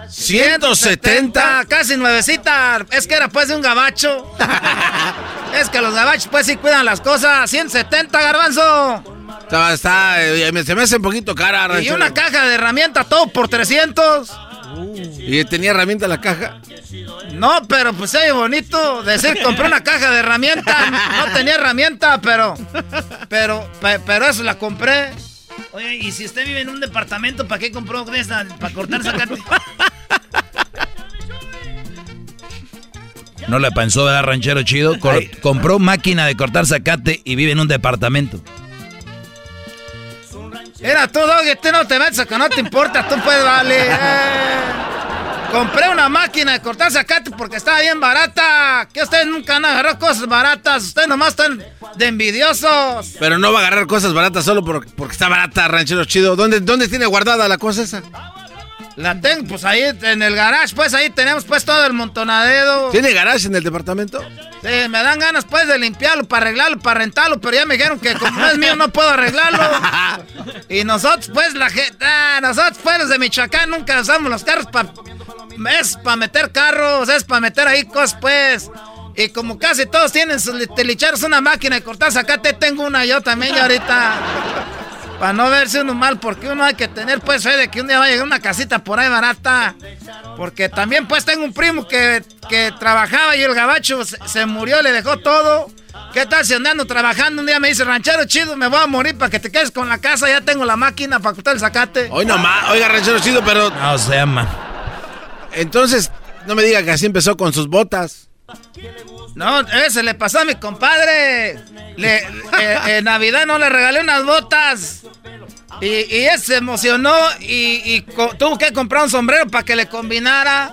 170. casi nuevecita. Es que era pues de un gabacho. es que los gabachos pues sí cuidan las cosas. 170, garbanzo. Está, está, eh, se me hace un poquito cara, Y una caja de herramientas, todo por 300. ¿Y tenía herramienta la caja? No, pero pues se oye bonito decir compré una caja de herramientas. No tenía herramienta, pero. Pero, pe- pero eso la compré. Oye, y si usted vive en un departamento, ¿para qué compró esa? ¿Para cortar zacate? No le pensó, ¿verdad, ranchero chido? Cor- compró máquina de cortar zacate y vive en un departamento. Era tú, Doggy, tú no te metes que no te importa, tú puedes, vale. Eh, compré una máquina de cortar zacate porque estaba bien barata. Que ustedes nunca han agarrado cosas baratas, ustedes nomás están de envidiosos. Pero no va a agarrar cosas baratas solo por- porque está barata, ranchero chido. ¿Dónde, ¿Dónde tiene guardada la cosa esa? La tengo, pues ahí en el garage, pues ahí tenemos pues todo el montonadero. ¿Tiene garage en el departamento? Sí, me dan ganas pues de limpiarlo, para arreglarlo, para rentarlo, pero ya me dijeron que como no es mío no puedo arreglarlo. Y nosotros pues la gente, ah, nosotros pues los de Michoacán nunca usamos los carros para... Es para meter carros, es para meter ahí cosas pues. Y como casi todos tienen sus li- telicheros una máquina de cortar zacate, tengo una yo también ya ahorita. Para no verse uno mal, porque uno hay que tener pues fe de que un día va a llegar una casita por ahí barata. Porque también pues tengo un primo que, que trabajaba y el gabacho se, se murió, le dejó todo. ¿Qué tal si andando trabajando? Un día me dice, ranchero chido, me voy a morir para que te quedes con la casa, ya tengo la máquina para cortar el zacate. Hoy nomás, oiga, ranchero chido, pero... No se llama. Entonces, no me diga que así empezó con sus botas. No, ese le pasó a mi compadre. Eh, en Navidad no le regalé unas botas. Y, él se emocionó y, tuvo que comprar un sombrero para que le combinara.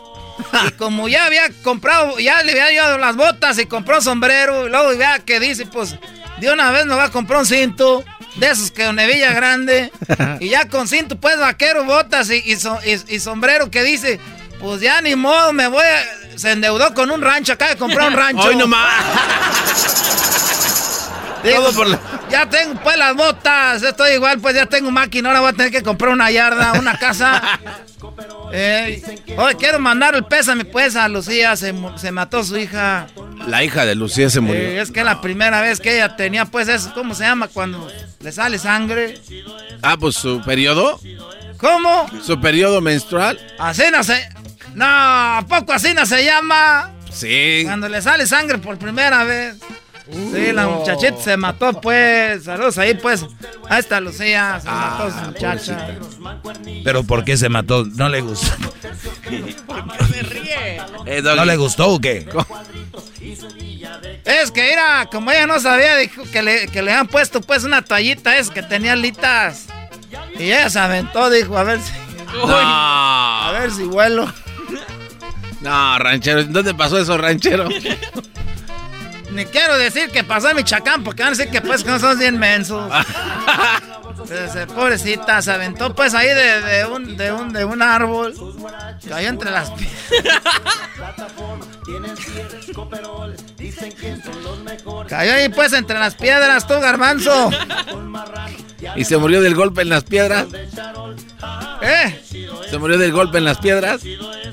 Y como ya había comprado, ya le había llevado las botas y compró un sombrero. Y luego vea que dice, pues, de una vez me va a comprar un cinto. De esos que una hebilla grande. Y ya con cinto, pues, vaquero, botas y- y sombrero que dice, pues ya ni modo, me voy a... Se endeudó con un rancho, acaba de comprar un rancho. Hoy nomás. Digo, Todo por la- Ya tengo pues las botas, estoy igual, pues ya tengo máquina, ahora voy a tener que comprar una yarda, una casa. Eh, hoy quiero mandar el pésame pues a Lucía, se, se mató su hija. La hija de Lucía se murió. Eh, es que la primera vez que ella tenía pues eso, ¿cómo se llama? Cuando le sale sangre. Ah, pues su periodo. ¿Cómo? Su periodo menstrual. Así no. No, ¿a poco así no se llama? Sí. Cuando le sale sangre por primera vez. Sí, la muchachita se mató, pues. Saludos ahí, pues. Ahí está Lucía, se mató su muchacha. Pero ¿por qué se mató? ¿No le gustó? Eh, ¿No le gustó o qué? Es que era, como ella no sabía, dijo que le, que le han puesto pues una toallita es que tenía alitas. Y ella se aventó, dijo, a ver si. No. A ver si vuelo. No, ranchero. ¿Dónde pasó eso, ranchero? Ni quiero decir que pasó en Michoacán, porque van a decir que pues que no somos bien mensos. Pobrecita, se aventó pues ahí de, de un, de, un, de un árbol. Cayó entre las piedras. Cayó ahí pues entre las piedras, tú, garbanzo. ¿Y se murió del golpe en las piedras? ¿Eh? ¿Se murió del golpe en las piedras?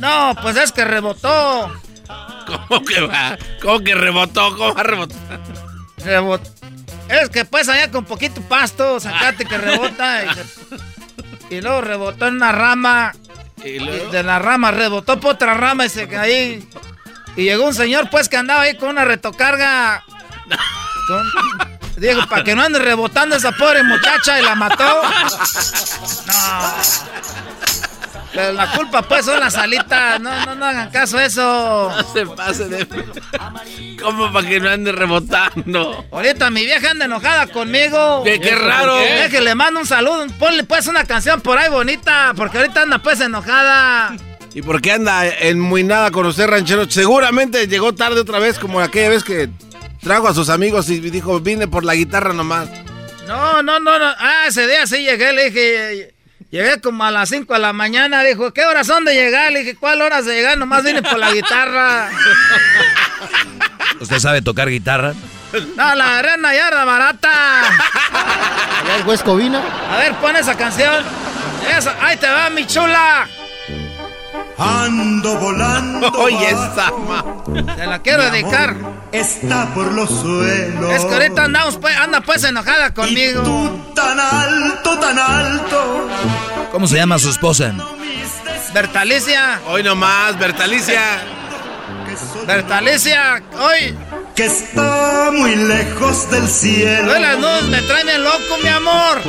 No, pues es que rebotó. ¿Cómo que va? ¿Cómo que rebotó? ¿Cómo va a rebotar? Rebot- Es que pues allá con poquito pasto, sacate que rebota y, luego rebotó en una rama. ¿Y Y de la rama rebotó por otra rama y se cayó. Y llegó un señor pues que andaba ahí con una retocarga. Con- Dijo, para que no ande rebotando esa pobre muchacha y la mató. No. Pero la culpa pues son las alitas. No, no, no hagan caso a eso. No se pase de... ¿Cómo para que no ande rebotando? Ahorita mi vieja anda enojada conmigo. ¿Qué, qué raro? Que le mando un saludo. Ponle pues una canción por ahí bonita. Porque ahorita anda pues enojada. ¿Y por qué anda en muy nada con usted, ranchero? Seguramente llegó tarde otra vez, como aquella vez que trajo a sus amigos y dijo, vine por la guitarra nomás. No, no, no, no. Ah, ese día sí llegué, le dije... Llegué como a las 5 de la mañana, dijo, ¿qué horas son de llegar? Le dije, ¿cuál horas de llegar? Nomás vine por la guitarra. ¿Usted sabe tocar guitarra? No, la arena ya era barata. ¿El Huescovina? A ver, pon esa canción. Esa, ahí te va, mi chula. Ando volando. Oye, esa. Te la quiero Mi dedicar. Está por los suelos. Es que ahorita andamos, pues, anda pues enojada conmigo. Tan alto, tan alto. ¿Cómo se llama su esposa? Bertalicia. Hoy nomás, Bertalicia. Bertalicia, hoy. Que está muy lejos del cielo. Hoy las nubes me traen bien loco, mi amor.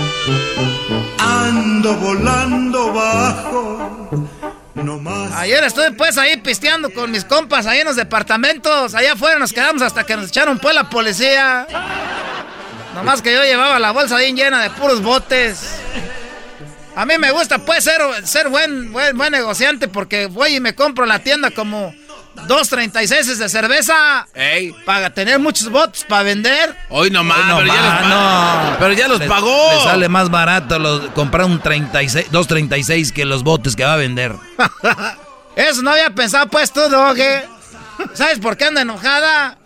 Ando volando bajo. No más. Ayer estuve pues ahí pisteando con mis compas ahí en los departamentos. Allá afuera nos quedamos hasta que nos echaron pues la policía. Nomás que yo llevaba la bolsa bien llena de puros botes. A mí me gusta pues ser, ser buen, buen, buen negociante porque voy y me compro la tienda como dos 36 de cerveza. Ey. Para tener muchos botes para vender. Hoy nomás, Hoy no pero, ya los no. no. pero ya los Le- pagó. Le sale más barato los- comprar un 36, 236 que los botes que va a vender. Eso no había pensado pues tú, Doge. ¿Sabes por qué anda enojada?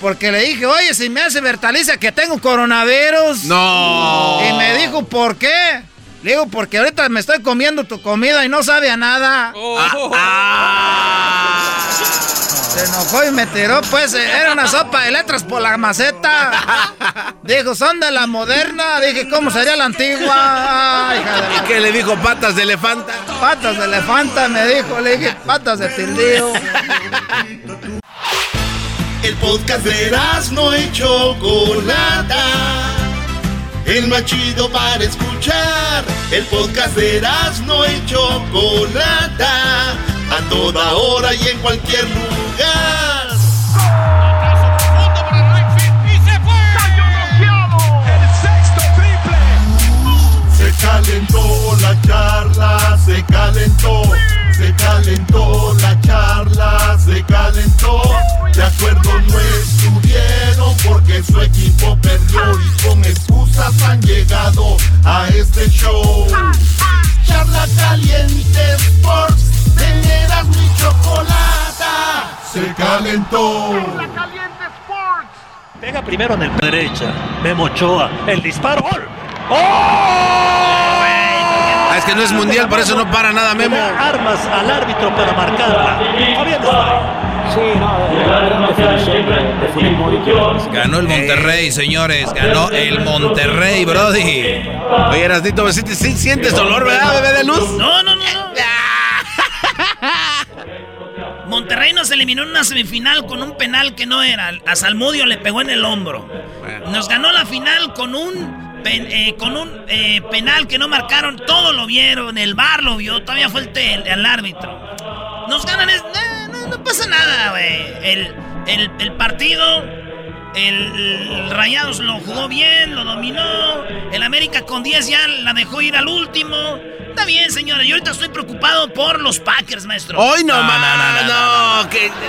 Porque le dije, oye, si me hace Bertalicia que tengo coronavirus. No. Y me dijo, ¿por qué? Le digo, porque ahorita me estoy comiendo tu comida y no sabe a nada. Se enojó y me tiró, pues, eh, era una sopa de letras por la maceta. Dijo, son de la moderna. Dije, ¿cómo sería la antigua? Ay, hija de ¿Y qué le dijo patas de elefanta? Patas de elefanta, me dijo. Le dije, patas de tildío. El podcast de no y Chocolata. El más chido para escuchar. El podcast de no y Chocolata. A toda hora y en cualquier lugar. Se calentó la charla, se calentó, se calentó la charla, se calentó. De acuerdo no estuvieron porque su equipo perdió y con excusas han llegado a este show. Charla caliente Sports, teneras mi chocolata, se calentó. Pega primero en el derecha. Memo Ochoa. El disparo. ¡Gol! Ah, es que no es mundial, por eso no para nada, Memo. Armas al árbitro para marcarla. Sí, Ganó el Monterrey, señores. Ganó el Monterrey, Brody. Oye, Erasnito, ¿sí, sí sientes dolor, verdad, bebé de luz? No, no, no, no. Monterrey nos eliminó en una semifinal con un penal que no era. A Salmudio le pegó en el hombro. Nos ganó la final con un pen- eh, con un eh, penal que no marcaron. Todo lo vieron. El bar lo vio. Todavía fue el, te- el- el árbitro. Nos ganan. es- no, no, no pasa nada, güey. El, el- el partido. El, el Rayados lo jugó bien, lo dominó. El América con 10 ya la dejó ir al último. Está bien, señores. Yo ahorita estoy preocupado por los Packers, maestro. Hoy no, No, no, no, no, no,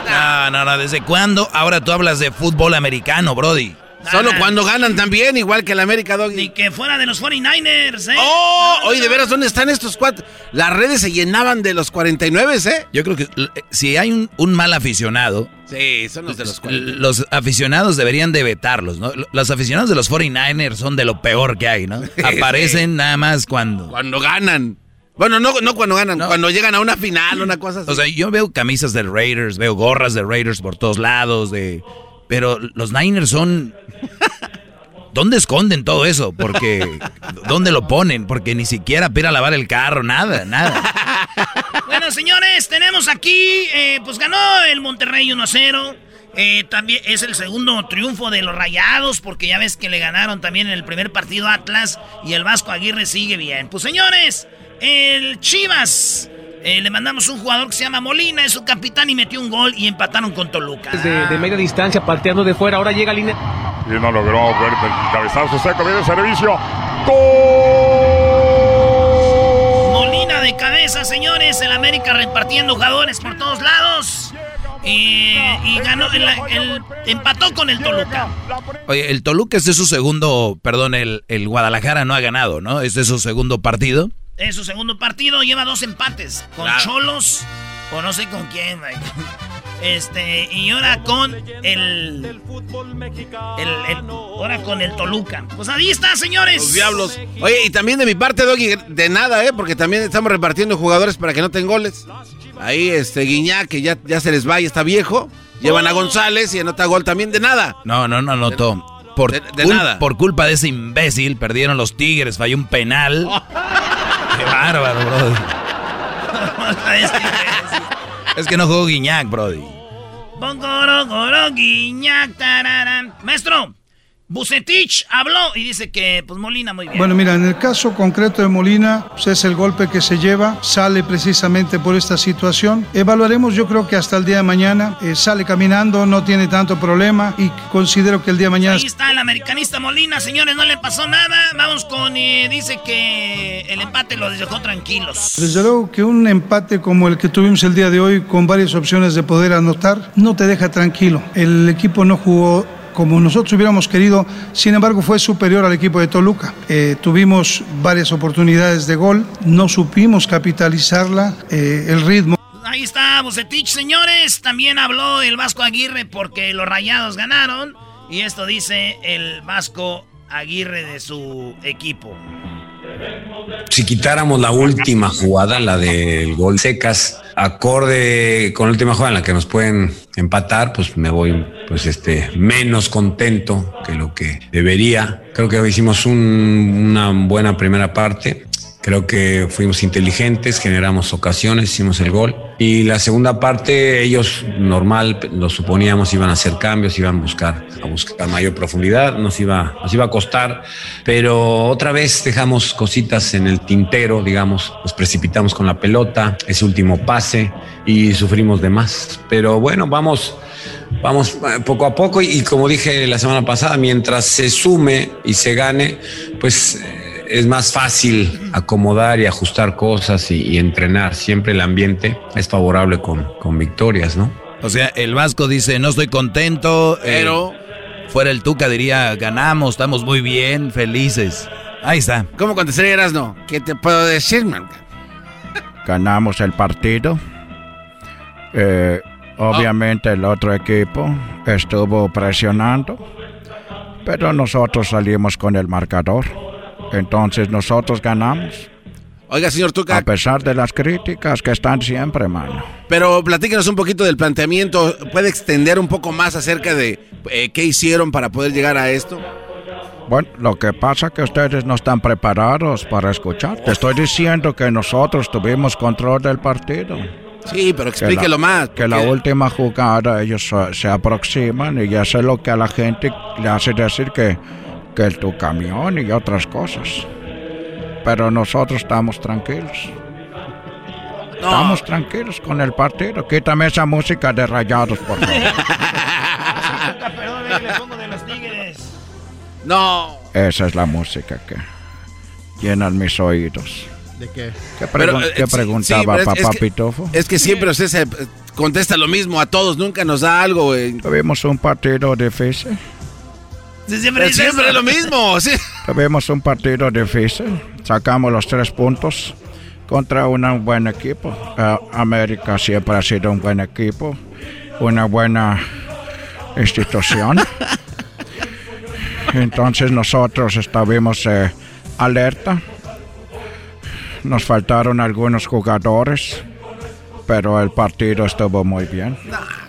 No, no, no. ¿Desde cuándo? Ahora tú hablas de fútbol americano, Brody. Solo Nah. cuando ganan también, igual que el América Doggy. Ni que fuera de los 49ers, ¿eh? ¡Oh! No, no, Oye, de veras, ¿dónde están estos cuatro? Las redes se llenaban de los 49, ¿eh? Yo creo que eh, si hay un, un mal aficionado, Sí, son los de los 49. los aficionados deberían de vetarlos, ¿no? Los aficionados de los 49ers son de lo peor que hay, ¿no? Aparecen nada más cuando... Cuando ganan. Bueno, no, no cuando ganan, cuando llegan a una final, una cosa así. O sea, yo veo camisas de Raiders, veo gorras de Raiders por todos lados, de... Pero los Niners son... ¿Dónde esconden todo eso? Porque... ¿Dónde lo ponen? Porque ni siquiera para lavar el carro, nada, nada. Bueno, señores, tenemos aquí, eh, pues ganó el Monterrey 1-0. Eh, también es el segundo triunfo de los Rayados, porque ya ves que le ganaron también en el primer partido Atlas y el Vasco Aguirre sigue bien. Pues señores, el Chivas Eh, le mandamos un jugador que se llama Molina, es su capitán y metió un gol y empataron con Toluca. De, de media distancia, pateando de fuera, ahora llega a línea. Y no logró ver el cabezazo seco, viene el servicio. Molina de cabeza, señores. El América repartiendo jugadores por todos lados. Y, y ganó, el, el- empató con el Toluca. Oye, el Toluca es de su segundo, perdón, el, el Guadalajara no ha ganado, ¿no? Es de su segundo partido. Es su segundo partido, lleva dos empates. Con Claro. Cholos, o no sé con quién. Este, y ahora con el, el, el- Ahora con el Toluca. Pues ahí está, señores. Los diablos. Oye, y también de mi parte, Doggy, de nada, ¿eh? Porque también estamos repartiendo jugadores para que no tengan goles. Ahí, este, Guiñac, que ya, ya se les va y está viejo. Llevan a González y anota gol también de nada. No, no, no anotó. Por, de cul- nada. por culpa de ese imbécil, perdieron los Tigres, falló un penal. Qué bárbaro, Brody. es que no jugó Guiñac, Brody. Guiñac. Maestro, Bucetich habló y dice que, pues Molina muy bien. Bueno, mira, en el caso concreto de Molina, pues es el golpe que se lleva, sale precisamente por esta situación. Evaluaremos, yo creo que hasta el día de mañana, eh, sale caminando, no tiene tanto problema y considero que el día de mañana... Ahí está el americanista Molina, señores, no le pasó nada. Vamos con, eh, dice que el empate lo dejó tranquilos. Desde luego que un empate como el que tuvimos el día de hoy, con varias opciones de poder anotar, no te deja tranquilo. El equipo no jugó como nosotros hubiéramos querido, sin embargo fue superior al equipo de Toluca. Eh, tuvimos varias oportunidades de gol, no supimos capitalizarla, eh, el ritmo. Ahí está Bucetich, señores. También habló el Vasco Aguirre porque los rayados ganaron. Y esto dice el Vasco Aguirre de su equipo. Si quitáramos la última jugada, la del gol secas, acorde con la última jugada en la que nos pueden empatar, pues me voy pues este menos contento que lo que debería. Creo que hicimos un- una buena primera parte. Creo que fuimos inteligentes, generamos ocasiones, hicimos el gol. Y la segunda parte, ellos normal, lo suponíamos, iban a hacer cambios, iban a buscar, a buscar mayor profundidad, nos iba, nos iba a costar. Pero otra vez dejamos cositas en el tintero, digamos, nos precipitamos con la pelota, ese último pase y sufrimos de más. Pero bueno, vamos, vamos eh, poco a poco y, y como dije la semana pasada, mientras se sume y se gane, pues eh, es más fácil acomodar y ajustar cosas y, y entrenar. Siempre el ambiente es favorable con, con victorias, ¿no? O sea, el Vasco dice, no estoy contento, Pero- eh, fuera el Tuca diría, ganamos, estamos muy bien, felices. Ahí está. ¿Cómo contestaría Erasno? ¿Qué te puedo decir, man? ganamos el partido. Eh, obviamente el otro equipo estuvo presionando, pero nosotros salimos con el marcador. Entonces nosotros ganamos. Oiga, señor Tuca. A pesar de las críticas que están siempre, mano. Pero platíquenos un poquito del planteamiento. ¿Puede extender un poco más acerca de eh, qué hicieron para poder llegar a esto? Bueno, lo que pasa es que ustedes no están preparados para escuchar. Te estoy diciendo que nosotros tuvimos control del partido. Sí, pero Que la- explíquelo más. Que la porque- última jugada ellos se, aproximan y eso es lo que a la gente le hace decir que, que es tu camión y otras cosas. Pero nosotros estamos tranquilos. Estamos tranquilos con el partido. Quítame esa música de rayados, por favor. Perdón, le pongo de los Tigres. No. Esa es la música que llenan mis oídos. ¿De qué? ¿Qué, Pero, pregun- eh, qué sí, preguntaba sí, pero papá es que- Pitofo? Es que siempre usted se eh, contesta lo mismo a todos, nunca nos da algo. güey. Tuvimos un partido difícil. Sí, siempre dice siempre es lo mismo. Sí. Tuvimos un partido difícil. Sacamos los tres puntos contra un buen equipo. Eh, América siempre ha sido un buen equipo, una buena institución. Entonces nosotros estuvimos eh, alerta. Nos faltaron algunos jugadores, pero el partido estuvo muy bien.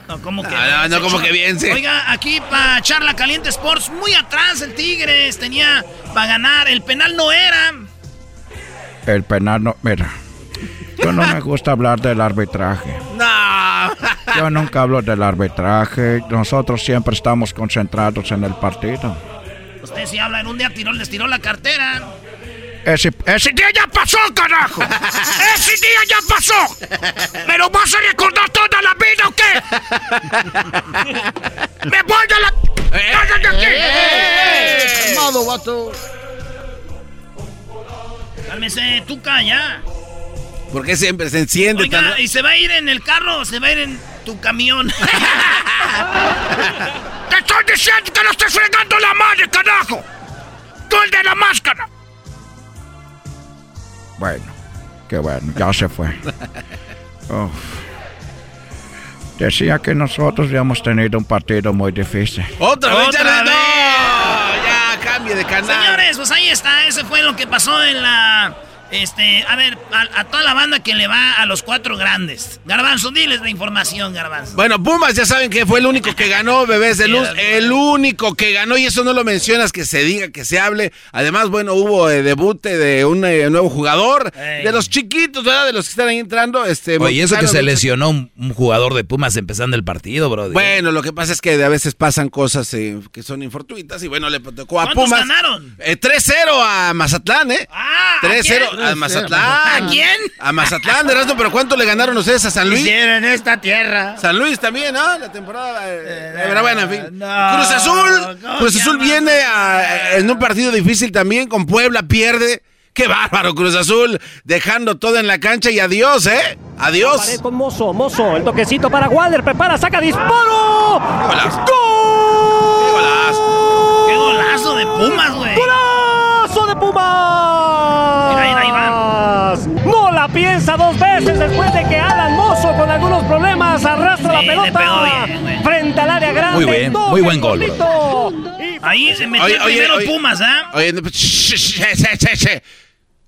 No, como que, No, no, como que bien, sí. Oiga, aquí para Charla Caliente Sports, muy atrás el Tigres tenía para ganar. El penal no era. El penal no, mira, yo no me gusta hablar del arbitraje. No. Yo nunca hablo del arbitraje. Nosotros siempre estamos concentrados en el partido. Usted sí habla en un día tiró, les tiró la cartera. Ese, ese día ya pasó, carajo. Ese día ya pasó. ¿Me lo vas a recordar toda la vida o qué? ¡Me voy de la... ¡Cállate de aquí! Calmado, vato. Cálmese, tú calla. ¿Por qué siempre se enciende Oiga, tan- y se va a ir en el carro, o se va a ir en tu camión. ¡Te estoy diciendo que no estés fregando la madre, carajo! ¡Tú el de la máscara! Bueno, qué bueno, ya se fue. Uf. Decía que nosotros habíamos tenido un partido muy difícil. ¡Otra vez! ¡Otra vez! no! Ya, cambie de canal. Señores, pues ahí está. Ese fue lo que pasó en la. Este, a ver, a, a toda la banda que le va a los cuatro grandes. Garbanzo, diles la información, Garbanzo. Bueno, Pumas ya saben que fue el único que ganó, bebés de luz. El único que ganó, y eso no lo mencionas, que se diga, que se hable. Además, bueno, hubo eh, debute de un eh, nuevo jugador. De los chiquitos, ¿verdad? De los que están ahí entrando. Este, Oye, eso que se lesionó un, un jugador de Pumas empezando el partido, bro. Bueno, lo que pasa es que a veces pasan cosas eh, que son infortuitas y bueno, le tocó a ¿Cuántos Pumas. ganaron? Eh, 3-0 a Mazatlán, ¿eh? Ah, ¿a 3-0 quién? A Mazatlán. ¿A quién? A Mazatlán, de Erasmo, pero ¿cuánto le ganaron ustedes a San Luis? Hicieron esta tierra. San Luis también, ¿no? La temporada. eh, pero bueno, en fin. no, Cruz Azul. ¿cómo Cruz Azul viene a- en un partido difícil también con Puebla, pierde. Qué bárbaro, Cruz Azul, dejando todo en la cancha y adiós, ¿eh? Adiós. Con Mozo, Mozo, el toquecito para Waller, prepara, saca, disparo. golazo! ¡Qué golazo de Pumas, güey! ¡Golazo de Pumas! La piensa dos veces después de que Alan Mozo con algunos problemas arrastra la Sí, pelota bien, frente al área grande. Muy bien, Toque muy buen gol. Ahí se metió Oye, oye, primero oye. Pumas, ¿ah? Oye, pues, sh- sh- sh- sh- sh- sh-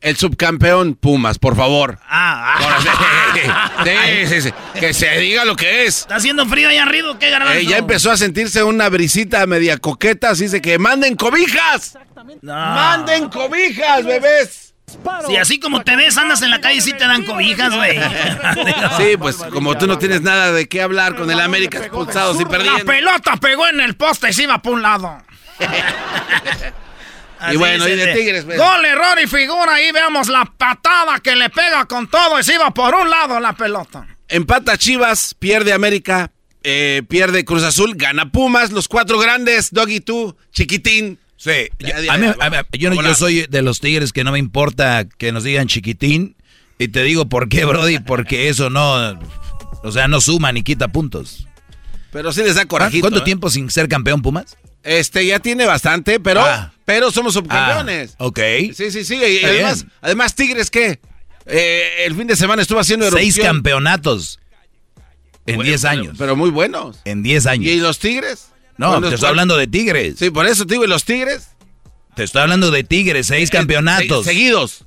el subcampeón Pumas, por favor. Ah, ah. sí, sí, sí, que se diga lo que es. ¿Está haciendo frío allá arriba qué, Garbanzo? Eh, ya empezó a sentirse una brisita media coqueta, así dice que manden cobijas. No. Manden cobijas, bebés. Si así como te ves, andas en la calle y sí te dan cobijas, güey. Sí, pues como tú no tienes nada de qué hablar con el América expulsados y La perdiendo. pelota pegó en el poste y se iba por un lado. Y bueno, y de Tigres, pues. Gol, error y figura. Ahí veamos la patada que le pega con todo y se iba por un lado la pelota. Empata Chivas, pierde América, eh, pierde Cruz Azul, gana Pumas, los cuatro grandes, Doggy tú, chiquitín. Sí, yo, a mí- a mí- yo yo soy de los tigres que no me importa que nos digan chiquitín. Y te digo por qué, Brody, porque eso no, o sea, no suma ni quita puntos. Pero sí les da corajito. ¿Cuánto ¿eh? tiempo sin ser campeón Pumas? Este ya tiene bastante, pero, Ah. pero somos subcampeones. Ah, ok. Sí, sí, sí. Y además, además, Tigres, ¿qué? Eh, el fin de semana estuvo haciendo Seis erupción. campeonatos en Bueno, 10 pero- años. Pero muy buenos. En 10 años. ¿Y los Tigres? No, te estoy hablando de Tigres. Sí, por eso te digo, ¿y los Tigres? Te estoy hablando de Tigres, seis campeonatos. se- seguidos.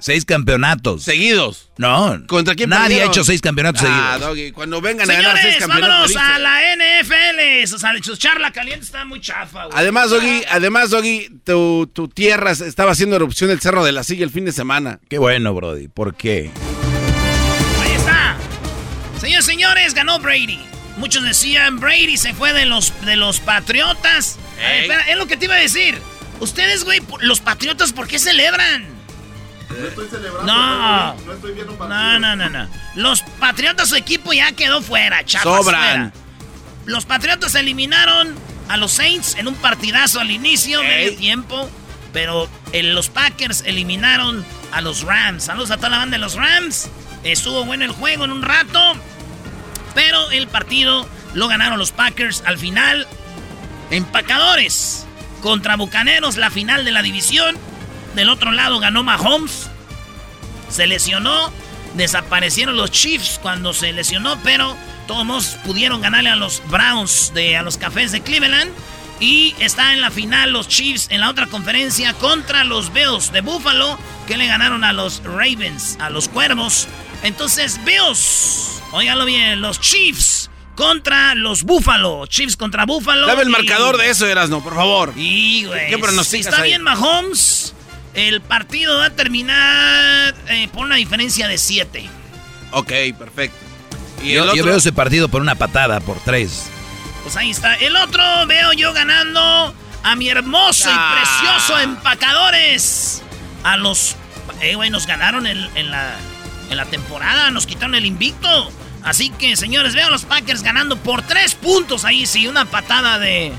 Seis campeonatos. Seguidos. No. ¿Contra quién Nadie perdieron? ha hecho seis campeonatos Ah, seguidos. Doggy, cuando vengan a ganar seis Señores, campeonatos. vámonos a la NFL. Su, su charla caliente está muy chafa, güey. Además, Doggy, además, Doggy, tu, tu tierra estaba haciendo erupción el Cerro de la Silla el fin de semana. Qué bueno, Brody. ¿Por qué? Ahí está. Señores, señores, ganó Brady. Muchos decían, Brady se fue de los, de los Patriotas. A ver, Ey. espera, es lo que te iba a decir. Ustedes, güey, los Patriotas, ¿por qué celebran? No estoy celebrando. No. No estoy viendo partidos. No, no, no, no. Los Patriotas, su equipo ya quedó fuera, chapas. Sobran. fuera. Los Patriotas eliminaron a los Saints en un partidazo al inicio, medio tiempo. Pero los Packers eliminaron a los Rams. Saludos a toda la banda de los Rams. Estuvo bueno el juego en un rato. Pero el partido lo ganaron los Packers al final. Empacadores contra Bucaneros, la final de la división. Del otro lado ganó Mahomes. Se lesionó. Desaparecieron los Chiefs cuando se lesionó, pero todos pudieron ganarle a los Browns, de, a los Cafés de Cleveland. Y está en la final los Chiefs en la otra conferencia contra los Bills de Buffalo, que le ganaron a los Ravens, a los Cuervos. Entonces, Bills, óigalo bien, los Chiefs contra los Buffalo. Chiefs contra Buffalo. Dame el y- marcador de eso, Erasno, por favor. y, güey. ¿Qué pronosticas Si está ahí? bien Mahomes, el partido va a terminar eh, por una diferencia de 7. Ok, perfecto. ¿Y Yo, veo ese partido por una patada, por tres. Pues ahí está. El otro veo yo ganando a mi hermoso Ah. y precioso empacadores. a los... Eh, güey, nos ganaron en, en, la, en la temporada, nos quitaron el invicto. Así que, señores, veo a los Packers ganando por tres puntos ahí, sí, una patada de,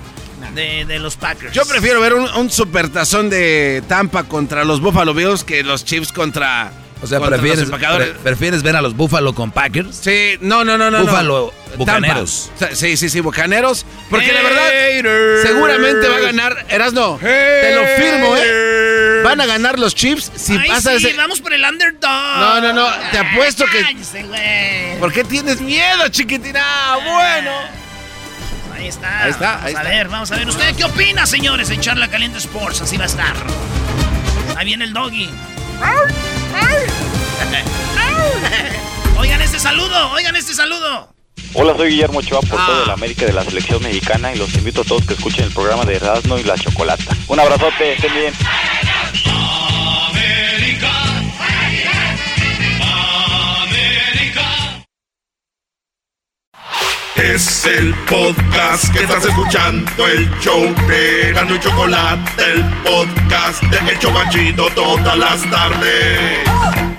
de, los Packers. Yo prefiero ver un, un supertazón de Tampa contra los Buffalo Bills que los Chiefs contra... O sea, prefieres, pre- prefieres ver a los Buffalo con Packers. Sí, no, no, no, no. Buffalo no. Bucaneros. Tampa. Sí, sí, sí, Bucaneros. Porque la verdad, seguramente va a ganar. Erasno, te lo firmo, ¿eh? Van a ganar los Chiefs si Ay, pasa sí, ese. vamos por el underdog. No, no, no, te apuesto que- Cállese, güey. ¿Por qué tienes miedo, chiquitina? Bueno. Ahí está. Ahí está, Vamos ahí a está. ver, vamos a ver. ¿Usted qué opina, señores, en Charla Caliente Sports? Así va a estar. Ahí viene el doggy. Oigan este saludo, oigan este saludo. Hola, soy Guillermo Ochoa, portero Ah. de la América de la Selección Mexicana y los invito a todos que escuchen el programa de Erasmo y la Chocolata. Un abrazote, estén bien. Es el podcast que estás escuchando, el show de Gano y Chocolate, el podcast de El Chobachito todas las tardes.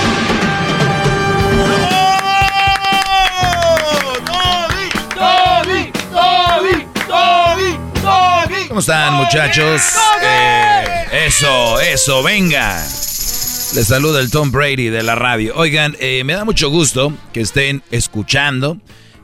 ¿Cómo están, muchachos? Eh, eso, eso, venga. Les saluda el Tom Brady de la radio. Oigan, eh, me da mucho gusto que estén escuchando.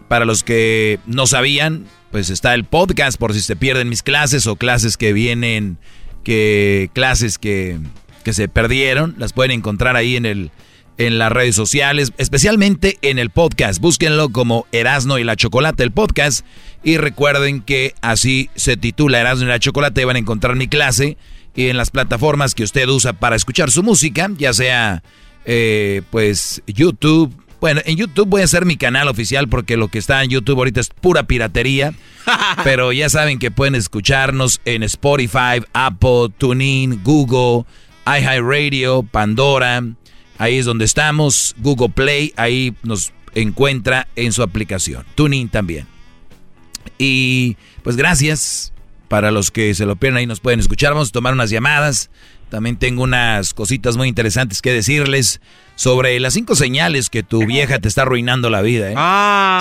Para los que no sabían, pues está el podcast por si se pierden mis clases o clases que vienen, que clases que, que se perdieron, las pueden encontrar ahí en el en las redes sociales, especialmente en el podcast. Búsquenlo como Erasno y la Chocolate, el podcast. Y recuerden que así se titula Erasno y la Chocolate. Van a encontrar mi clase y en las plataformas que usted usa para escuchar su música, ya sea eh, pues YouTube. Bueno, en YouTube voy a hacer mi canal oficial porque lo que está en YouTube ahorita es pura piratería. pero ya saben que pueden escucharnos en Spotify, Apple, TuneIn, Google, iHeartRadio, Pandora. Ahí es donde estamos. Google Play, ahí nos encuentra en su aplicación. TuneIn también. Y pues gracias para los que se lo pierden ahí nos pueden escuchar. Vamos a tomar unas llamadas. También tengo unas cositas muy interesantes que decirles sobre las cinco señales que tu vieja te está arruinando la vida. ¿eh?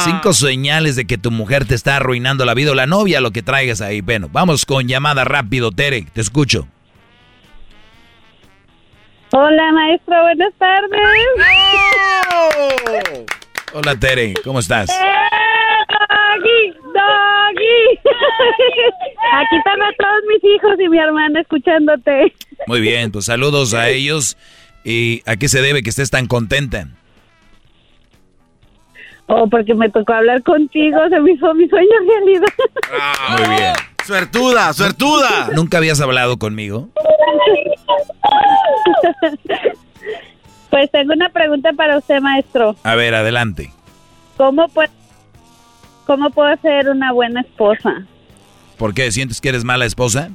Cinco señales de que tu mujer te está arruinando la vida o la novia, lo que traigas ahí. Bueno, vamos con llamada rápido, Tere. Te escucho. Hola, maestro, buenas tardes. Hola, Tere. ¿Cómo estás? Doggy, doggy. Aquí están a todos mis hijos y mi hermana escuchándote. Muy bien, pues saludos a ellos. ¿Y a qué se debe que estés tan contenta? Oh, porque me tocó hablar contigo, se me hizo mi sueño realidad. Muy bien. Suertuda, suertuda. ¿Nunca habías hablado conmigo? Pues tengo una pregunta para usted, maestro. A ver, adelante. ¿Cómo puedo, cómo puedo ser una buena esposa? ¿Por qué? ¿Sientes que eres mala esposa?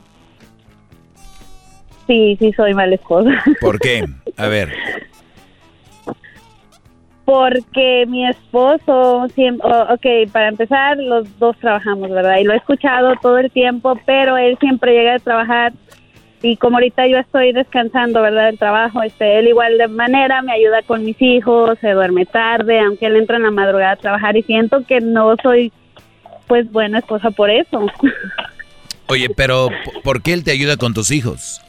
Sí, sí, soy mala esposa. ¿Por qué? A ver. Porque mi esposo, siempre, ok, para empezar, los dos trabajamos, ¿verdad? Y lo he escuchado todo el tiempo, pero él siempre llega a trabajar y como ahorita yo estoy descansando, ¿verdad? Del trabajo, este, él igual de manera me ayuda con mis hijos, se duerme tarde, aunque él entra en la madrugada a trabajar y siento que no soy, pues, buena esposa por eso. Oye, pero ¿p- ¿por qué él te ayuda con tus hijos?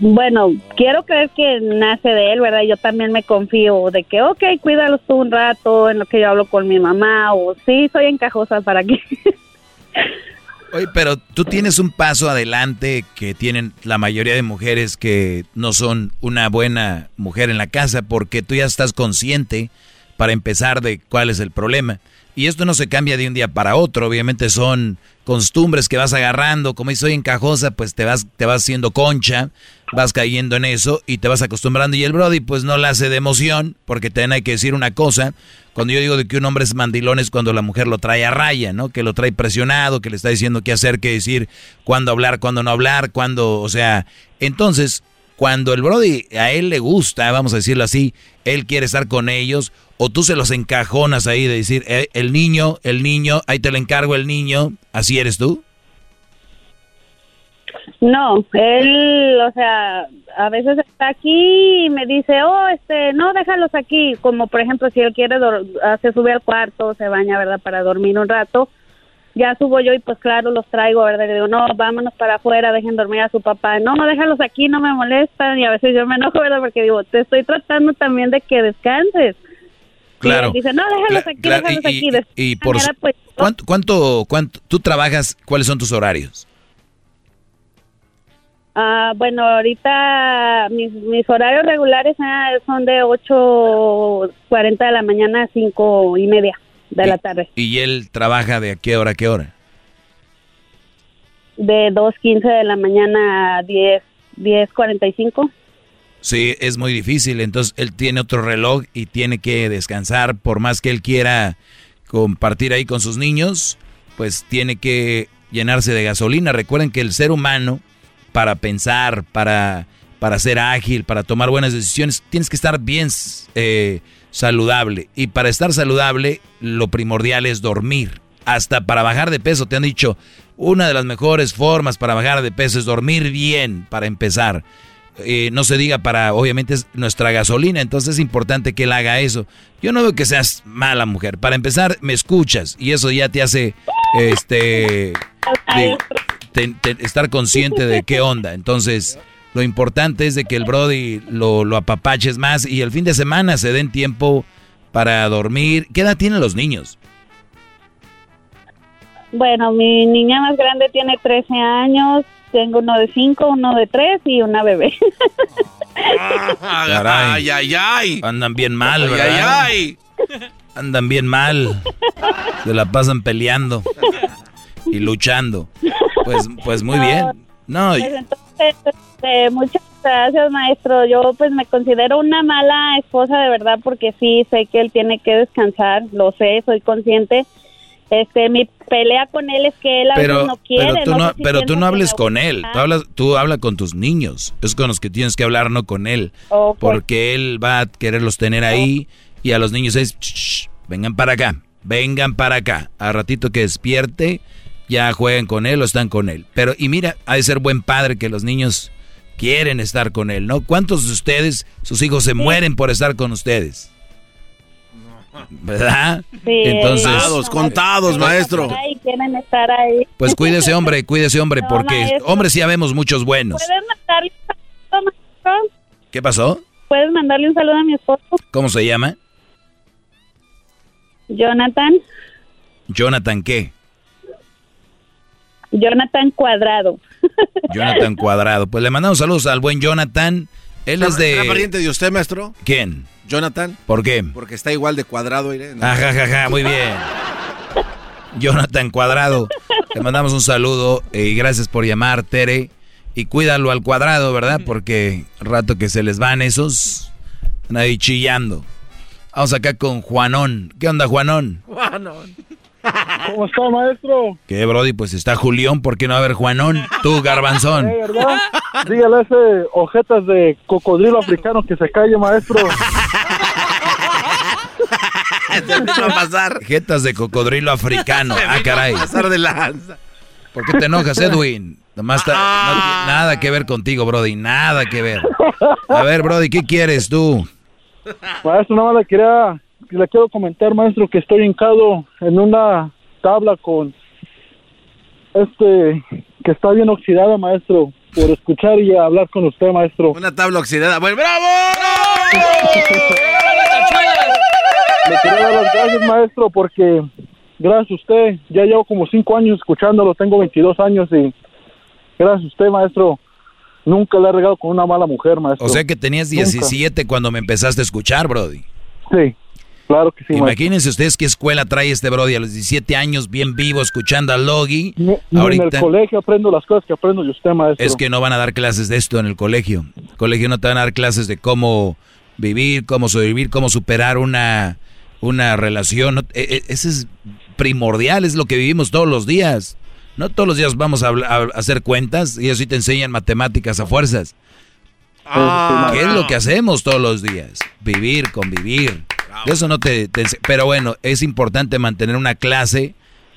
Bueno, quiero creer que nace de él, ¿verdad? Yo también me confío de que, ok, cuídalos tú un rato en lo que yo hablo con mi mamá, o sí, soy encajosa para que... Oye, pero tú tienes un paso adelante que tienen la mayoría de mujeres que no son una buena mujer en la casa porque tú ya estás consciente para empezar de cuál es el problema. Y esto no se cambia de un día para otro, obviamente son costumbres que vas agarrando, como soy encajosa, pues te vas te vas haciendo concha vas cayendo en eso y te vas acostumbrando. Y el Brody pues no la hace de emoción, porque también hay que decir una cosa. Cuando yo digo de que un hombre es mandilón es cuando la mujer lo trae a raya, ¿no? Que lo trae presionado, que le está diciendo qué hacer, qué decir, cuándo hablar, cuándo no hablar, cuándo, o sea, entonces cuando el Brody a él le gusta, vamos a decirlo así, él quiere estar con ellos, o tú se los encajonas ahí de decir, eh, el niño, el niño, ahí te lo encargo el niño, ¿así eres tú? No, él, o sea, a veces está aquí y me dice, oh, este, no, déjalos aquí. Como por ejemplo, si él quiere, se sube al cuarto, se baña, ¿verdad? Para dormir un rato. Ya subo yo y pues claro, los traigo, ¿verdad? Y digo, no, vámonos para afuera, dejen dormir a su papá. No, no, déjalos aquí, no me molestan. Y a veces yo me enojo, ¿verdad? Porque digo, te estoy tratando también de que descanses. Claro. Y dice, no, déjalos aquí, déjalos aquí. Y, por, pues, ¿cuánto, cuánto, cuánto, tú trabajas, cuáles son tus horarios? Ah, bueno, ahorita mis, mis horarios regulares ah, son de 8.40 de la mañana a 5 y media de la tarde. ¿Y él trabaja de a qué hora a qué hora? De 2.15 de la mañana a 10, 10.45. Sí, es muy difícil. Entonces él tiene otro reloj y tiene que descansar. Por más que él quiera compartir ahí con sus niños, pues tiene que llenarse de gasolina. Recuerden que el ser humano para pensar, para, para ser ágil, para tomar buenas decisiones, tienes que estar bien eh, saludable. Y para estar saludable, lo primordial es dormir. Hasta para bajar de peso, te han dicho, una de las mejores formas para bajar de peso es dormir bien, para empezar. Eh, no se diga para, obviamente es nuestra gasolina, entonces es importante que él haga eso. Yo no veo que seas mala mujer. Para empezar, me escuchas y eso ya te hace, este, estar consciente de qué onda. Entonces, lo importante es de que el Brody lo, lo apapaches más y el fin de semana se den tiempo para dormir. ¿Qué edad tienen los niños? Bueno, mi niña más grande tiene 13 años, tengo uno de 5, uno de 3 y una bebé. ay, ay, ay. Andan bien mal, ¿verdad? Ay, ay. Andan bien mal. Se la pasan peleando y luchando. Pues, pues muy bien. No. Pues entonces, este, muchas gracias, maestro. Yo pues me considero una mala esposa de verdad porque sí sé que él tiene que descansar, lo sé, soy consciente. Este, mi pelea con él es que él a veces no quiere. Pero tú no, pero tú no hables con él, tú hablas, tú habla con tus niños, es con los que tienes que hablar, no con él, porque él va a quererlos tener ahí y a los niños es, vengan para acá, vengan para acá, a ratito que despierte ya jueguen con él o están con él. Pero, y mira, ha de ser buen padre que los niños quieren estar con él, ¿no? ¿Cuántos de ustedes, sus hijos se mueren por estar con ustedes? ¿Verdad? Sí, Entonces, contados, contados, maestro. quieren estar ahí. Pues cuídese, hombre, cuídese, hombre, porque hombres sí vemos muchos buenos. ¿Puedes mandarle un saludo, maestro? ¿Qué pasó? ¿Puedes mandarle un saludo a mi esposo? ¿Cómo se llama? Jonathan. ¿Jonathan qué? Jonathan Cuadrado. Jonathan Cuadrado. Pues le mandamos saludos al buen Jonathan. Él es de... ¿Era pariente de usted, maestro? ¿Quién? Jonathan. ¿Por qué? Porque está igual de cuadrado, Irene. Ajá, muy bien. Jonathan Cuadrado. Le mandamos un saludo y gracias por llamar, Tere. Y cuídalo al cuadrado, ¿verdad? Porque rato que se les van esos, ahí chillando. Vamos acá con Juanón. ¿Qué onda, Juanón? Juanón. ¿Cómo está, maestro? ¿Qué, Brody? Pues está Julián, ¿por qué no haber Juanón? Tú, Garbanzón. ¿verdad? Dígale a ese ojetas de cocodrilo africano que se calle, maestro. va a pasar. Ojetas de cocodrilo africano. Ah, caray. pasar de lanza. ¿Por qué te enojas, Edwin? Nomás no tiene nada que ver contigo, Brody. Nada que ver. A ver, Brody, ¿qué quieres tú? Maestro, nada más le quería le quiero comentar, maestro, que estoy hincado en una tabla con este que está bien oxidada, maestro, por escuchar y hablar con usted, maestro. Una tabla oxidada. ¡Bueno, bravo! le quiero dar las gracias, maestro, porque gracias a usted, ya llevo como cinco años escuchándolo, tengo 22 años y gracias a usted, maestro, nunca le he regado con una mala mujer, maestro. O sea que tenías 17 cuando me empezaste a escuchar, Brody. Sí. Claro que sí, maestro. Imagínense ustedes qué escuela trae este Brody a los 17 años, bien vivo, escuchando a Logi. Ni- ni en el colegio aprendo las cosas que aprendo de usted, maestro. Es que no van a dar clases de esto en el colegio. El colegio no te van a dar clases de cómo vivir, cómo sobrevivir, cómo superar una, una relación. E- e- ese es primordial, es lo que vivimos todos los días. No todos los días vamos a, a hacer cuentas y así te enseñan matemáticas a fuerzas. Ah, ¿Qué es lo que hacemos todos los días? Vivir, convivir. Eso no te, Pero bueno, es importante mantener una clase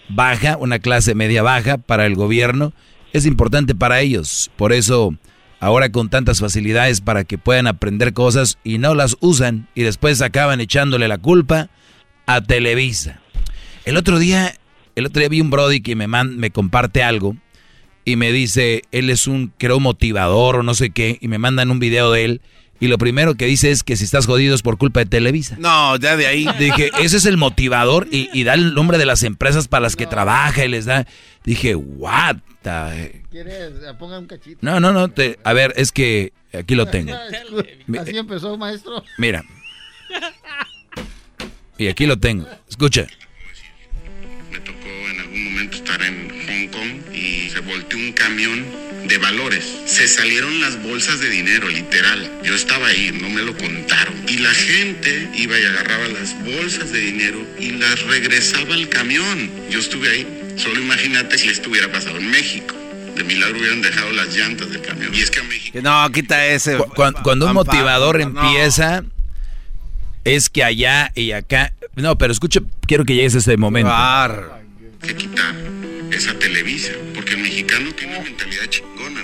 baja, una clase media baja para el gobierno. Es importante para ellos. Por eso, ahora con tantas facilidades para que puedan aprender cosas y no las usan y después acaban echándole la culpa a Televisa. El otro día, el otro día vi un Brody que me, me comparte algo y me dice, él es un, creo, motivador o no sé qué, y me mandan un video de él, y lo primero que dice es que si estás jodido es por culpa de Televisa. No, ya de ahí. Dije, ese es el motivador, y, y da el nombre de las empresas para las que trabaja y les da... Dije, what the- ¿Quieres? Ponga un cachito. No, no, no, te- a ver, es que aquí lo tengo. Así empezó, maestro. Mira. Y aquí lo tengo. Escucha. en algún momento estar en Hong Kong y se volteó un camión de valores. Se salieron las bolsas de dinero, literal. Yo estaba ahí, no me lo contaron. Y la gente iba y agarraba las bolsas de dinero y las regresaba al camión. Yo estuve ahí. Solo imagínate si esto hubiera pasado en México. De milagro hubieran dejado las llantas del camión. Y es que a México... No, quita ese. Cuando, cuando un motivador no. empieza, es que allá y acá... No, pero escucha, quiero que llegues a este momento. que quitar esa Televisa, porque el mexicano tiene una mentalidad chingona.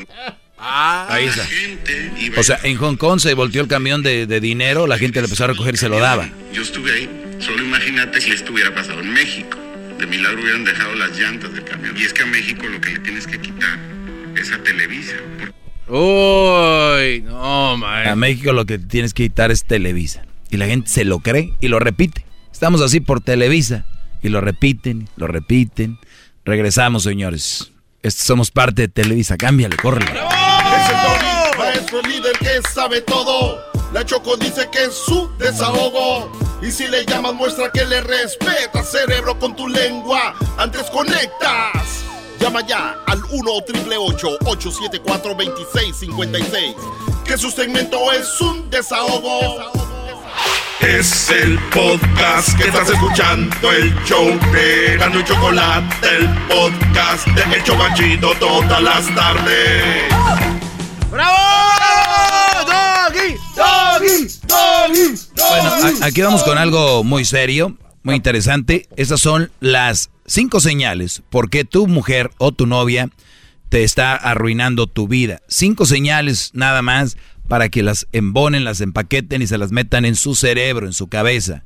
Ahí La está. gente iba O sea, en Hong Kong se volteó el camión de, de dinero, la gente le empezó a recoger y se lo daba. Yo estuve ahí. Solo imagínate si esto hubiera pasado en México. De milagro hubieran dejado las llantas del camión. Y es que a México lo que le tienes que quitar es a Televisa. Uy, no, A maestro. México lo que tienes que quitar es Televisa. Y la gente se lo cree y lo repite. Estamos así por Televisa. Y lo repiten, lo repiten. Regresamos, señores. Este- somos parte de Televisa. Cámbiale, córrele. Es el maestro líder que sabe todo. La Choco dice que es su desahogo. Y si le llamas, muestra que le respeta, cerebro, con tu lengua. Antes conectas. Llama ya al 1-888-874-2656. Que su segmento es un desahogo. Es el podcast que estás escuchando, el show de Gano y Chocolate, el podcast de El Chocachito todas las tardes. ¡Bravo! ¡Doggy! ¡Doggy! ¡Doggy! Bueno, aquí vamos con algo muy serio, muy interesante. Estas son las cinco señales por qué tu mujer o tu novia te está arruinando tu vida. Cinco señales nada más para que las embonen, las empaqueten y se las metan en su cerebro, en su cabeza.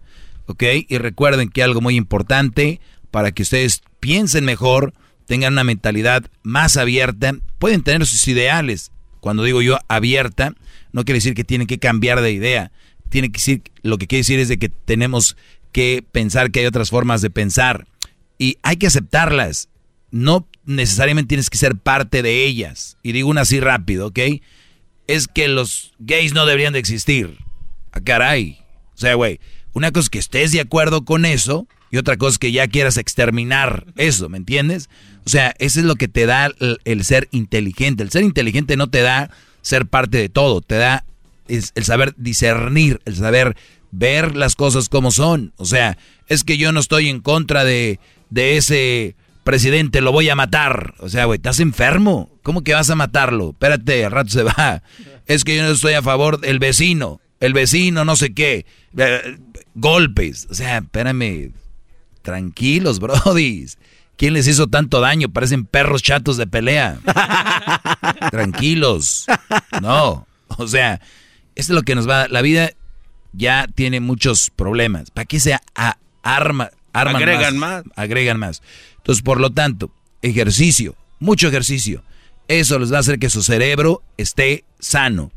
¿Ok? Y recuerden que algo muy importante para que ustedes piensen mejor, tengan una mentalidad más abierta, pueden tener sus ideales. Cuando digo yo abierta, no quiere decir que tienen que cambiar de idea. Tiene que decir, lo que quiere decir es de que tenemos que pensar que hay otras formas de pensar. Y hay que aceptarlas. No necesariamente tienes que ser parte de ellas. Y digo una así rápido, ¿ok? Es que los gays no deberían de existir. Ah, caray. O sea, güey, una cosa es que estés de acuerdo con eso y otra cosa es que ya quieras exterminar eso, ¿me entiendes? O sea, eso es lo que te da el, ser inteligente. El ser inteligente no te da ser parte de todo, te da es el saber discernir, el saber ver las cosas como son. O sea, es que yo no estoy en contra de, de ese presidente, lo voy a matar. O sea, güey, estás enfermo. ¿Cómo que vas a matarlo? Espérate, al rato se va. Es que yo no estoy a favor del vecino. El vecino, no sé qué. Eh, golpes. O sea, espérame. Tranquilos, brodis. ¿Quién les hizo tanto daño? Parecen perros chatos de pelea. Tranquilos. No. O sea, esto es lo que nos va. La vida ya tiene muchos problemas. ¿Para qué se a- arma, arman Agregan más. Agregan más. Entonces, por lo tanto, ejercicio, mucho ejercicio. Eso les va a hacer que su cerebro esté sano.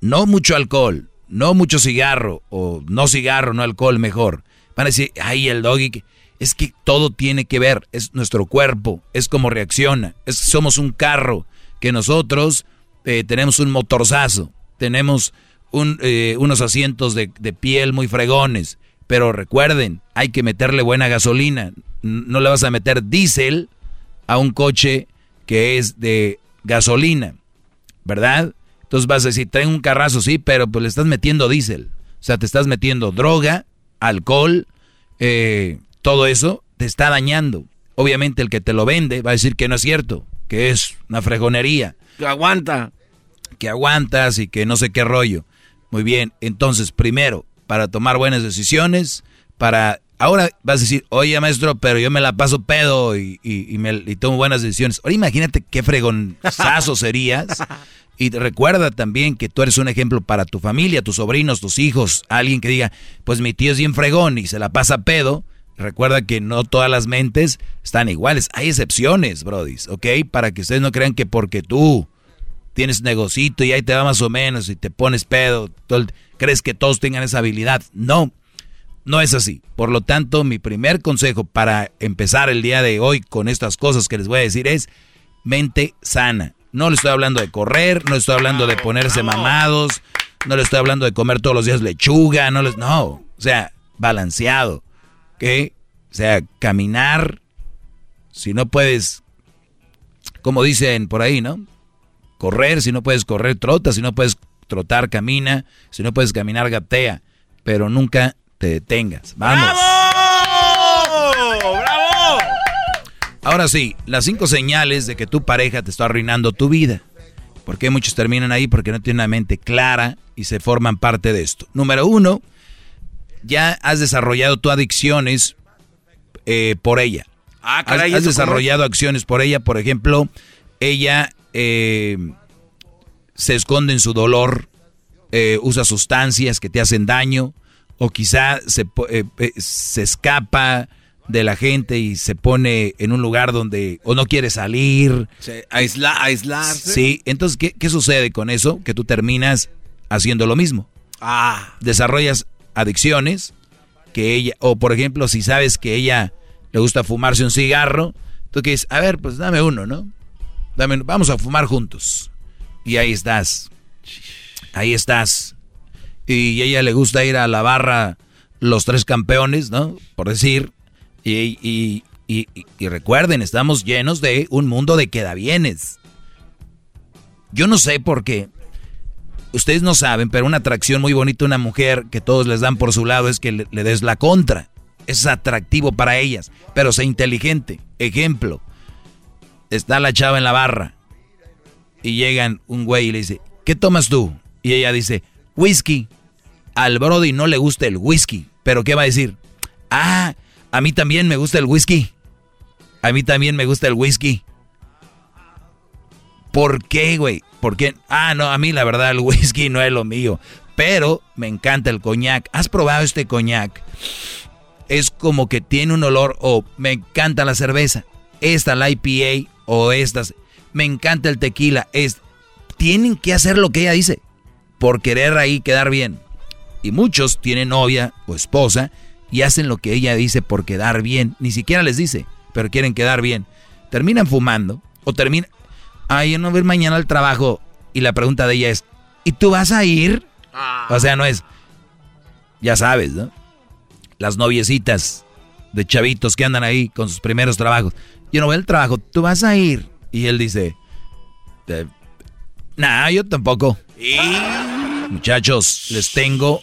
No mucho alcohol, no mucho cigarro, o no cigarro, no alcohol, mejor. Van a decir, ay, el doggy, es que todo tiene que ver, es nuestro cuerpo, es como reacciona, es, somos un carro, que nosotros eh, tenemos un motorzazo, tenemos eh, unos asientos de piel muy fregones, Pero recuerden, hay que meterle buena gasolina. No le vas a meter diésel a un coche que es de gasolina, ¿verdad? Entonces vas a decir, trae un carrazo, sí, pero pues le estás metiendo diésel. O sea, te estás metiendo droga, alcohol, eh, todo eso te está dañando. Obviamente el que te lo vende va a decir que no es cierto, que es una fregonería. Que aguanta. Que aguantas y que no sé qué rollo. Muy bien, entonces primero, para tomar buenas decisiones, para... Ahora vas a decir, oye maestro, pero yo me la paso pedo y, y, me, y tomo buenas decisiones. Ahora imagínate qué fregonzazo serías. Y recuerda también que tú eres un ejemplo para tu familia, tus sobrinos, tus hijos. Alguien que diga, pues mi tío es bien fregón y se la pasa pedo. Recuerda que no todas las mentes están iguales. Hay excepciones, brodis, ¿ok? Para que ustedes no crean que porque tú tienes negocito y ahí te va más o menos y te pones pedo, crees que todos tengan esa habilidad. No, no es así. Por lo tanto, mi primer consejo para empezar el día de hoy con estas cosas que les voy a decir es mente sana. No le estoy hablando de correr, no le estoy hablando de ponerse mamados, no le estoy hablando de comer todos los días lechuga, no les, no, o sea, balanceado. ¿ok? O sea, caminar, si no puedes, como dicen por ahí, ¿no? Correr, si no puedes correr, trota, si no puedes trotar, camina, si no puedes caminar, gatea, pero nunca te detengas. Vamos. ¡Bravo! ¡Bravo! Ahora sí, las cinco señales de que tu pareja te está arruinando tu vida. ¿Por qué muchos terminan ahí? Porque no tienen una mente clara y se forman parte de esto. Número uno, ya has desarrollado tu adicciones eh, por ella. Ah, caray, has, desarrollado acciones por ella, por ejemplo, ella eh, se esconde en su dolor, eh, usa sustancias que te hacen daño, o quizá se, se escapa de la gente y se pone en un lugar donde o no quiere salir. aisla, aislarse. Sí, entonces, ¿qué, ¿qué sucede con eso? Que tú terminas haciendo lo mismo. Ah. Desarrollas adicciones, que ella, o por ejemplo, si sabes que ella le gusta fumarse un cigarro, tú que dices, a ver, pues dame uno, ¿no? Dame, vamos a fumar juntos. Y ahí estás. Ahí estás. Y ella le gusta ir a la barra los tres campeones, ¿no? Por decir. Y, y, y, recuerden, estamos llenos de un mundo de quedabienes. Yo no sé por qué ustedes no saben, pero una atracción muy bonita una mujer que todos les dan por su lado es que le, des la contra. Es atractivo para ellas, pero sé inteligente. Ejemplo, está la chava en la barra y llegan un güey y le dice, ¿qué tomas tú? Y ella dice, whisky. Al Brody no le gusta el whisky, pero ¿qué va a decir? Ah, a mí también me gusta el whisky. A mí también me gusta el whisky. ¿Por qué, güey? ¿Por qué? Ah, no, a mí la verdad el whisky no es lo mío. Pero me encanta el coñac. ¿Has probado este coñac? Es como que tiene un olor o me encanta la cerveza. Esta, la IPA o estas. Me encanta el tequila. Es, tienen que hacer lo que ella dice. Por querer ahí quedar bien. Y muchos tienen novia o esposa y hacen lo que ella dice por quedar bien. Ni siquiera les dice, pero quieren quedar bien. Terminan fumando o terminan ay, yo no voy mañana al trabajo. Y la pregunta de ella es, ¿y tú vas a ir? Ah. O sea, no es, ya sabes, ¿no? Las noviecitas de chavitos que andan ahí con sus primeros trabajos. Yo no voy al trabajo, tú vas a ir. Y él dice, nah, yo tampoco. Muchachos, les tengo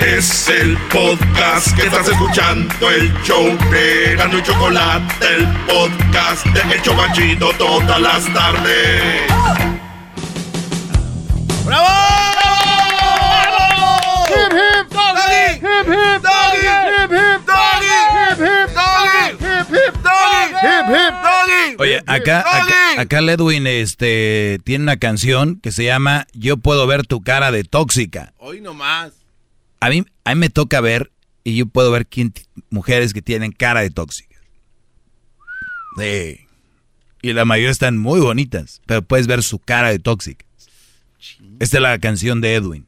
Es el podcast que estás escuchando, el show de Gano y Chocolate, el podcast de El Chocachito todas las tardes. ¡Bravo! ¡Hip, hip! ¡Doggy! ¡Hip, hip! ¡Doggy! ¡Hip, hip! ¡Doggy! ¡Hip, hip! ¡Doggy! ¡Hip, hip! ¡Doggy! ¡Hip, hip! ¡Doggy! Oye, acá, acá, acá Ledwin este, tiene una canción que se llama Yo puedo ver tu cara de tóxica. Hoy nomás. A mí, a mí me toca ver y yo puedo ver quién, mujeres que tienen cara de tóxica. Sí. Y la mayoría están muy bonitas, pero puedes ver su cara de tóxica. Esta es la canción de Edwin.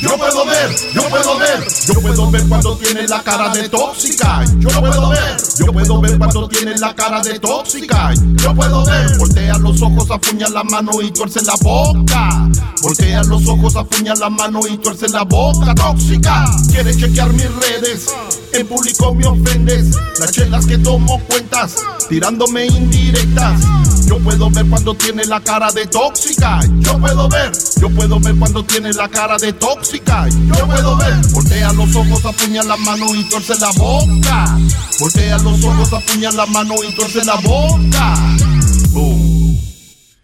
Yo puedo ver, yo puedo ver, yo puedo ver cuando tiene la cara de tóxica. Yo puedo ver, yo puedo ver cuando tiene la cara de tóxica. Yo puedo ver, voltea los ojos, apuña la mano y tuerce la boca. Voltea los ojos, apuña la mano y tuerce la boca. Tóxica, quiere chequear mis redes. En público me ofendes. Las chelas que tomo cuentas, tirándome indirectas. Yo puedo ver cuando tiene la cara de tóxica. Yo puedo ver, yo puedo ver cuando tiene la cara de tóxica. Yo puedo ver, voltea los ojos, apuña la mano y tuerce la boca. Voltea los ojos, apuña la mano y tuerce la boca.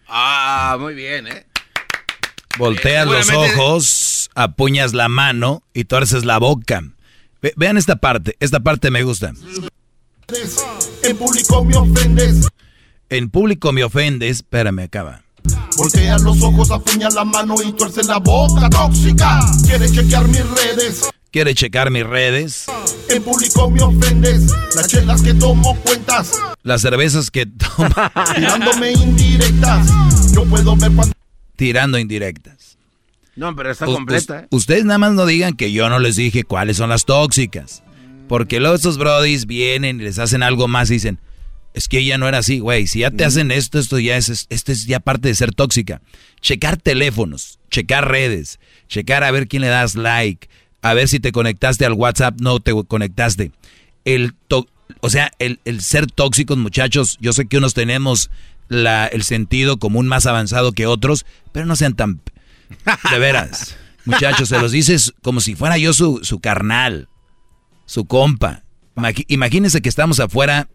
Ah, muy bien, ¿eh? Volteas los seguramente- ojos, apuñas la mano y tuerces la boca. Ve- vean esta parte, esta parte me gusta. En público me ofendes. En público me ofendes, espérame, acaba. Voltea los ojos, apuña la mano y tuerce la boca. Tóxica, quiere chequear mis redes. ¿Quiere checar mis redes? En público me ofendes. Las chelas que tomo cuentas, Las cervezas que toma tirándome indirectas. Yo puedo ver cuando. tirando indirectas. No, pero está U- completa, ¿eh? us- Ustedes nada más no digan que yo no les dije cuáles son las tóxicas. Porque luego estos brodis vienen y les hacen algo más y dicen, es que ella no era así, güey. Si ya te hacen esto, esto ya es, es- esto es ya parte de ser tóxica. Checar teléfonos, checar redes, checar a ver quién le das like, a ver si te conectaste al WhatsApp, no te conectaste. El to- o sea, el, el ser tóxicos, muchachos, yo sé que unos tenemos la, el sentido común más avanzado que otros, pero no sean tan... De veras, muchachos, se los dices como si fuera yo su, su carnal, su compa. Imagínense que estamos afuera,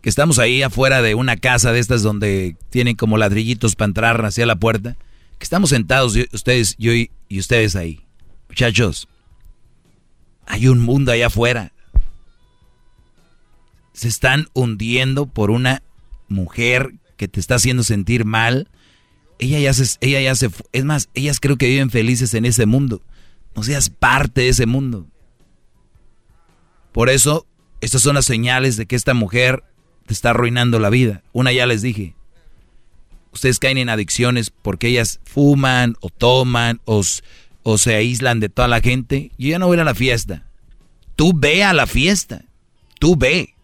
que estamos ahí afuera de una casa de estas donde tienen como ladrillitos para entrar hacia la puerta, que estamos sentados ustedes, yo y ustedes ahí. Muchachos, hay un mundo allá afuera. Se están hundiendo por una mujer que te está haciendo sentir mal. Ella ya se, ella ya es más, ellas creo que viven felices en ese mundo. No seas parte de ese mundo. Por eso, estas son las señales de que esta mujer te está arruinando la vida. Una ya les dije. Ustedes caen en adicciones porque ellas fuman o toman o, o se aíslan de toda la gente. Yo ya no voy a ir a la fiesta. Tú ve a la fiesta. Tú ve.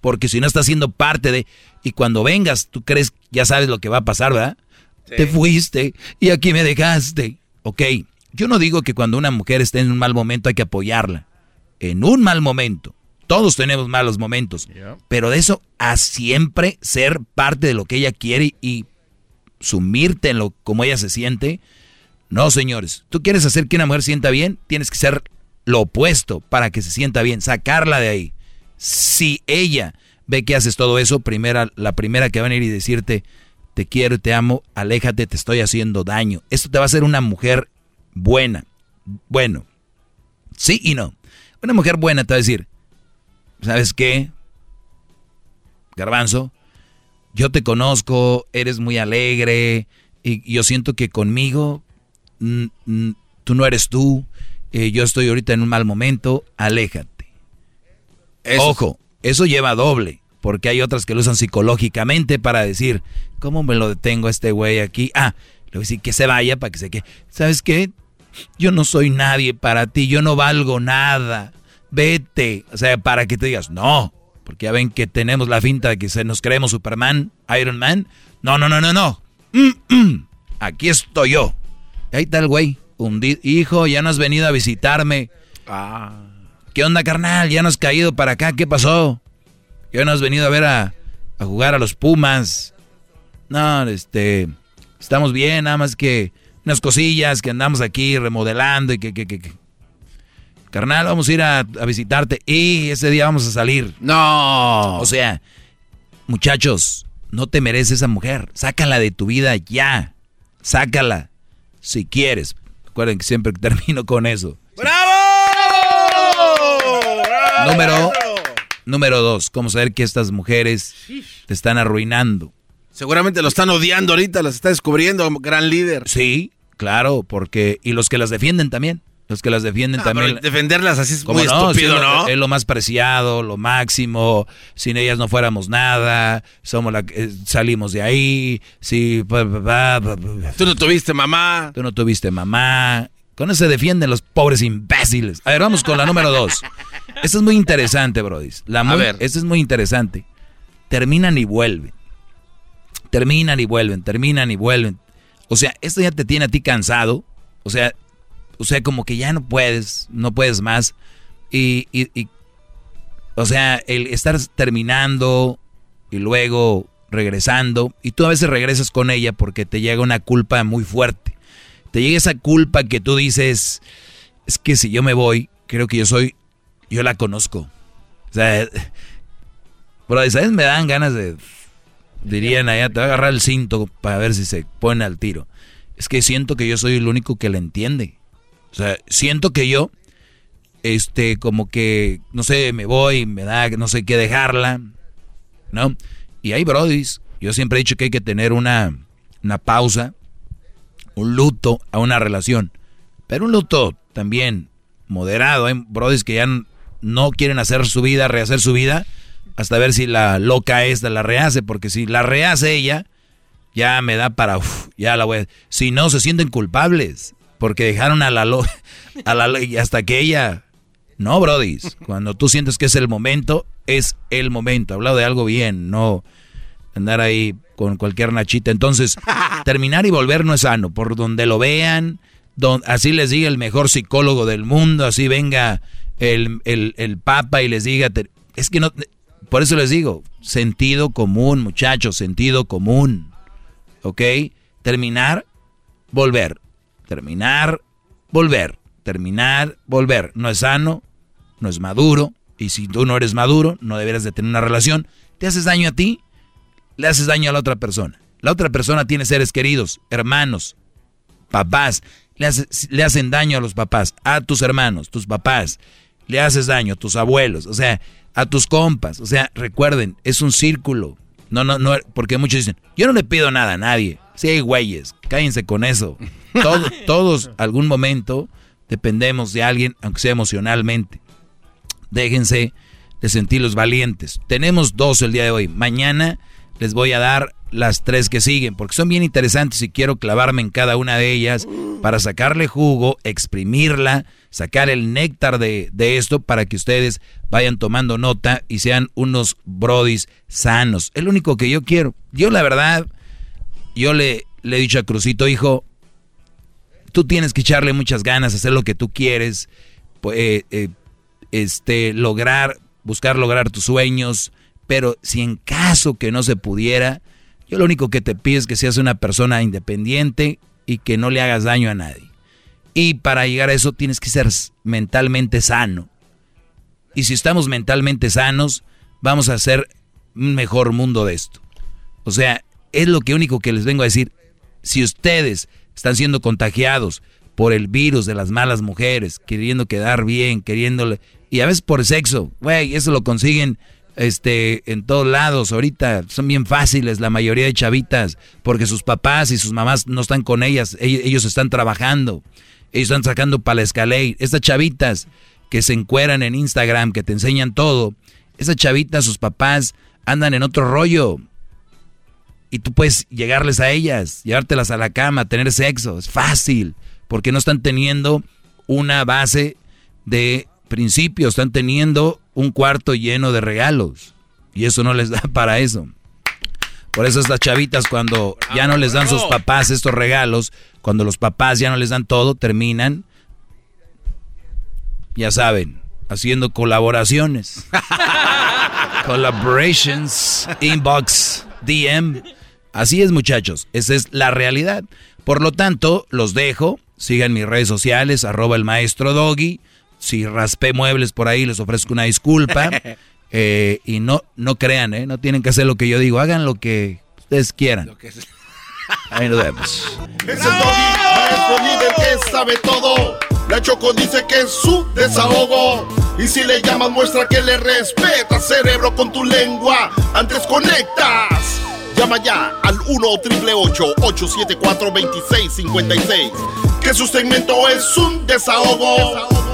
Porque si no estás siendo parte de... Y cuando vengas, tú crees, ya sabes lo que va a pasar, ¿verdad? Te fuiste y aquí me dejaste. Ok, yo no digo que cuando una mujer esté en un mal momento hay que apoyarla. En un mal momento. Todos tenemos malos momentos. Pero de eso a siempre ser parte de lo que ella quiere y sumirte en lo como ella se siente. No, señores. Tú quieres hacer que una mujer sienta bien, tienes que ser lo opuesto para que se sienta bien, sacarla de ahí. Si ella ve que haces todo eso, primera, la primera que va a venir y decirte, te quiero, te amo, aléjate, te estoy haciendo daño. Esto te va a hacer una mujer buena. Bueno, sí y no. Una mujer buena te va a decir, ¿sabes qué? Garbanzo, yo te conozco, eres muy alegre y yo siento que conmigo mm, mm, tú no eres tú, eh, yo estoy ahorita en un mal momento, aléjate. Ojo, eso lleva doble, porque hay otras que lo usan psicológicamente para decir, ¿cómo me lo detengo a este güey aquí? Ah, le voy a decir que se vaya para que se quede. ¿Sabes qué? Yo no soy nadie para ti, yo no valgo nada. Vete. O sea, para que te digas, no. Porque ya ven que tenemos la finta de que se nos creemos Superman, Iron Man. No, no, no, no, no. Mm, mm. Aquí estoy yo. Ahí está el güey. hundido. Hijo, ya no has venido a visitarme. ¿Qué onda, carnal? Ya no has caído para acá. ¿Qué pasó? Ya no has venido a ver a, a jugar a los Pumas. No, este. Estamos bien, nada más que unas cosillas que andamos aquí remodelando y que, que, que, que. Carnal, vamos a ir a, a visitarte y ese día vamos a salir. No. O sea, muchachos, no te mereces esa mujer. Sácala de tu vida ya. Sácala. Si quieres. Recuerden que siempre termino con eso. Número, número dos, ¿cómo saber que estas mujeres te están arruinando? Seguramente lo están odiando ahorita, las está descubriendo, gran líder. Sí, claro, porque... Y los que las defienden también. Los que las defienden Ah, también. pero defenderlas así es ¿Cómo muy no? estúpido, Sí, ¿no? Es lo más preciado, lo máximo. Sin ellas no fuéramos nada. Somos la, eh, salimos de ahí. Sí, pa, pa. Tú no tuviste mamá. Tú no tuviste mamá. Con eso se defienden los pobres imbéciles. A ver, vamos con la número dos. Esta es muy interesante, Brody. La muy- ver. Esta es muy interesante. Terminan y vuelven. Terminan y vuelven, terminan y vuelven. O sea, esto ya te tiene a ti cansado. O sea, o sea, como que ya no puedes, no puedes más. Y, y- y- o sea, el estar terminando y luego regresando, y tú a veces regresas con ella porque te llega una culpa muy fuerte. Te llega esa culpa que tú dices, es que si yo me voy, creo que yo soy, yo la conozco. O sea, bro, ¿sabes? Me dan ganas de, dirían allá, te va a agarrar el cinto para ver si se pone al tiro. Es que siento que yo soy el único que la entiende. O sea, siento que yo, este, como que, no sé, me voy, me da, no sé qué dejarla, ¿no? Y hay brodis, yo siempre he dicho que hay que tener una, una pausa, un luto a una relación. Pero un luto también moderado. Hay brodis que ya no quieren hacer su vida, rehacer su vida, hasta ver si la loca esta la rehace, porque si la rehace ella, ya me da para, uf, ya la voy a... Si no, se sienten culpables, porque dejaron a la lo, a la hasta que ella... No, brodis, cuando tú sientes que es el momento, es el momento. Hablado de algo bien, no andar ahí con cualquier nachita. Entonces, terminar y volver no es sano. Por donde lo vean, don- así les diga el mejor psicólogo del mundo, así venga el, el- el papa y les diga, te- es que no, por eso les digo, sentido común, muchachos, sentido común. ¿Ok? Terminar, volver. Terminar, volver. Terminar, volver. No es sano, no es maduro. Y si tú no eres maduro, no deberías de tener una relación. Te haces daño a ti, le haces daño a la otra persona. La otra persona tiene seres queridos, hermanos, papás. Le, haces- le hacen daño a los papás, a tus hermanos, tus papás. Le haces daño a tus abuelos, o sea, a tus compas. O sea, recuerden, es un círculo. No, no, no, porque muchos dicen, yo no le pido nada a nadie. Sí, hay güeyes, cállense con eso. Todo- todos, algún momento, dependemos de alguien, aunque sea emocionalmente. Déjense de sentirlos valientes. Tenemos dos el día de hoy. Mañana les voy a dar las tres que siguen, porque son bien interesantes y quiero clavarme en cada una de ellas para sacarle jugo, exprimirla, sacar el néctar de, de esto para que ustedes vayan tomando nota y sean unos brodis sanos. Es lo único que yo quiero. Yo la verdad, yo le, le he dicho a Crucito, hijo, tú tienes que echarle muchas ganas, hacer lo que tú quieres, pues, eh, eh, este, lograr, buscar lograr tus sueños, pero si en caso que no se pudiera, yo lo único que te pido es que seas una persona independiente y que no le hagas daño a nadie. Y para llegar a eso tienes que ser mentalmente sano. Y si estamos mentalmente sanos, vamos a hacer un mejor mundo de esto. O sea, es lo que único que les vengo a decir. Si ustedes están siendo contagiados por el virus de las malas mujeres, queriendo quedar bien, queriéndole, y a veces por sexo, güey, eso lo consiguen este en todos lados. Ahorita son bien fáciles la mayoría de chavitas, porque sus papás y sus mamás no están con ellas, ellos, están trabajando, ellos están sacando para la escalade. Estas chavitas que se encueran en Instagram, que te enseñan todo, esas chavitas, sus papás andan en otro rollo, y tú puedes llegarles a ellas, llevártelas a la cama, tener sexo, es fácil, porque no están teniendo una base de principios, están teniendo un cuarto lleno de regalos y eso no les da para eso. Por eso estas chavitas cuando ya no les dan sus papás estos regalos, cuando los papás ya no les dan todo, terminan, ya saben, haciendo colaboraciones. Collaborations, inbox, DM. Así es, muchachos. Esa es la realidad. Por lo tanto, los dejo. Sigan mis redes sociales, arroba el maestro Doggy. Si raspé muebles por ahí, les ofrezco una disculpa. Eh, y no, no crean, ¿eh? No tienen que hacer lo que yo digo. Hagan lo que ustedes quieran. Ahí nos vemos. Es el doggy, maestro líder que sabe todo. La Choco dice que es su desahogo. Y si le llamas, muestra que le respeta, cerebro, con tu lengua. Antes conectas. Llama ya al 1-888-874-2656. Que su segmento es un desahogo.